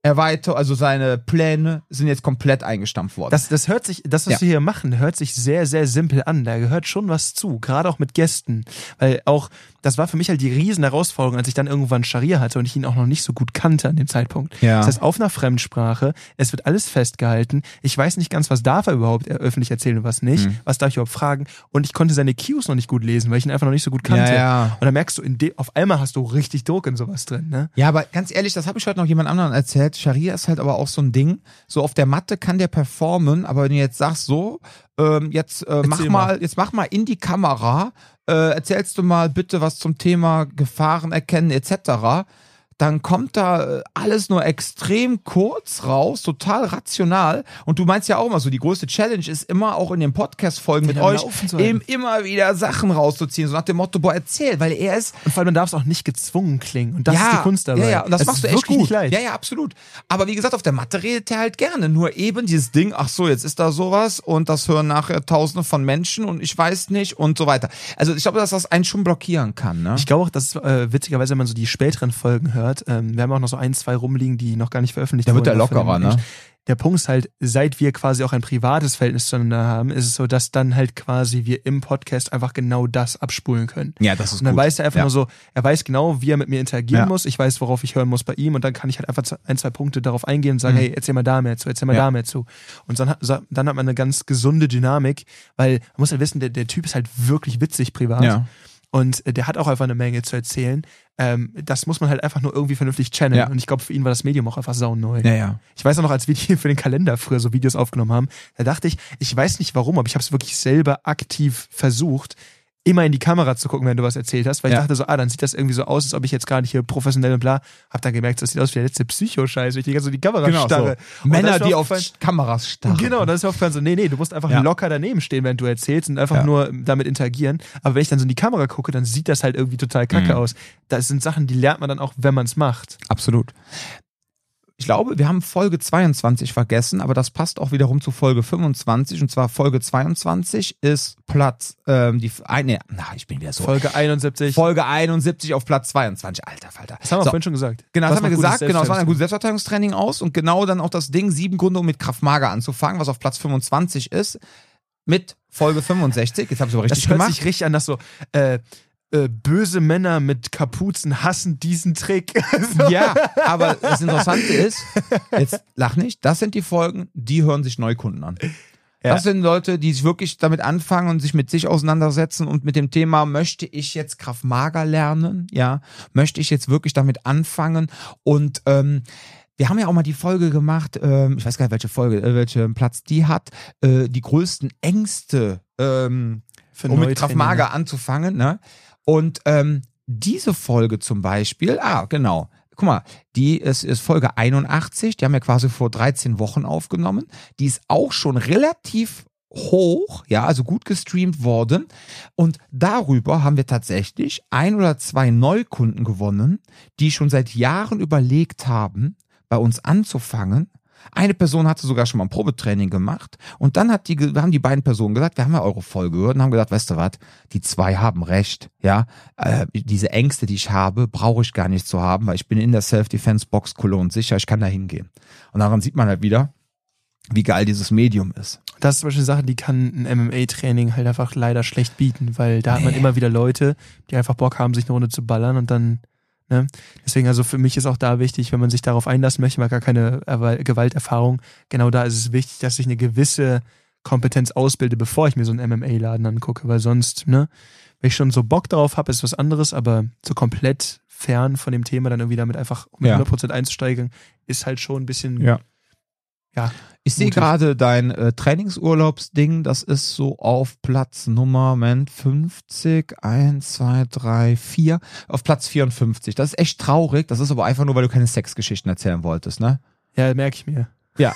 Speaker 1: erweitert, also seine Pläne sind jetzt komplett eingestampft worden.
Speaker 2: Das, das hört sich, das, was
Speaker 1: Ja.
Speaker 2: wir hier machen, hört sich sehr, sehr simpel an. Da gehört schon was zu, gerade auch mit Gästen. Weil auch, das war für mich halt die riesen Herausforderung, als ich dann irgendwann Scharia hatte und ich ihn auch noch nicht so gut kannte an dem Zeitpunkt.
Speaker 1: Ja.
Speaker 2: Das heißt, auf einer Fremdsprache, es wird alles festgehalten. Ich weiß nicht ganz, was darf er überhaupt öffentlich erzählen und was nicht.
Speaker 1: Mhm.
Speaker 2: Was darf ich überhaupt fragen? Und ich konnte seine Cues noch nicht gut lesen, weil ich ihn einfach noch nicht so gut kannte.
Speaker 1: Ja, ja.
Speaker 2: Und dann merkst du, auf einmal hast du richtig Druck in sowas drin, ne?
Speaker 1: Ja, aber ganz ehrlich, das habe ich heute noch jemand anderen erzählt. Scharia ist halt aber auch so ein Ding. So auf der Matte kann der performen, aber wenn du jetzt sagst so, ähm, jetzt äh, mach mal,
Speaker 2: mal.
Speaker 1: jetzt mach mal in die Kamera, äh, erzählst du mal bitte was zum Thema Gefahren erkennen etc. Dann kommt da äh, alles nur extrem kurz raus, total rational. Und du meinst ja auch immer so, die größte Challenge ist immer auch in den Podcast-Folgen mit
Speaker 2: Ja,
Speaker 1: euch eben immer wieder Sachen rauszuziehen. So nach dem Motto, boah, erzähl, weil er ist
Speaker 2: Und vor allem, man darf es auch nicht gezwungen klingen. Und das ist die Kunst dabei.
Speaker 1: ja, ja, und das
Speaker 2: Es
Speaker 1: machst du echt gut. Ja, ja, absolut. Aber wie gesagt, auf der Matte redet er halt gerne. Nur eben dieses Ding, ach so, jetzt ist da sowas und das hören nachher tausende von Menschen und ich weiß nicht und so weiter. Also ich glaube, dass das einen schon blockieren kann, ne?
Speaker 2: Ich glaube auch, dass äh, witzigerweise, wenn man so die späteren Folgen hört, ähm, wir haben auch noch so ein, zwei rumliegen, die noch gar nicht veröffentlicht
Speaker 1: Da wird
Speaker 2: wurden.
Speaker 1: er
Speaker 2: von dem
Speaker 1: lockerer, ne?
Speaker 2: Der Punkt ist halt, seit wir quasi auch ein privates Verhältnis zueinander haben, ist es so, dass dann halt quasi wir im Podcast einfach genau das abspulen können.
Speaker 1: Ja, das ist
Speaker 2: Und dann
Speaker 1: gut.
Speaker 2: weiß er einfach
Speaker 1: ja.
Speaker 2: nur so, er weiß genau, wie er mit mir interagieren
Speaker 1: Ja.
Speaker 2: muss. Ich weiß, worauf ich hören muss bei ihm und dann kann ich halt einfach ein, zwei Punkte darauf eingehen und sagen,
Speaker 1: Mhm.
Speaker 2: hey, erzähl mal da mehr zu, erzähl mal
Speaker 1: Ja.
Speaker 2: da mehr zu. Und dann hat, dann hat man eine ganz gesunde Dynamik, weil man muss halt wissen, der, der Typ ist halt wirklich witzig privat.
Speaker 1: Ja.
Speaker 2: Und äh, der hat auch einfach eine Menge zu erzählen. Ähm, das muss man halt einfach nur irgendwie vernünftig channeln.
Speaker 1: Ja.
Speaker 2: Und ich glaube, für ihn war das Medium auch einfach sauneu.
Speaker 1: Ja, ja.
Speaker 2: Ich weiß auch noch, als wir hier für den Kalender früher so Videos aufgenommen haben, da dachte ich, ich weiß nicht warum, aber ich habe es wirklich selber aktiv versucht, immer in die Kamera zu gucken, wenn du was erzählt hast, weil
Speaker 1: Ja.
Speaker 2: ich dachte so, ah, dann sieht das irgendwie so aus, als ob ich jetzt gar nicht hier professionell und bla. Hab dann gemerkt, das sieht aus wie der letzte Psycho-Scheiß, wenn ich die ganze so die Kamera
Speaker 1: Genau,
Speaker 2: starre.
Speaker 1: so. Männer, die auf Kameras starren.
Speaker 2: Genau, das ist mir aufgefallen so, nee, nee, du musst einfach
Speaker 1: Ja.
Speaker 2: locker daneben stehen, während du erzählst und einfach
Speaker 1: Ja.
Speaker 2: nur damit interagieren. Aber wenn ich dann so in die Kamera gucke, dann sieht das halt irgendwie total kacke
Speaker 1: Mhm.
Speaker 2: aus. Das sind Sachen, die lernt man dann auch, wenn man es macht.
Speaker 1: Absolut. Ich glaube, wir haben Folge 22 vergessen, aber das passt auch wiederum zu Folge 25. Und zwar Folge 22 ist Platz, ähm, die, nee, na, ich bin wieder so.
Speaker 2: Folge 71.
Speaker 1: Folge 71 auf Platz 22. Alter Falter.
Speaker 2: das haben wir
Speaker 1: So.
Speaker 2: vorhin schon gesagt.
Speaker 1: Genau, das haben wir gesagt. Genau, das war ein gutes
Speaker 2: Selbstverteidigungstraining?
Speaker 1: Selbstverteidigungstraining aus und genau dann auch das Ding, sieben Gründe, um mit Kraftmager anzufangen, was auf Platz 25 ist, mit Folge 65. Jetzt habe ich aber richtig
Speaker 2: Das hört
Speaker 1: gemacht.
Speaker 2: sich richtig an, dass so, äh, äh, böse Männer mit Kapuzen hassen diesen Trick. so.
Speaker 1: Ja, aber das Interessante ist, jetzt lach nicht, das sind die Folgen, die hören sich Neukunden an.
Speaker 2: Ja.
Speaker 1: Das sind Leute, die sich wirklich damit anfangen und sich mit sich auseinandersetzen und mit dem Thema, möchte ich jetzt Kraft Mager lernen? Ja, möchte ich jetzt wirklich damit anfangen? Und ähm, wir haben ja auch mal die Folge gemacht, ähm, ich weiß gar nicht, welche Folge, äh, welchen Platz die hat, äh, die größten Ängste, ähm, um mit
Speaker 2: Neutrainer.
Speaker 1: Kraft Mager anzufangen. Ne? Und ähm, diese Folge zum Beispiel, ah, genau. Guck mal, die ist, ist Folge 81, die haben wir quasi vor 13 Wochen aufgenommen. Die ist auch schon relativ hoch, ja, also gut gestreamt worden. Und darüber haben wir tatsächlich ein oder zwei Neukunden gewonnen, die schon seit Jahren überlegt haben, bei uns anzufangen. Eine Person hatte sogar schon mal ein Probetraining gemacht und dann hat die, haben die beiden Personen gesagt, wir haben ja eure Folge gehört und haben gesagt, weißt du was, die zwei haben recht, ja, äh, diese Ängste, die ich habe, brauche ich gar nicht zu haben, weil ich bin in der Self-Defense-Box Cologne sicher, ich kann da hingehen. Und daran sieht man halt wieder, wie geil dieses Medium ist.
Speaker 2: Das ist zum Beispiel eine Sache, die kann ein MMA-Training halt einfach leider schlecht bieten, weil da hat man
Speaker 1: Nee.
Speaker 2: immer wieder Leute, die einfach Bock haben, sich eine Runde zu ballern und dann, ne? Deswegen, also für mich ist auch da wichtig, wenn man sich darauf einlassen möchte, man hat gar keine Gewalterfahrung, genau da ist es wichtig, dass ich eine gewisse Kompetenz ausbilde, bevor ich mir so einen MMA-Laden angucke, weil sonst, ne, wenn ich schon so Bock drauf habe, ist was anderes, aber so komplett fern von dem Thema dann irgendwie damit einfach mit
Speaker 1: Ja.
Speaker 2: 100% einzusteigen, ist halt schon ein bisschen,
Speaker 1: Ja.
Speaker 2: Ja,
Speaker 1: Ich sehe gerade dein äh, Trainingsurlaubsding, das ist so auf Platz Nummer, Moment, 50, 1, 2, 3, 4, auf Platz 54. Das ist echt traurig, das ist aber einfach nur, weil du keine Sexgeschichten erzählen wolltest, ne?
Speaker 2: ja, merke ich mir.
Speaker 1: Ja,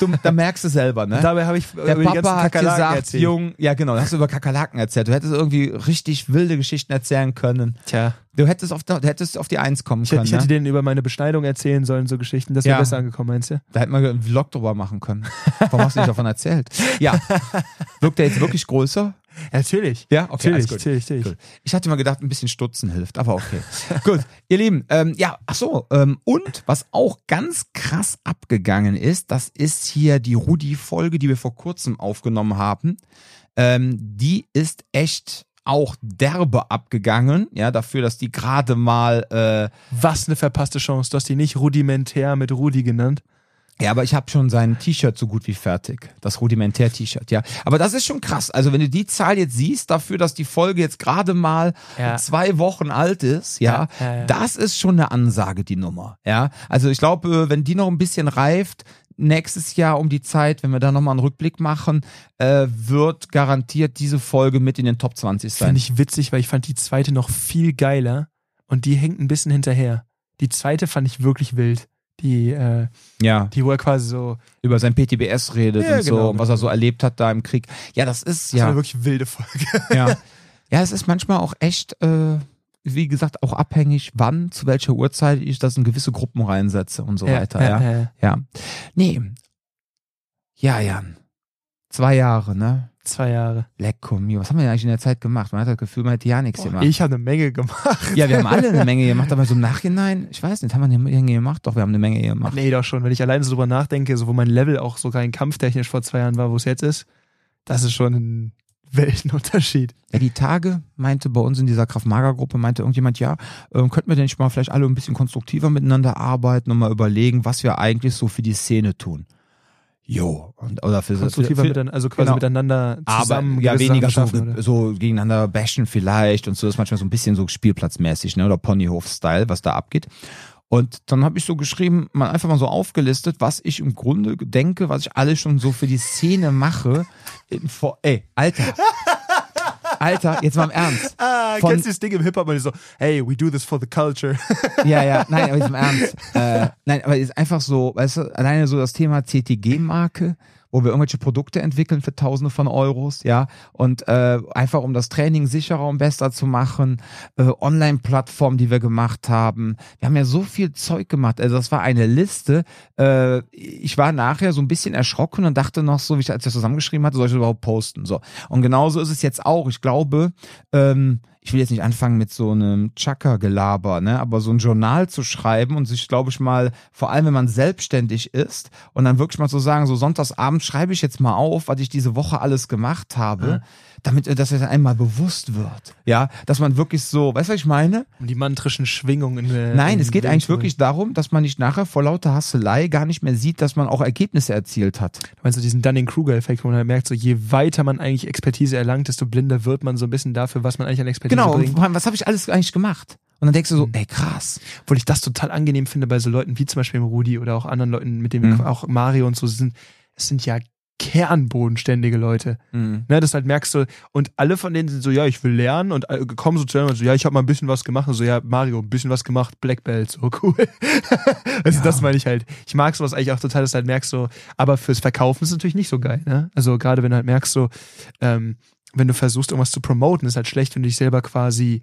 Speaker 1: du, da merkst du selber, ne?
Speaker 2: Dabei habe ich
Speaker 1: Der
Speaker 2: über die ganzen
Speaker 1: Papa hat
Speaker 2: Kakerlaken
Speaker 1: gesagt,
Speaker 2: erzählt.
Speaker 1: Jung, ja genau, hast du über Kakerlaken erzählt. Du hättest irgendwie richtig wilde Geschichten erzählen können.
Speaker 2: Tja,
Speaker 1: Du hättest auf, du hättest auf die Eins kommen
Speaker 2: ich, hätte-
Speaker 1: können.
Speaker 2: ich hätte
Speaker 1: ne?
Speaker 2: denen über meine Beschneidung erzählen sollen, so Geschichten. Das wäre
Speaker 1: Ja.
Speaker 2: besser angekommen, meinst du?
Speaker 1: Da hätten wir einen Vlog drüber machen können. Warum hast du nicht davon erzählt? Ja. Wirkt der jetzt wirklich größer?
Speaker 2: Natürlich.
Speaker 1: Ja, okay,
Speaker 2: natürlich,
Speaker 1: gut.
Speaker 2: natürlich, natürlich.
Speaker 1: Cool. Ich hatte mal gedacht, ein bisschen Stutzen hilft, aber okay. Gut, ihr Lieben, ähm, ja, ach so, ähm, und was auch ganz krass abgegangen ist, das ist hier die Rudi-Folge, die wir vor kurzem aufgenommen haben. Ähm, die ist echt auch derbe abgegangen, ja, dafür, dass die gerade mal äh,
Speaker 2: Was eine verpasste Chance. Du hast die nicht rudimentär mit Rudi genannt.
Speaker 1: Ja, aber ich habe schon sein T-Shirt so gut wie fertig. Das Rudimentär-T-Shirt, ja. Aber das ist schon krass. Also wenn du die Zahl jetzt siehst, dafür, dass die Folge jetzt gerade mal
Speaker 2: Ja.
Speaker 1: zwei Wochen alt ist, ja,
Speaker 2: Ja, ja,
Speaker 1: das ist schon eine Ansage, die Nummer. Ja. Also ich glaube, wenn die noch ein bisschen reift, nächstes Jahr um die Zeit, wenn wir da nochmal einen Rückblick machen, äh, wird garantiert diese Folge mit in den Top 20 sein.
Speaker 2: Finde ich witzig, weil ich fand die zweite noch viel geiler und die hängt ein bisschen hinterher. Die zweite fand ich wirklich wild. Die, äh,
Speaker 1: ja.
Speaker 2: die wo er quasi so,
Speaker 1: Über sein PTBS redet
Speaker 2: Ja,
Speaker 1: und so,
Speaker 2: genau,
Speaker 1: und was er so erlebt hat da im Krieg. Ja, das ist
Speaker 2: das
Speaker 1: ja.
Speaker 2: eine wirklich wilde Folge.
Speaker 1: Ja. ja, es ist manchmal auch echt, äh, wie gesagt, auch abhängig, wann, zu welcher Uhrzeit ich das in gewisse Gruppen reinsetze und so weiter. Ja, ja.
Speaker 2: ja.
Speaker 1: ja. Nee. Ja, Jan. Zwei Jahre, ne?
Speaker 2: Zwei Jahre.
Speaker 1: Lecko mio. Was haben wir denn eigentlich in der Zeit gemacht? Man hat das Gefühl, man hätte ja nichts gemacht.
Speaker 2: Ich habe eine Menge gemacht.
Speaker 1: ja, wir haben alle eine Menge gemacht, aber so im Nachhinein, ich weiß nicht, haben wir eine Menge gemacht? Doch, wir haben eine Menge gemacht.
Speaker 2: Nee, doch schon. Wenn ich alleine so drüber nachdenke, so wo mein Level auch sogar in kampftechnisch vor zwei Jahren war, wo es jetzt ist, das ist schon ein Weltenunterschied.
Speaker 1: Ja, die Tage meinte bei uns in dieser Kraft-Mager-Gruppe, meinte irgendjemand, ja, ähm, könnten wir denn nicht mal vielleicht alle ein bisschen konstruktiver miteinander arbeiten und mal überlegen, was wir eigentlich so für die Szene tun. Jo, und, oder für,
Speaker 2: Konstruktiver
Speaker 1: für,
Speaker 2: miteinander, also quasi
Speaker 1: genau.
Speaker 2: miteinander
Speaker 1: aber
Speaker 2: zusammen
Speaker 1: ja
Speaker 2: gewisse
Speaker 1: weniger so,
Speaker 2: schaffen, oder?
Speaker 1: so gegeneinander bashen vielleicht und so das ist manchmal so ein bisschen so Spielplatzmäßig, ne, oder Ponyhof-Style, was da abgeht. Und dann habe ich so geschrieben, mal einfach mal so aufgelistet, was ich im Grunde denke, was ich alles schon so für die Szene mache. In, vor, ey, Alter. Alter, jetzt mal im Ernst.
Speaker 2: Ah,
Speaker 1: Von-
Speaker 2: kennst du das Ding im Hip-Hop, so, hey, we do this for the culture.
Speaker 1: Ja, ja, nein, aber jetzt im Ernst. Äh, nein, aber ist einfach so, weißt du, alleine so das Thema CTG-Marke, wo wir irgendwelche Produkte entwickeln für Tausende von Euros, ja, und äh, einfach um das Training sicherer und besser zu machen, äh, Online-Plattformen, die wir gemacht haben. Wir haben ja so viel Zeug gemacht. Also das war eine Liste. Äh, ich war nachher so ein bisschen erschrocken und dachte noch so, wie ich als ich das zusammengeschrieben hatte, soll ich das überhaupt posten? So. Und genauso ist es jetzt auch. Ich glaube, ähm, ich will jetzt nicht anfangen mit so einem Chaka-Gelaber, ne, aber so ein Journal zu schreiben und sich, glaube ich, mal, vor allem wenn man selbstständig ist und dann wirklich mal zu sagen, so sonntagsabend schreibe ich jetzt mal auf, was ich diese Woche alles gemacht habe, damit äh, dass es einmal bewusst wird. Ja, dass man wirklich so, weißt du, was ich meine?
Speaker 2: Um die mantrischen Schwingungen. in der-
Speaker 1: Nein,
Speaker 2: in
Speaker 1: es geht
Speaker 2: den
Speaker 1: eigentlich wirklich darum, dass man nicht nachher vor lauter Hasselei gar nicht mehr sieht, dass man auch Ergebnisse erzielt hat.
Speaker 2: Du meinst du diesen Dunning-Kruger-Effekt, wo man halt merkt, so je weiter man eigentlich Expertise erlangt, desto blinder wird man so ein bisschen dafür, was man eigentlich an Expertise
Speaker 1: Genau,
Speaker 2: bringt.
Speaker 1: allem, was habe ich alles eigentlich gemacht? Und dann denkst du so,
Speaker 2: Mhm.
Speaker 1: ey krass.
Speaker 2: Obwohl ich das total angenehm finde bei so Leuten wie zum Beispiel Rudi oder auch anderen Leuten, mit denen
Speaker 1: Mhm.
Speaker 2: wir auch Mario und so sind. Es sind ja kernbodenständige Leute.
Speaker 1: Mhm.
Speaker 2: Ne, das halt merkst du, und alle von denen sind so, ja, ich will lernen und äh, kommen so zu einem und so, ja, ich habe mal ein bisschen was gemacht und so, ja, Mario, ein bisschen was gemacht, Black Belt, so cool. also
Speaker 1: Ja.
Speaker 2: das meine ich halt. Ich mag sowas eigentlich auch total, dass du halt merkst so, aber fürs Verkaufen ist es natürlich nicht so geil, ne? Also gerade wenn du halt merkst so, ähm, wenn du versuchst, irgendwas zu promoten, ist halt schlecht, wenn du dich selber quasi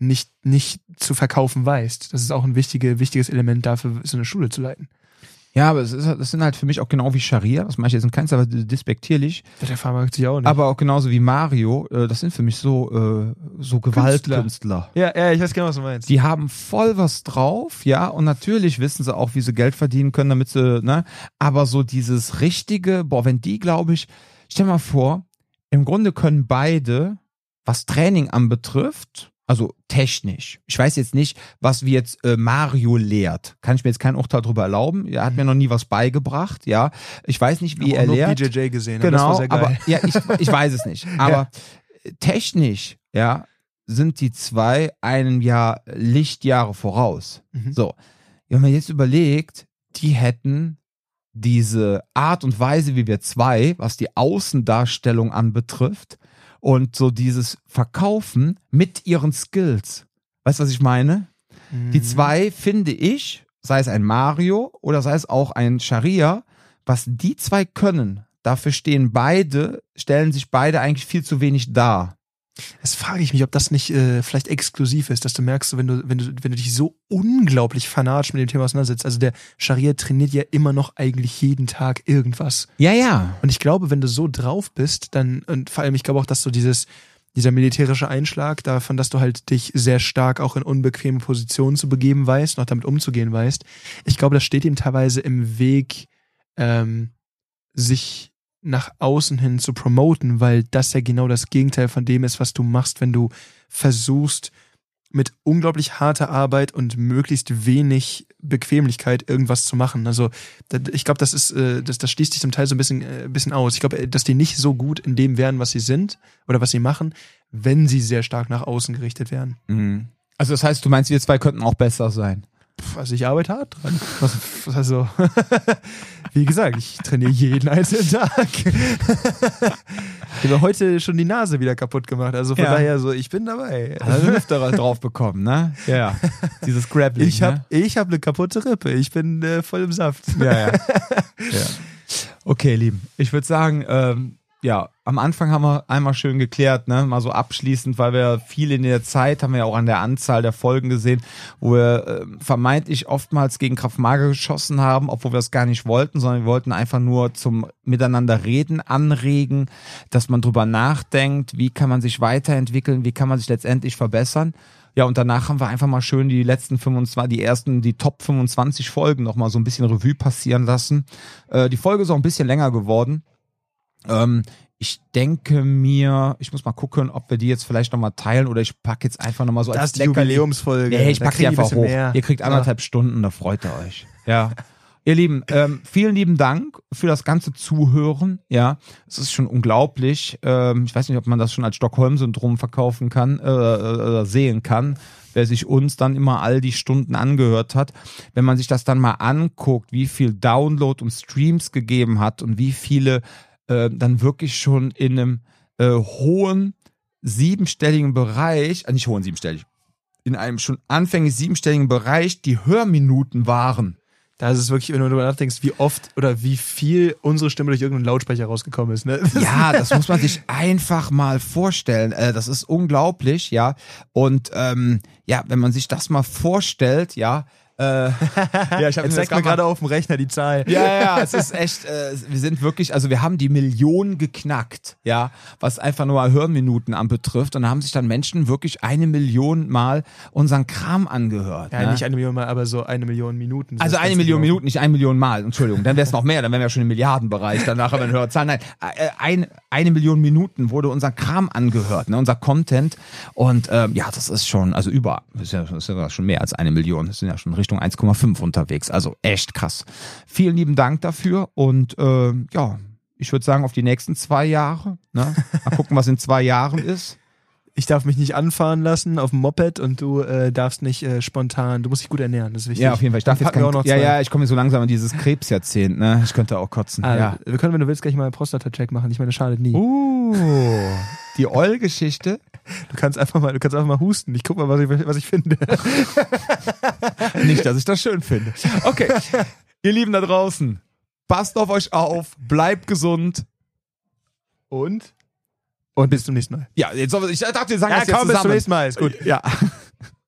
Speaker 2: nicht, nicht zu verkaufen weißt. Das ist auch ein wichtige, wichtiges Element dafür, so eine Schule zu leiten.
Speaker 1: Ja, aber es ist, das sind halt für mich auch genau wie Scharia, das mache ich jetzt in keinster Weise despektierlich,
Speaker 2: Der Pharma sich auch nicht.
Speaker 1: aber auch genauso wie Mario, äh, das sind für mich so, äh, so Gewaltkünstler.
Speaker 2: ja, ja, ich weiß genau, was du meinst.
Speaker 1: Die haben voll was drauf, ja, und natürlich wissen sie auch, wie sie Geld verdienen können, damit sie, ne, aber so dieses richtige, boah, wenn die, glaube ich, stell mal vor, im Grunde können beide, was Training anbetrifft, also technisch. Ich weiß jetzt nicht, was wie jetzt äh, Mario lehrt. Kann ich mir jetzt kein Urteil darüber erlauben. Er hat mir noch nie was beigebracht, ja. Ich weiß nicht, wie er
Speaker 2: nur
Speaker 1: lehrt.
Speaker 2: BJJ gesehen.
Speaker 1: Genau, aber ja, ich, ich weiß es nicht. Aber technisch, ja, sind die zwei einem Jahr Lichtjahre voraus.
Speaker 2: Mhm.
Speaker 1: So, wenn man jetzt überlegt, die hätten diese Art und Weise, wie wir zwei, was die Außendarstellung anbetrifft, und so dieses Verkaufen mit ihren Skills. Weißt du, was ich meine? Die
Speaker 2: Mhm.
Speaker 1: zwei finde ich, sei es ein Mario oder sei es auch ein Sharia, was die zwei können, dafür stehen beide, stellen sich beide eigentlich viel zu wenig dar.
Speaker 2: Jetzt frage ich mich, ob das nicht äh, vielleicht exklusiv ist, dass du merkst, wenn du, wenn du, wenn du dich so unglaublich fanatisch mit dem Thema auseinandersetzt. Also der Scharia trainiert ja immer noch eigentlich jeden Tag irgendwas.
Speaker 1: Ja, ja.
Speaker 2: Und ich glaube, wenn du so drauf bist, dann, und vor allem, ich glaube auch, dass so dieses, dieser militärische Einschlag, davon, dass du halt dich sehr stark auch in unbequeme Positionen zu begeben weißt, noch damit umzugehen weißt, ich glaube, das steht ihm teilweise im Weg, ähm, sich nach außen hin zu promoten, weil das ja genau das Gegenteil von dem ist, was du machst, wenn du versuchst, mit unglaublich harter Arbeit und möglichst wenig Bequemlichkeit irgendwas zu machen. Also ich glaube, das ist, äh, das, das schließt sich zum Teil so ein bisschen, äh, bisschen aus. Ich glaube, dass die nicht so gut in dem wären, was sie sind oder was sie machen, wenn sie sehr stark nach außen gerichtet wären.
Speaker 1: Mhm. Also das heißt, du meinst, wir zwei könnten auch besser sein.
Speaker 2: Also ich arbeite hart dran. Also, wie gesagt, ich trainiere jeden einzelnen Tag. ich habe heute schon die Nase wieder kaputt gemacht. Also von
Speaker 1: Ja.
Speaker 2: daher so, ich bin dabei.
Speaker 1: Du öfter drauf bekommen, ne? Ja. Dieses Grappling.
Speaker 2: Ich habe ich hab eine kaputte Rippe. Ich bin äh, voll im Saft.
Speaker 1: Ne? Ja, ja. ja. Okay, Lieben. Ich würde sagen, ähm, ja, am Anfang haben wir einmal schön geklärt, ne, mal so abschließend, weil wir viel in der Zeit, haben wir ja auch an der Anzahl der Folgen gesehen, wo wir äh, vermeintlich oftmals gegen Kraftmager geschossen haben, obwohl wir es gar nicht wollten, sondern wir wollten einfach nur zum Miteinander reden anregen, dass man drüber nachdenkt, wie kann man sich weiterentwickeln, wie kann man sich letztendlich verbessern. Ja, und danach haben wir einfach mal schön die letzten 25, die ersten, die Top 25 Folgen nochmal so ein bisschen Revue passieren lassen. Äh, die Folge ist auch ein bisschen länger geworden. Ähm, ich denke mir, ich muss mal gucken, ob wir die jetzt vielleicht nochmal teilen oder ich packe jetzt einfach nochmal so
Speaker 2: Das
Speaker 1: als
Speaker 2: ist die Jubiläumsfolge.
Speaker 1: Nee, ich
Speaker 2: Da
Speaker 1: pack die
Speaker 2: ein
Speaker 1: einfach hoch.
Speaker 2: mehr.
Speaker 1: Ihr kriegt anderthalb Stunden, da freut ihr euch. Ja. Ihr Lieben, ähm, vielen lieben Dank für das ganze Zuhören. Ja, es ist schon unglaublich. Ähm, ich weiß nicht, ob man das schon als Stockholm-Syndrom verkaufen kann äh, äh, sehen kann, wer sich uns dann immer all die Stunden angehört hat. Wenn man sich das dann mal anguckt, wie viel Download und Streams gegeben hat und wie viele äh, dann wirklich schon in einem äh, hohen siebenstelligen Bereich, äh, nicht hohen siebenstellig, in einem schon anfänglich siebenstelligen Bereich die Hörminuten waren.
Speaker 2: Da ist es wirklich, wenn du darüber nachdenkst, wie oft oder wie viel unsere Stimme durch irgendeinen Lautsprecher rausgekommen ist. Ne?
Speaker 1: Ja, das muss man sich einfach mal vorstellen. Äh, das ist unglaublich, ja. Und ähm, ja, wenn man sich das mal vorstellt, ja, äh,
Speaker 2: ja, ich habe mir gerade auf dem Rechner die Zahl.
Speaker 1: Ja, ja, es ist echt, äh, wir sind wirklich, also wir haben die Million geknackt, ja, was einfach nur Hörminuten anbetrifft. Und da haben sich dann Menschen wirklich eine Million Mal unseren Kram angehört.
Speaker 2: Ja,
Speaker 1: ne?
Speaker 2: nicht eine Million Mal, aber so eine Million Minuten.
Speaker 1: Also eine Million
Speaker 2: genau.
Speaker 1: Minuten, nicht eine Million Mal, Entschuldigung. Dann wäre es noch mehr, dann wären wir schon im Milliardenbereich. Danach haben wir eine höhere Zahl. Nein, äh, ein, eine Million Minuten wurde unser Kram angehört, ne, unser Content. Und ähm, ja, das ist schon, also über, das ist ja, das ist ja schon mehr als eine Million. Das sind ja schon Richtung 1,5 unterwegs. Also echt krass. Vielen lieben Dank dafür und ähm, ja, ich würde sagen, auf die nächsten zwei Jahre. Ne? Mal gucken, was in zwei Jahren ist.
Speaker 2: Ich darf mich nicht anfahren lassen auf dem Moped und du äh, darfst nicht äh, spontan, du musst dich gut ernähren, das ist wichtig.
Speaker 1: Ja, auf jeden Fall. Ich darf jetzt kein,
Speaker 2: auch noch
Speaker 1: ja,
Speaker 2: zwei.
Speaker 1: ja, ich komme so langsam in dieses Krebsjahrzehnt. Ne? Ich könnte auch kotzen.
Speaker 2: Ah,
Speaker 1: ja.
Speaker 2: Wir können, wenn du willst, gleich mal einen Prostata-Check machen. Ich meine, das schadet nie.
Speaker 1: Uh, die Oll-Geschichte.
Speaker 2: Du kannst einfach mal, du kannst einfach mal husten. Ich guck mal, was ich, was ich finde.
Speaker 1: Nicht, dass ich das schön finde. Okay, ihr Lieben da draußen, passt auf euch auf, bleibt gesund.
Speaker 2: Und? Und bis zum nächsten Mal.
Speaker 1: Ja, jetzt soll, ich dachte, wir sagen
Speaker 2: Ja,
Speaker 1: das jetzt
Speaker 2: komm, bis zum
Speaker 1: zusammen.
Speaker 2: nächsten Mal. Ist gut.
Speaker 1: Ja.